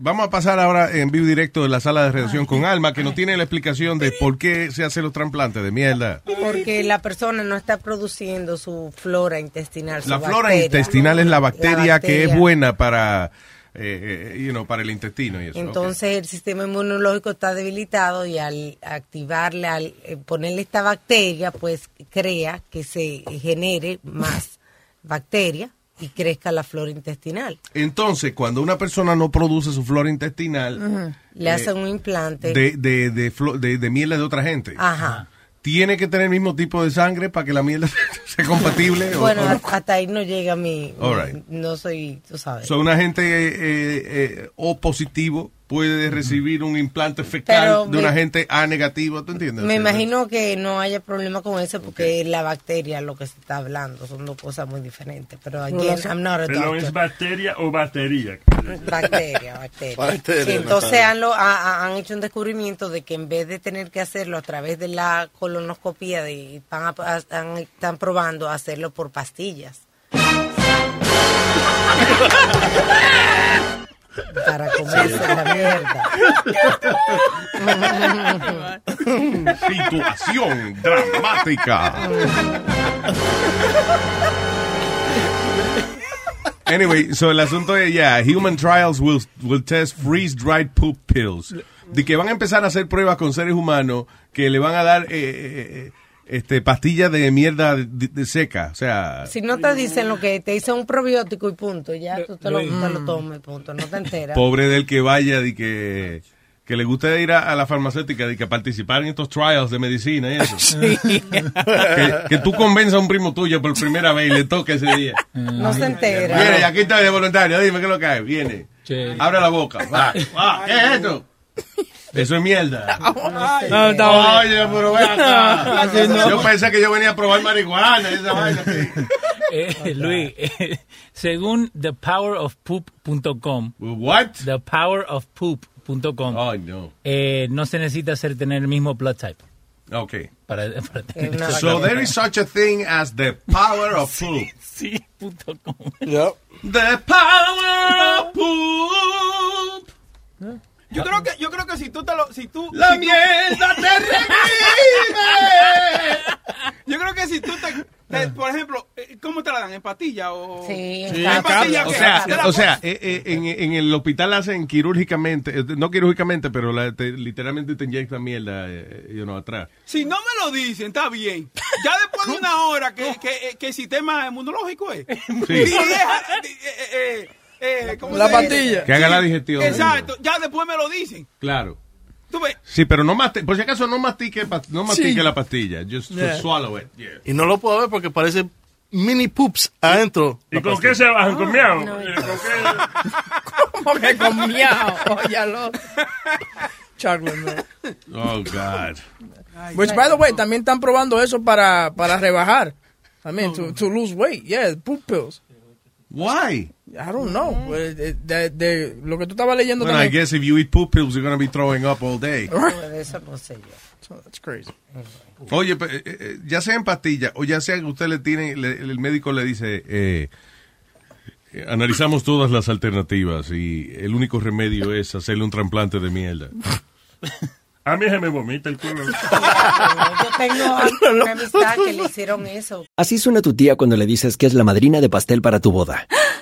vamos a pasar ahora en vivo directo de la sala de redacción con Alma, que nos tiene la explicación de por qué se hacen los trasplantes de mierda. Porque la persona no está produciendo su flora intestinal. su La flora intestinal es la bacteria, que es buena para, eh, eh, you know, para el intestino y eso. Entonces el sistema inmunológico está debilitado y al activarle, al eh, ponerle esta bacteria, pues crea que se genere más bacteria y crezca la flora intestinal. Entonces, cuando una persona no produce su flora intestinal Le Eh, hacen un implante. de, de, de, flo- de, de mierda de otra gente, Ajá. ¿Tiene que tener el mismo tipo de sangre para que la mierda (laughs) sea compatible? o- Bueno, o- a- hasta ahí no llega mi... All right. No soy, tú sabes. So, una gente eh, eh, O positivo puede recibir un implante fecal Pero de una me- gente A negativo, ¿tú entiendes? Me imagino que no haya problema con eso porque la bacteria lo que se está hablando son dos cosas muy diferentes. Pero again, I'm not a Pero es bacteria o batería. Bacteria, bacteria. Bacteria, Sí, entonces han, lo- ha- ha- han hecho un descubrimiento de que en vez de tener que hacerlo a través de la colonoscopía, de, van a- a- han- están probando hacerlo por pastillas. Para comerse la mierda. Situación dramática. (laughs) Anyway, so el asunto es, yeah, human trials will, will test freeze-dried poop pills. De que van a empezar a hacer pruebas con seres humanos que le van a dar eh, eh, eh, este pastillas de mierda de, de seca. O sea, Si no te dicen lo que te dicen un probiótico y punto, ya tú te lo, te lo tomas y punto, no te enteras. pobre del que vaya de que, que le gusta ir a, a la farmacéutica de que participar en estos trials de medicina y eso. (laughs) que, que tú convenzas a un primo tuyo por primera vez y le toca ese día. No se entera. Viene, y aquí está de voluntario, dime qué es lo que hay. Viene. Abre la boca. Va, va, ¿Qué es esto? Eso es mierda. (laughs) No, Oye, pero ven acá. (laughs) Yo pensé que yo venía a probar marihuana y esa vaina. Eh, Luis, eh, según thepowerofpoop.com. What? Thepowerofpoop.com. Ay, no. Eh, no se necesita ser tener el mismo blood type. Ok. Para, para tener So there is such a thing as the power of poop. Sí, punto com. The power of poop. Yo creo que, yo creo que si tú te lo, si tú, La si tú- mierda te revive. (laughs) Yo creo que si tú te- por ejemplo, eh, ¿cómo te la dan? ¿En pastilla o...? Sí, Sí, ¿En pastilla o sea, ¿Te la o sea eh, eh, en, en el hospital hacen quirúrgicamente, eh, no quirúrgicamente, pero la- te- literalmente te inyectan mierda eh, you know, atrás. Si no me lo dicen, está bien. Ya después de una hora que, que, que el sistema inmunológico es. (laughs) Sí. Y deja- eh, eh, eh, ¿cómo La pastilla. Que haga la digestión. Exacto, ya después me lo dicen. Claro. Tú ves, Sí, pero no mastique, por si acaso no mastique, no mastique Sí. la pastilla, just Yeah. swallow it. Yeah. Y no lo puedo ver porque parece mini poops adentro. ¿Y con qué se bajan? ¿Con miau? Eh, (laughs) ¿Cómo que con miau? Óyalo. Chocolate, man. Oh, God. Which, by the way, también están probando eso para, para rebajar. I mean, to, to lose weight. Yeah, poop pills. Why? I don't know. Pues, De, de- de- lo que tú estabas leyendo Well, I también. guess if you eat poop pills, you're going to be throwing up all day. (laughs) Eso no sé yo. That's crazy. Oye, eh, eh, ya sea en pastilla o ya sea que usted le tiene, le- el médico le dice, eh, eh, analizamos todas las alternativas y el único remedio es hacerle un trasplante de mierda. (laughs) A mí se me vomita el culo. (laughs) Yo tengo (laughs) una amistad que le hicieron eso. Así suena tu tía cuando le dices que es la madrina de pastel para tu boda.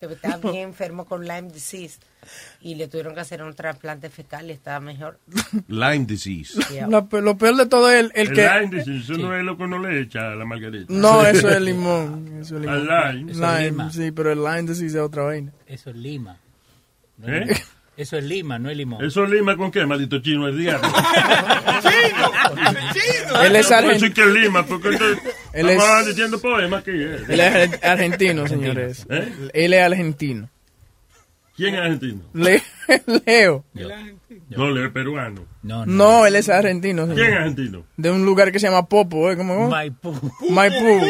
Que estaba bien enfermo con Lyme disease y le tuvieron que hacer un trasplante fecal y estaba mejor. Lyme disease. (laughs) Lo, pe- lo peor de todo es el, el El que... lime, dice, eso no es lo que uno le echa a la margarita. No, (laughs) eso es limón. Eso es limón. Al. Eso es Lime, lima. sí, pero el lime disease es otra vaina. Eso es lima. No ¿Eh? Es. Eso es lima, no es limón. ¿Eso lima con qué, maldito chino? El diablo. (laughs) Él es No puedo argentino. que es lima, porque Él estamos es- diciendo poemas aquí. eh. Él es ar- argentino, señores. ¿Eh? Él es argentino. ¿Quién es argentino? Le- (laughs) Leo. No, Leo es peruano. No, No, él es argentino. señor. ¿Quién es argentino? De un lugar que se llama Popo, ¿eh? ¿Cómo? Maipú. Maipú.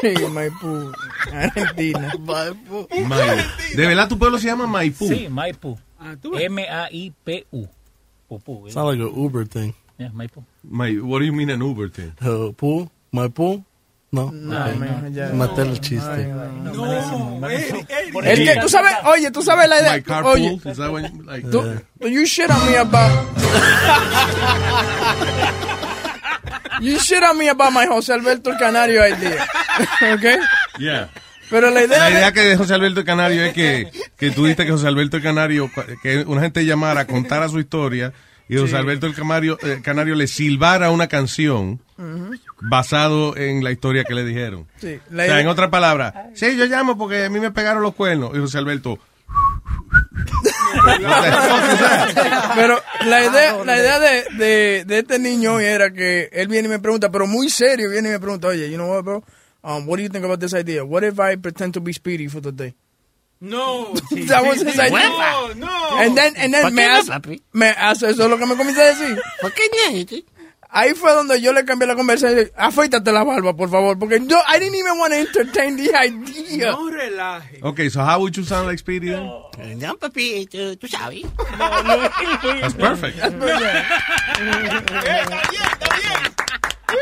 Sí, Maipú. Argentina. Maipú. ¿De verdad tu pueblo se llama Maipú? Sí, Maipú. M-A-I-P-U. Pupú. ¿eh? Sound like an Uber thing. Yeah, Maipú. My, what do you mean an Uber thing? Uh, pool? My pool? No. No, Ok. man, ya. Maté el chiste. Es que tú sabes, oye, tú sabes la idea. My carpool? Oye, Is that when you, like, tú, you shit on me about. you shit on me about my José Alberto el Canario idea. (laughs) ¿Ok? Yeah. Pero la idea. La idea que de José Alberto el Canario es que, que tú dijiste que José Alberto el Canario, que una gente llamara, contara su historia y José Sí. Alberto el Canario, el Canario le silbara una canción basado en la historia que le dijeron. Sí, O sea, en otras palabras, sí, yo llamo porque a mí me pegaron los cuernos. Y José Alberto, (laughs) Pero la idea, la idea de, de, de este niño hoy era que él viene y me pregunta, pero muy serio, viene y me pregunta, oye, you know what, bro? Um, what do you think about this idea? What if I pretend to be Speedy for the day? No. (laughs) That was his idea. No, no. And then, and then me hace, me hace, eso es lo que me comienza a decir. ¿Por qué no? Ahí fue donde yo le cambié la conversación y afeítate la barba, por favor, porque yo, I didn't even want to entertain the idea. No relaje. okay, so how would you sound like Speedy then? No, papi, tú, tú sabes. That's perfect. (laughs)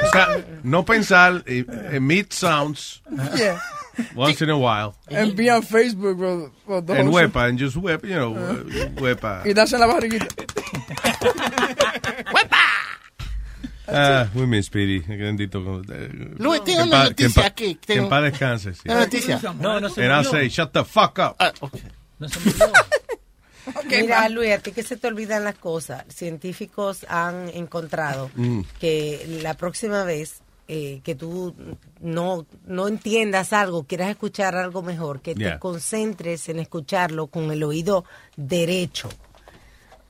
O sea, no pensar, eh, emit sounds Yeah. once in a while. And be on Facebook, bro. the And huepa, and just whip, you know, huepa. Y darse la barriguita. (laughs) Ah, muy bien, Speedy. Eh, Luis, tengo en una noticia aquí, Que en paz descanse. Una noticia. No, no se And I'll murió. say, shut the fuck up. No se (laughs) Mira, Luis, a ti que se te olvidan las cosas. Científicos han encontrado Mm. que la próxima vez eh, que tú no, no entiendas algo, quieras escuchar algo mejor, que Yeah. te concentres en escucharlo con el oído derecho.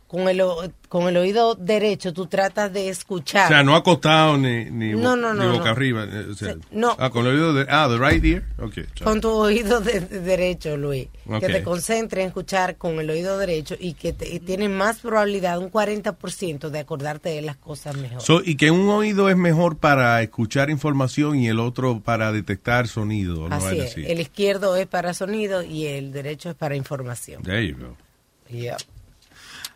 Con el, o- con el oído derecho tú tratas de escuchar. O sea, no acostado ni, ni, No, no, ni boca arriba. eh, o sea, Sí, no. Ah, con el oído de, ah, the right ear. Okay. sorry. Con tu oído de- de derecho, Luis. Que te concentres en escuchar con el oído derecho y que te, y tienes más probabilidad, un 40% de acordarte de las cosas mejor. So, y que un oído es mejor para escuchar información y el otro para detectar sonido. así Algo es. así. El izquierdo es para sonido y el derecho es para información. There you go.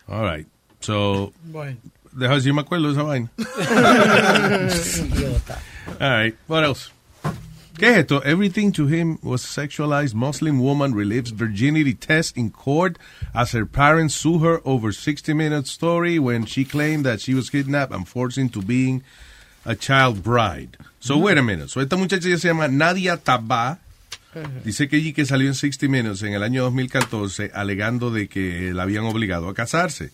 All right. So, Bueno. deja ver si me acuerdo de esa vaina. (laughs) All right. What else? ¿Qué es esto? Everything to him was sexualized. Muslim woman relieves virginity test in court as her parents sue her over 60 minutes story when she claimed that she was kidnapped and forced into being a child bride. So mm. wait a minute. So esta muchacha ya se llama Nadia Tabá. (laughs) Dice que que salió en 60 Minutes en el año 2014 alegando de que la habían obligado a casarse.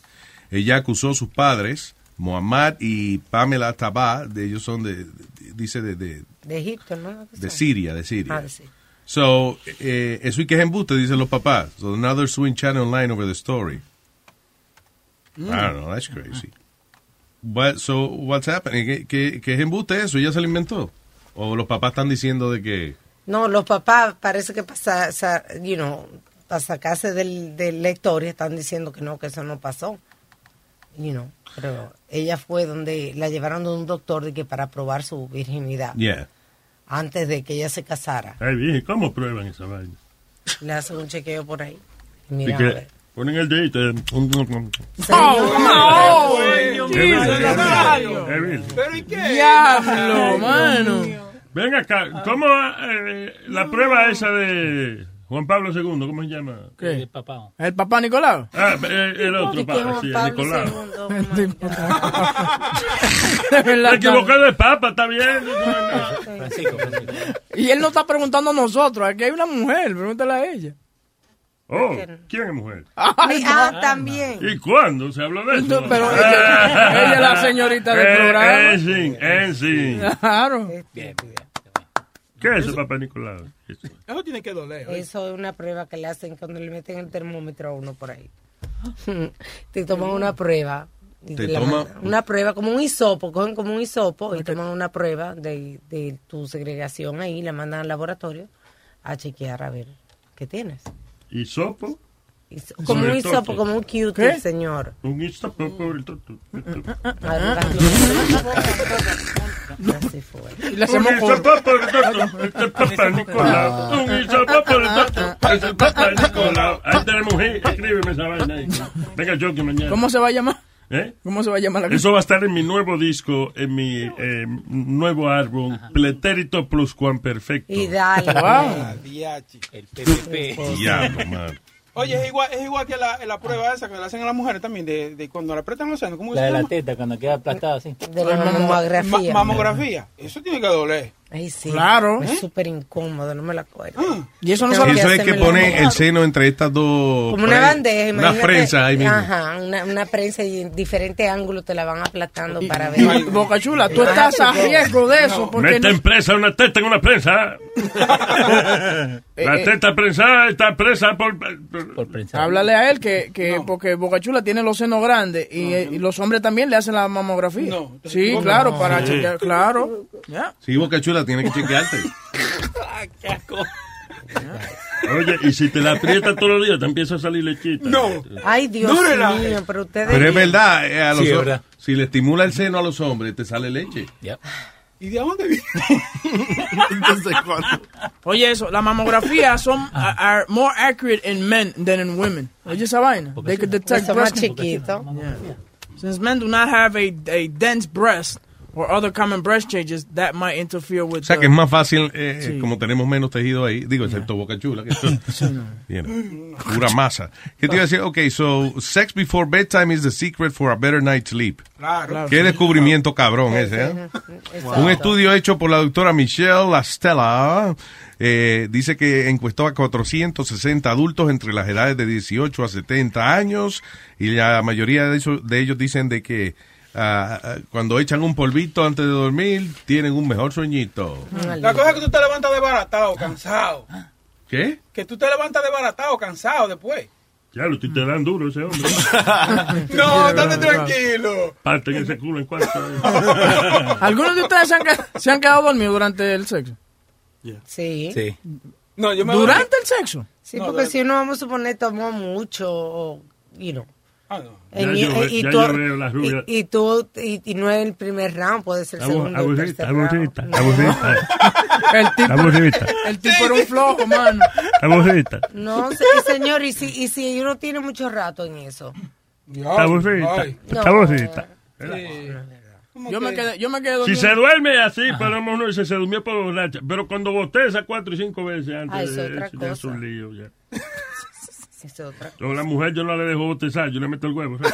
Ella acusó a sus padres, Muhammad y Pamela Tabá, de ellos son de, de- dice de, de, De Egipto, ¿no? de Siria, de Siria. Ah, Siria. So, eh, eso y que es embuste, dicen los papás. So now they're suing Channel online over the story. I don't know, that's crazy. But, so, what's happening? ¿Qué, qué, qué es embuste eso? ¿Ya se lo inventó? ¿O los papás están diciendo de que... No, los papás parece que para, you know, para sacarse del, de la historia están diciendo que no, que eso no pasó. You know, pero ella fue donde la llevaron de un doctor de que para probar su virginidad Yeah. antes de que ella se casara. Ay, ¿cómo prueban esa vaina? Le hacen un chequeo por ahí. Mira, que ponen el dedito. eh, Oh, ¿Pero y qué? Diablo, mano. Ven acá, ¿cómo eh, la prueba esa de Juan Pablo II, cómo se llama? ¿Qué? El papá. ¿El papá Nicolau? Ah, el otro ¿Y qué papa, Juan sí, el (laughs) (laughs) verdad, Me equivoqué de papa, está bien. (laughs) Francisco, Francisco. Y él no está preguntando a nosotros, aquí hay una mujer, pregúntale a ella. Oh, ¿quién es mujer? Ay, Ah, también. ¿Y cuándo se habló de eso? No, pero ella- ella es la señorita del Eh, programa. En sí, en sí. Claro. ¿Qué es eso, papá Nicolás? Eso. Eso tiene que doler. Eso es una prueba que le hacen cuando le meten el termómetro a uno por ahí. (laughs) te toman una prueba. Te toma- una prueba como un hisopo, cogen como un hisopo y toman una prueba de, de tu segregación ahí, la mandan al laboratorio a chequear a ver qué tienes. ¿Y sopo? Hiso- Como un hisopo, como un cute, ¿Qué? señor. Un hisopo por el toto. Y le hacemos Un hisopo por el toto. Este es papá Nicolás. Un hisopo por el toto. Este es papá Nicolás. Ahí tenemos hit. Escríbeme esa vaina ahí. Venga, yo que mañana. ¿Cómo se va a llamar? ¿Eh? ¿Cómo se va a llamar la Eso va a estar en mi nuevo disco, en mi eh, nuevo álbum, Pretérito Plus Cuan Perfecto. Y dale. (laughs) Ah, diachi. El PPP. Diablo, man. Oye, es igual, es igual que la, la prueba esa que le hacen a las mujeres también, de, de cuando le apretan los senos. ¿Cómo La se de la llama? teta, cuando queda aplastada así. De la mamografía. Ma- mamografía. Eso tiene que doler. Ay, sí. Claro. Es súper incómodo, no me la acuerdo. Y eso no Tengo se Y eso es que pone el seno entre estas dos... Como una bandeja, Una prensa ahí mismo. Ajá, una, una prensa y en diferentes ángulos te la van aplastando para Y, ver. Boca Chula, tú estás a riesgo de eso. Porque no- en presa una teta en una prensa. (laughs) La eh. teta prensada está presa por... por- Por prensa. Háblale a él que, que porque Boca Chula tiene los senos grandes y, eh, y los hombres también le hacen la mamografía. No. Sí, No. claro, para chequear, claro. Sí, Boca Chula, tiene que chequearte. Oye, y si te la aprietas todos los días, te empieza a salir lechita. No. Ay, Dios No relajes. mío, pero ustedes... Pero es verdad, eh, a los Sí, es verdad. si le estimula el seno a los hombres, te sale leche. Yep. ¿Y de dónde viene? (laughs) Entonces, cuando- Oye, eso, las mamografías son are, are more accurate in men than in women. Oye, esa vaina. They could detect Son más breast chiquitos. Yeah. Since men do not have a, a dense breast or other common breast changes, that might interfere with O sea the- que es más fácil, eh, Sí. como tenemos menos tejido ahí, digo, excepto Boca Chula, que (laughs) you know, pura masa. ¿Qué te iba a decir? Ok, so, sex before bedtime is the secret for a better night's sleep. Claro. Qué descubrimiento cabrón ese, ¿eh? Un estudio hecho por la doctora Michelle Lastella eh, dice que encuestó a 460 adultos entre las edades de 18 a 70 años y la mayoría de, esos- de ellos dicen de que ah, ah, cuando echan un polvito antes de dormir, tienen un mejor sueñito. La cosa es que tú te levantas desbaratado, cansado. ¿Qué? Que tú te levantas desbaratado, cansado después. Ya lo estoy te dan duro ese hombre. (laughs) No, estate tranquilo. Parten ese culo en cuarto. (laughs) ¿Algunos de ustedes se han, se han quedado dormidos durante el sexo? Sí. Sí. No, yo me ¿Durante el sexo? Sí, No, porque de- si uno, vamos a suponer, tomó mucho, o, you know. Ah, no. en- Ya yo ve- y, ya tú, yo veo y, y tú, y, y no es el primer round, puede ser el segundo, el Aburrita, aburrita, (laughs) tipo, Aburrita. el tipo era un flojo, mano. Aburrita. No, se- señor, y si, y si uno tiene mucho rato en eso. Aburrita. Ay. Está aburrita. Yo me quedé, yo me quedé Si se duerme así, podemos uno dice, se durmió por borracha. Pero cuando bosteza cuatro y cinco veces antes, Ah, es de ya es un lío. Ya. (laughs) Es otra Yo a la mujer yo no le dejo bostezar, yo le meto el huevo. (laughs)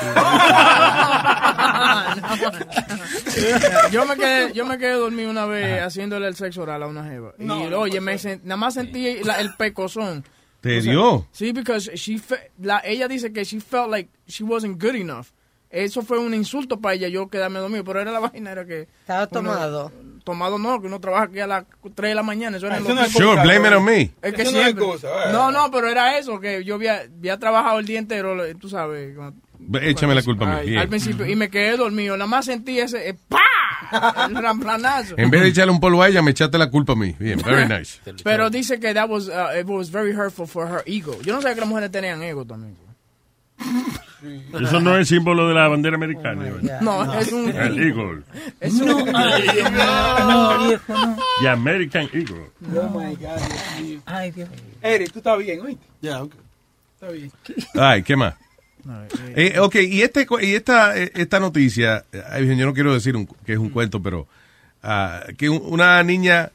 yo me quedé, yo me quedé dormido una vez haciéndole el sexo oral a una jeva. y No, no oye, me sen- nada más sentí la- el pecozón. ¿Te O sea, dio? Sí, because she fe- la, ella dice que she felt like she wasn't good enough. Eso fue un insulto para ella, yo quedarme dormido, pero era la vaina, era que... Estaba tomado. Tomado no, que uno trabaja aquí a las 3 de la mañana, eso era en Eso lo- Sure, cosa, blame it on me. es que no siempre. cosa, no, no, pero era eso, que yo había, había trabajado el día entero, tú sabes. Échame la culpa a Ay, mí. Al principio, y me quedé dormido, nada más sentí ese eh, ¡pa! El ramplanazo. En vez de echarle un polvo a ella, me echaste la culpa a mí. Bien, very nice. Pero dice que that was, uh, it was very hurtful for her ego. Yo no sabía que las mujeres tenían ego también. Eso no es símbolo de la bandera americana. ¿verdad? No, es un... El Eagle. Es un The American Eagle. Oh my God, Dios mío. Ay, Dios. Eric, tú estás bien, oíste. Yeah, okay. Está bien. Ay, ¿qué más? Eh, ok, y, este, cu- y esta, eh, esta noticia, eh, yo no quiero decir un- que es un cuento, pero ah, que un- una niña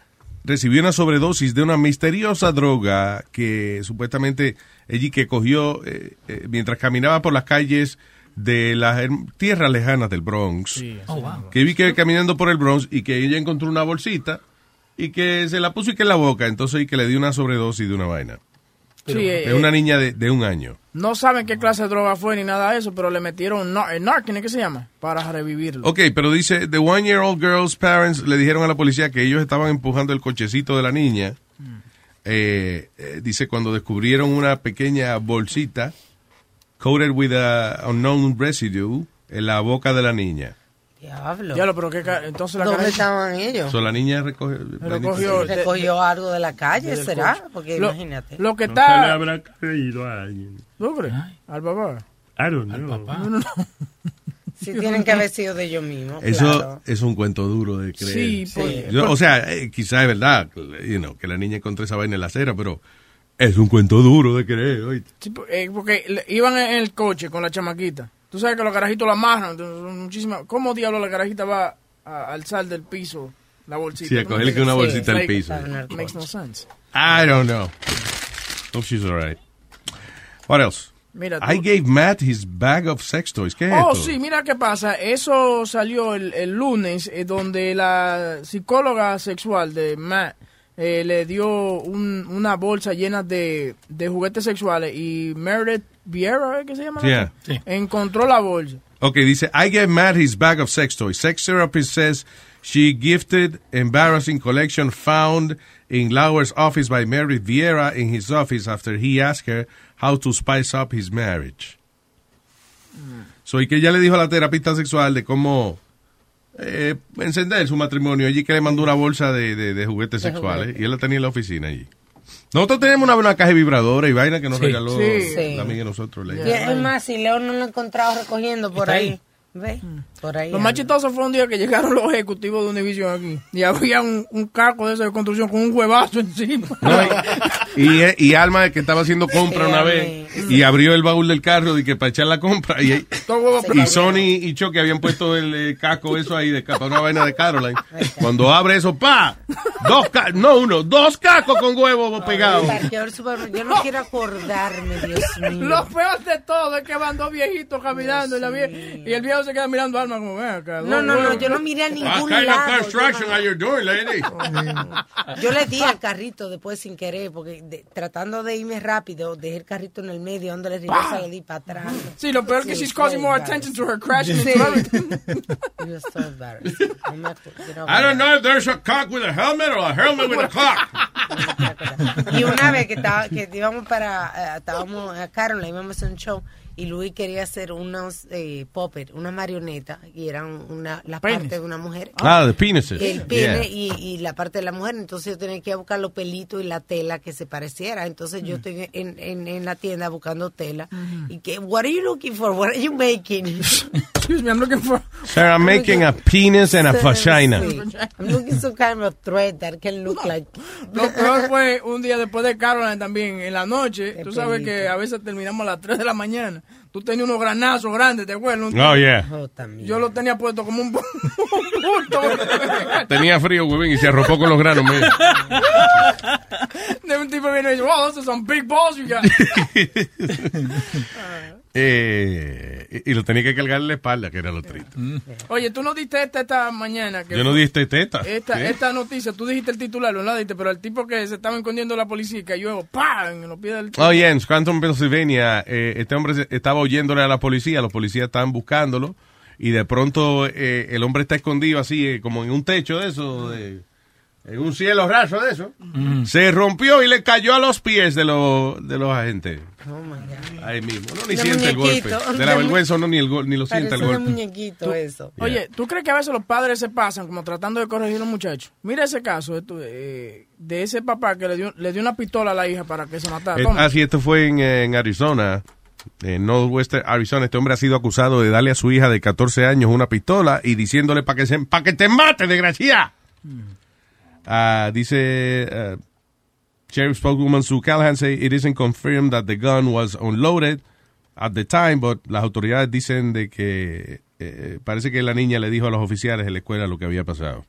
recibió una sobredosis de una misteriosa droga que supuestamente ella que cogió eh, eh, mientras caminaba por las calles de las tierras lejanas del Bronx. Que vi que caminando por el Bronx y que ella encontró una bolsita y que se la puso y que en la boca, entonces y que le dio una sobredosis de una vaina. Sí, eh, Es una niña de, de un año. No saben qué clase de droga fue ni nada de eso, pero le metieron el Narcan, ¿qué se llama? Para revivirlo. Ok, pero dice, the one year old girl's parents le dijeron a la policía que ellos estaban empujando el cochecito de la niña. Eh, eh, dice, cuando descubrieron una pequeña bolsita coated with a unknown residue en la boca de la niña. Diablo. Diablo, pero qué ca- entonces la ¿Dónde cara- estaban ellos? So, la niña recoge... Recogió- Recogió algo de la calle, Del ¿será? Porque Lo- imagínate. Lo que No se le está... habrá caído a alguien. ¿Tú crees? Al papá. I don't know. No, no, no. (laughs) Sí, tienen que haber sido de ellos mismos. Eso claro. es un cuento duro de creer. Sí, pues- Yo- o sea, eh, quizás es verdad you know, que la niña encontró esa vaina en la acera, pero es un cuento duro de creer. Sí, eh, porque iban en el coche con la chamaquita. Tú sabes que los carajitos la amarran. muchísimas- ¿Cómo diablo la carajita va a alzar del piso la bolsita? Sí, a ¿Tú cogerle que una bolsita al piso. Makes no sense. I don't know. Hope she's alright. What else? Mira, I gave Matt his bag of sex toys. ¿Qué es Oh, esto? sí, mira qué pasa. Eso salió el, el lunes, eh, donde la psicóloga sexual de Matt eh, le dio un- una bolsa llena de, de juguetes sexuales y Meredith Vieira. ¿qué se llama? la Yeah. otra? Encontró la bolsa. Ok, dice, I gave Matt his bag of sex toys. Sex therapist says she gifted embarrassing collection found in Lauer's office by Mary Vieira in his office after he asked her how to spice up his marriage. So, y que ella le dijo a la terapista sexual de cómo eh, encender su matrimonio. Allí que le mandó una bolsa de, de- de juguetes De sexuales y él la tenía en la oficina allí. Nosotros tenemos una, una caja de vibradora y vaina que nos Sí. regaló Sí. la amiga de nosotros. Y Leia. es más, si Leo no lo ha encontrado recogiendo por ahí. ahí. ¿Ve? Por ahí. Lo más chistoso fue un día que llegaron los ejecutivos de Univision aquí y había un, un caco de esa de construcción con un huevazo encima. No, y, y, y Alma que estaba haciendo compra Sí, una vez y abrió el baúl del carro y que para echar la compra y, (laughs) y Sony y Chucky habían puesto el eh, casco eso ahí de para una vaina de Caroline. (laughs) Cuando abre eso, pa, dos ca- no uno, dos cascos con huevos pegados. Yo no quiero acordarme, Dios (laughs) mío. Lo peor de todo es que van dos viejitos caminando y, la vie- y el viejo se queda mirando a Alma una como, acá. No, no, no, yo no miré a What ningún kind of lado. construction are you doing, lady? (laughs) Yo le di al carrito después sin querer, porque de- tratando de irme rápido, dejé el carrito en el medio, dándole reversa, le di para atrás. Sí, lo peor es que she's causing more attention to her crashing Sí. into everything. It was so know, I don't know if there's a cock with a helmet or a helmet with a cock. (laughs) Y una vez que, estaba, que íbamos para, eh, estábamos a Caroline, íbamos a un show, y Luis quería hacer unos eh, puppet, una marioneta, y eran una, la Penis. parte de una mujer. Ah, the penises. El pene Yeah. y, y la parte de la mujer, entonces yo tenía que ir a buscar los pelitos y la tela que se pareciera. Entonces yo estoy en, en, en la tienda buscando tela. Y que, what are you looking for? What are you making? (laughs) Excuse me, I'm looking for... Sir, I'm making a penis and a vagina. Sí. I'm looking some kind of thread that can look like. Lo peor fue un día después de Caroline también, en la noche. Tú sabes que a veces terminamos a las 3 de la mañana. Tú tenías unos granazos grandes, ¿te acuerdas? Oh, yeah. Yo lo tenía puesto como un, (laughs) bulto. (laughs) Tenía frío, huevín, y se arropó con los granos míos. De un tipo viene y dice, wow, those are some big balls you got. (laughs) Eh, y y lo tenía que cargar en la espalda, que era lo triste. Oye, tú no diste esta esta mañana. Que Yo no diste teta. Esta, ¿Qué? esta noticia, tú dijiste el titular, no la diste, pero el tipo que se estaba escondiendo la policía y cayó ¡pam! en los pies del Oh, yeah, en Scranton, Pennsylvania, eh, este hombre se- estaba oyéndole a la policía, los policías estaban buscándolo, y de pronto eh, el hombre está escondido así, eh, como en un techo de eso, de, en un cielo raso de eso. Se rompió y le cayó a los pies de, los de los agentes. Oh my God. Ahí mismo. No ni De siente el golpe. De la vergüenza uno ni, el gol- ni lo siente el un golpe. muñequito eso. Oye, ¿tú crees que a veces los padres se pasan como tratando de corregir a los muchachos? Mira ese caso de, tu- eh, de ese papá que le dio, le dio una pistola a la hija para que se matara. Eh, Toma. ah, sí, esto fue en, en Arizona, en Northwestern Arizona. Este hombre ha sido acusado de darle a su hija de 14 años una pistola y diciéndole para que, se- pa' que te mate, desgracia. Ah, dice ah, Sheriff spokeswoman Sue Callahan say it isn't confirmed that the gun was unloaded at the time, but las autoridades dicen de que eh, parece que la niña le dijo a los oficiales de la escuela lo que había pasado.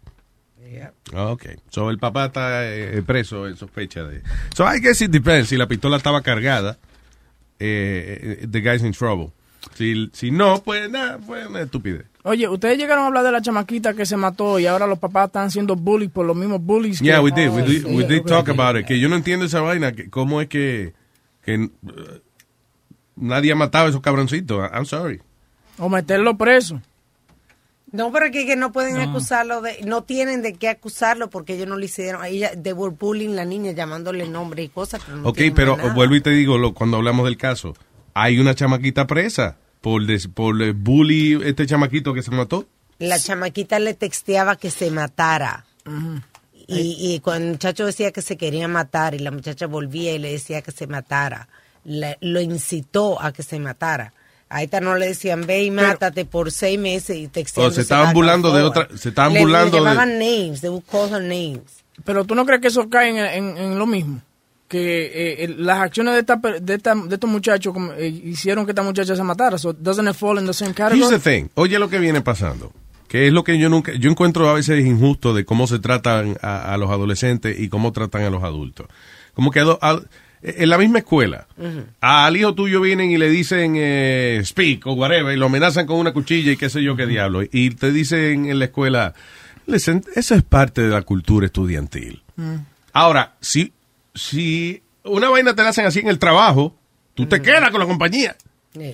Ah, Ok. So el papá está eh, preso en sospecha de. So I guess it depends. Si la pistola estaba cargada, eh, the guy's in trouble. Si, si no, pues nada, fue una estupidez. Oye, ustedes llegaron a hablar de la chamaquita que se mató y ahora los papás están siendo bullies por los mismos bullies. Yeah, que- we did. We Oh, did, sí. we did talk about it. Que yo no entiendo esa vaina. Que, ¿Cómo es que, que eh, nadie ha matado a esos cabroncitos? I'm sorry. O meterlo preso. No, pero es que, que no pueden acusarlo de, no tienen de qué acusarlo porque ellos no le hicieron, a ella, they were bullying la niña llamándole nombre y cosas. Pero no Ok, pero nada. vuelvo y te digo, lo- cuando hablamos del caso, hay una chamaquita presa por, des- por eh, bully este chamaquito que se mató. La chamaquita le texteaba que se matara. Y, y cuando el muchacho decía que se quería matar y la muchacha volvía y le decía que se matara, le- lo incitó a que se matara. A esta no le decían, ve y mátate por seis meses y texteando. O se estaban burlando de otra, se estaban le, burlando le de... llamaban names, they would call her names. Pero tú no crees que eso cae en, en- en lo mismo. Que eh, las acciones de, esta, de, esta- de estos muchachos eh, hicieron que esta muchacha se matara. So, doesn't it fall in the same category? Here's the thing. Oye lo que viene pasando. Que es lo que yo nunca, yo encuentro a veces injusto de cómo se tratan a, a los adolescentes y cómo tratan a los adultos. Como que a- en la misma escuela, al hijo tuyo vienen y le dicen eh, speak o whatever y lo amenazan con una cuchilla y qué sé yo qué diablo. Y te dicen en la escuela, listen, eso es parte de la cultura estudiantil. Ahora, si, si una vaina te la hacen así en el trabajo, tú te quedas con la compañía.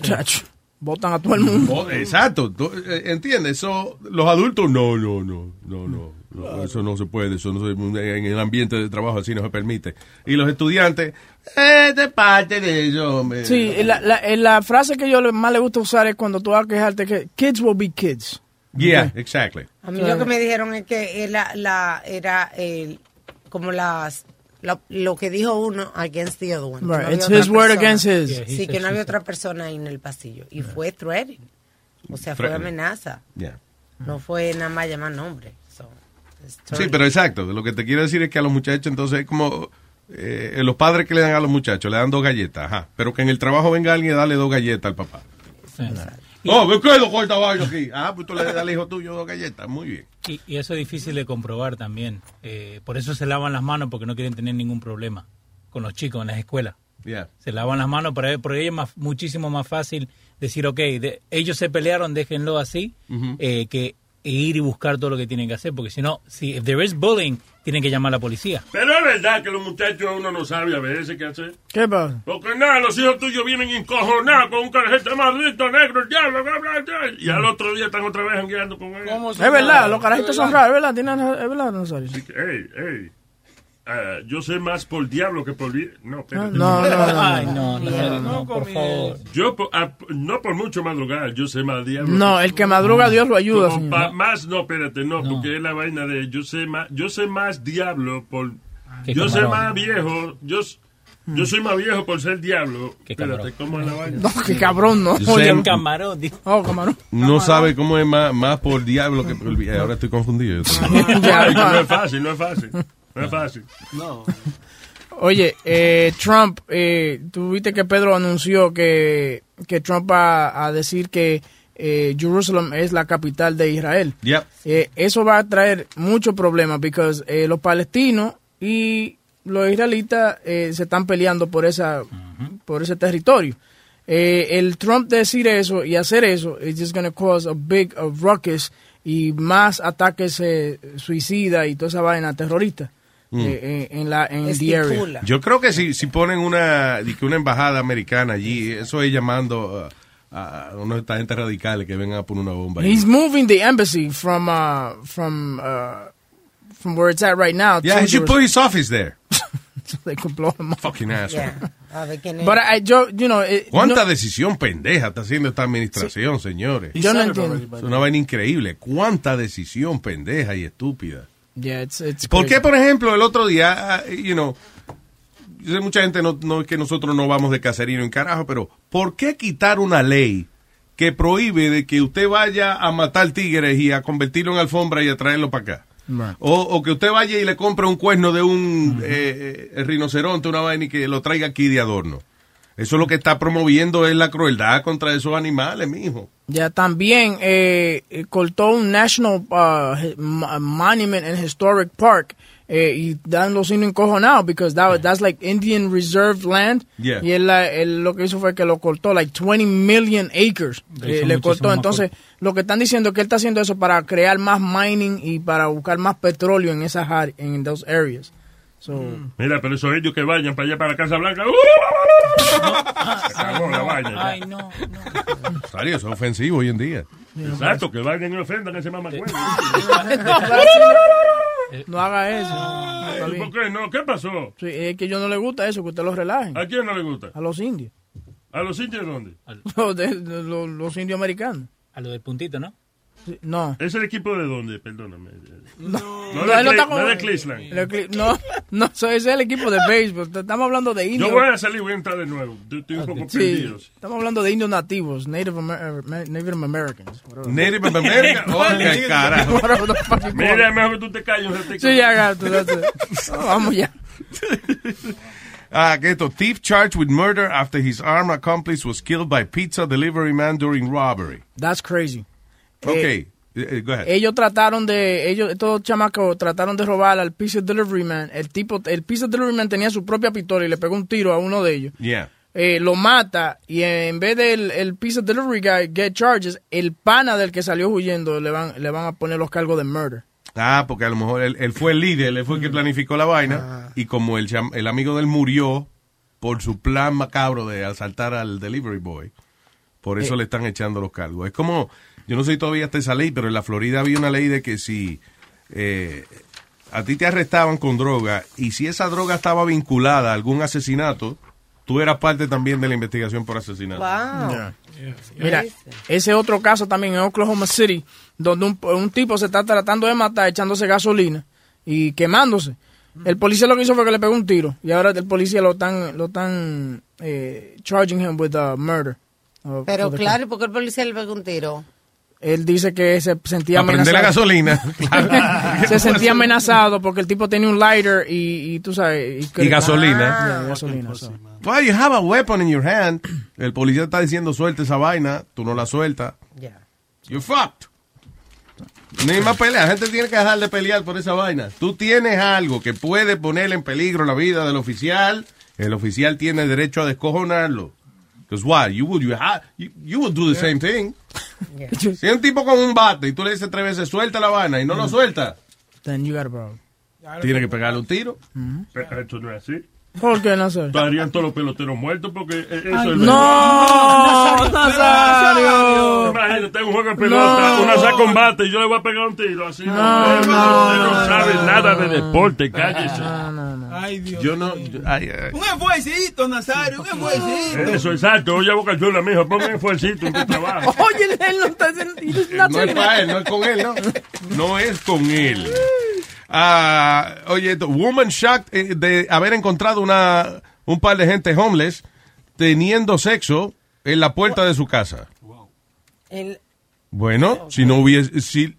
Chacho, votan a todo el mundo. Exacto, tú, eh, ¿entiendes? Eso, los adultos, no, no, no, no, no, no, eso no se puede, eso no se, en el ambiente de trabajo así no se permite. Y los estudiantes, eh, de parte de eso, hombre. Sí, la, la, eh, la frase que yo le- más le gusta usar es cuando tú vas a quejarte que kids will be kids. Yeah, exactly. A mí lo que me dijeron es que era, la, era el, como las lo, lo que dijo uno against the other one. Right, había it's his word persona. against his. Yeah, Sí, que no había otra persona ahí en el pasillo. Y fue threatening. O sea, fue amenaza. Yeah. No fue nada más llamar nombre. So, Sí, pero exacto, lo que te quiero decir es que a los muchachos entonces es como eh, los padres que le dan a los muchachos, le dan dos galletas, ajá, pero que en el trabajo venga alguien y darle dos galletas al papá. Oh, me quedo con esta vaina aquí. Ah, pues tú le das al hijo tuyo dos galletas, muy bien. Y, y eso es difícil de comprobar también. Eh, por eso se lavan las manos porque no quieren tener ningún problema con los chicos en las escuelas. Yeah. Se lavan las manos, pero por es más, muchísimo más fácil decir, ok, de- ellos se pelearon, déjenlo así, eh, que ir y buscar todo lo que tienen que hacer, porque si no, si if there is bullying, tienen que llamar a la policía. Pero es verdad que los muchachos uno no sabe a veces qué hacer. ¿Qué pasa? Porque nada, los hijos tuyos vienen encojonados con un carajete maldito negro, el diablo, bla, bla, bla, y al otro día están otra vez jangueando con él. Es verdad, los carajitos son raros, ¿verdad? ¿Tienen- ¿Es verdad, Nazario? Ey, ey. Ah, yo sé más por diablo que por... No, espérate. No, no, no, no. (laughs) Ay, no, no, no, por favor. Yo, por- ah, no por mucho madrugar, yo sé más diablo. No, el que madruga, Dios lo ayuda, Como pa- más, no, espérate, no, porque es la vaina de yo sé más, yo sé más diablo por... Qué Yo sé camarón. más viejo, yo, yo soy más viejo por ser diablo. Espérate, ¿cómo es la vaina? No, qué cabrón, no. Yo sé- no. Camarón, dijo. Oh, camarón. No sabe cómo es más, más por diablo que por... Ahora estoy confundido. (laughs) No es fácil, no es fácil. No es fácil. No. Oye, eh, Trump, eh, tú viste que Pedro anunció que, que Trump va a decir que eh, Jerusalén es la capital de Israel. Yep. Eh, eso va a traer muchos problemas porque eh, los palestinos y los israelitas eh, se están peleando por esa por ese territorio. Eh, el Trump decir eso y hacer eso is just going to cause a big a ruckus y más ataques eh, suicidas y toda esa vaina terrorista Mm. eh, eh, en la en the area. Yo creo que si, si ponen una, una embajada americana allí, eso es llamando uh, a unos de esta gente radicales que vengan a poner una bomba. allí. He's moving the embassy from uh, from uh, from where it's at right now. Yeah, he should put his office there. (laughs) so they could blow him up. Fucking asshole. Es. But I, yo, you know, eh, ¿Cuánta no- decisión pendeja está haciendo esta administración, señores? Yo no entiendo. Es una vaina increíble. ¿Cuánta decisión pendeja y estúpida? Yeah, it's, it's ¿Por qué, por ejemplo, el otro día, ah, you know, yo sé mucha gente no, no es que nosotros no vamos de cacería en carajo, pero ¿por qué quitar una ley que prohíbe de que usted vaya a matar tigres y a convertirlo en alfombra y a traerlo para acá? Right. O, o que usted vaya y le compre un cuerno de un eh, eh, rinoceronte, una vaina y que lo traiga aquí de adorno. Eso es lo que está promoviendo es la crueldad contra esos animales, mijo. Ya también eh, eh, cortó un National uh, Monument and Historic Park eh, y dan los signos encojonados because that, that's like Indian Reserved Land Yeah. y él, él lo que hizo fue que lo cortó like 20 million acres eh, le muchísimo cortó entonces lo que están diciendo es que él está haciendo eso para crear más mining y para buscar más petróleo en esas áreas en those areas so Mira, pero esos ellos que vayan para allá, para la Casa Blanca. Se acabó la vaina. Ay, no, no. Salió, eso es ofensivo hoy en día. Exacto, que vayan y ofendan a ese mamacuevo. no haga eso No, está ¿Y bien. ¿Por qué no? ¿Qué pasó? Sí, es que yo no le gusta eso que usted lo relajen ¿A quién no le gusta? a los indios ¿A los indios dónde? (laughs) Los, de- de- los, los indios americanos. A lo del puntito, ¿no? No. ¿Es el equipo de dónde? Perdóname. No, No, no, de, no de Cleveland. El Cle- No, (laughs) no, eso es el equipo de béisbol. Estamos hablando de indios. Yo voy a salir y voy a entrar de nuevo. Estoy un poco Sí, perdido. estamos hablando de indios nativos, Native, Amer- Native Americans. whatever. Native American. Oh, qué carajo. Mira, mejor que tú te calles. Sí, ya, gato, (laughs) Vamos ya. (laughs) Ah, que esto. Thief charged with murder after his armed accomplice was killed by pizza delivery man during robbery. That's crazy. Okay, eh, go ahead. Ellos trataron de, ellos, estos chamacos trataron de robar al Pizza Delivery Man. El tipo, el Pizza Delivery Man tenía su propia pistola y le pegó un tiro a uno de ellos. Yeah. eh, lo mata y en vez del el pizza delivery guy get charges, el pana del que salió huyendo le van, le van a poner los cargos de murder. Ah, porque a lo mejor él, él fue el líder, él fue el que planificó la vaina. Y como el, el amigo de él murió por su plan macabro de asaltar al delivery boy, por eso Eh. le están echando los cargos. Es como, yo no sé si todavía está esa ley, pero en la Florida había una ley de que si eh, a ti te arrestaban con droga y si esa droga estaba vinculada a algún asesinato, tú eras parte también de la investigación por asesinato. Wow. Mira, ese otro caso también en Oklahoma City, donde un, un tipo se está tratando de matar echándose gasolina y quemándose. El policía lo que hizo fue que le pegó un tiro y ahora el policía lo están lo están eh, charging him with uh, murder. Uh, Pero claro, ¿y por qué el policía le pegó un tiro? Él dice que se sentía A prender amenazado. la gasolina. (laughs) se sentía amenazado porque el tipo tenía un lighter y, y tú sabes. Y gasolina. Yeah, gasolina. so. Why you have a weapon in your hand? El policía está diciendo suelta esa vaina, tú no la sueltas. Ya. You fucked. No hay más pelea. La gente tiene que dejar de pelear por esa vaina. Tú tienes algo que puede poner en peligro la vida del oficial el oficial tiene derecho a descojonarlo. Because why? You would, you, ha- you, you would do the same thing. (laughs) (laughs) Si hay un tipo con un bate y tú le dices tres veces, suelta la vaina y no lo suelta, Then you got a problem. tiene que pegarle un tiro. Pero Esto no es así. ¿Por qué, Nazario? Estarían todos los peloteros muertos porque e- eso Ay, es no, Nazario. Imagínate un juego de pelota, No. una saca un bate y yo le voy a pegar un tiro así. No, no, no, no, no, sabe no, nada no, de no. deporte, cállese. Ay, Dios. Yo no. yo- ay, ay. Un esfuercito, Nazario, un esfuercito. Eso, exacto. Oye, Boca Chula, mijo, ponme un esfuercito en tu trabajo. (laughs) Oye, él no está sentido. No es para él, no es con él, ¿no? (laughs) No es con él. Ah, oye, esto, woman shocked eh, de haber encontrado una, un par de gente homeless teniendo sexo en la puerta de su casa. El- Bueno, si no hubiese, si,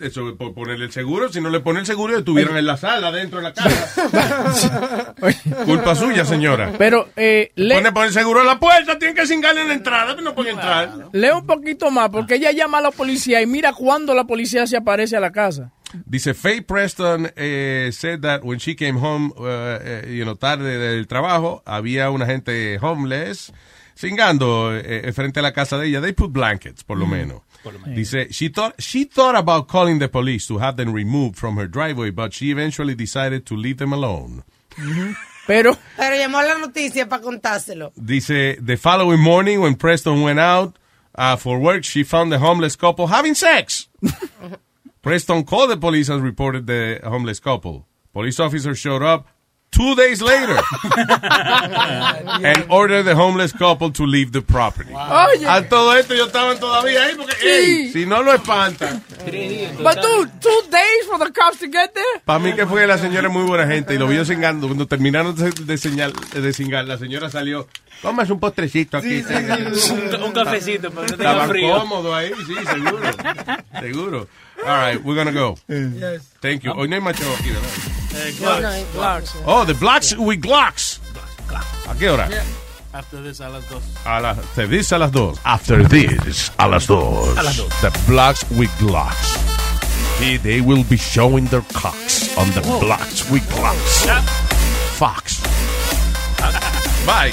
eso, por ponerle el seguro, si no le pone el seguro, estuvieran en la sala, dentro de la casa. (laughs) Culpa suya, señora. Pero, eh, le, Pone por el seguro en la puerta, tienen que cingarle en la entrada, pero no puede entrar. lee un poquito más, porque ella llama a la policía y mira cuándo la policía se aparece a la casa. Dice Faye Preston eh, said that when she came home, uh, eh, you know, tarde del trabajo, había una gente homeless cingando eh, frente a la casa de ella. They put blankets, por lo menos. Dice she thought she thought about calling the police to have them removed from her driveway, but she eventually decided to leave them alone. (laughs) Pero, Pero llamó a la noticia para contárselo. Dice the following morning when Preston went out uh, for work, she found the homeless couple having sex. (laughs) Preston called the police and reported the homeless couple. Police officers showed up two days later (laughs) and ordered the homeless couple to leave the property. Oye. A todo esto yo estaban todavía ahí porque Sí. ey, si no lo espantan. but dude, two days for the cops to get there? Para mí que fue la señora muy buena gente y lo vio cingando. Cuando terminaron de, señal, de cingar, la señora salió, tómase un postrecito aquí. Un, un cafecito para que no tenga frío. cómodos ahí, sí, seguro. (laughs) seguro. All right, we're gonna go. Yes. Thank you. Hoy no hay macho aquí, ¿verdad? Eh, no, no, igual. Oh, the blacks with Glocks. ¿A qué hora? After this, a las dos. A las, te dice a las dos. After this, a las dos. A las dos. The blacks with Glocks. They, they will be showing their cocks on the blacks with Glocks. Fox. Bye.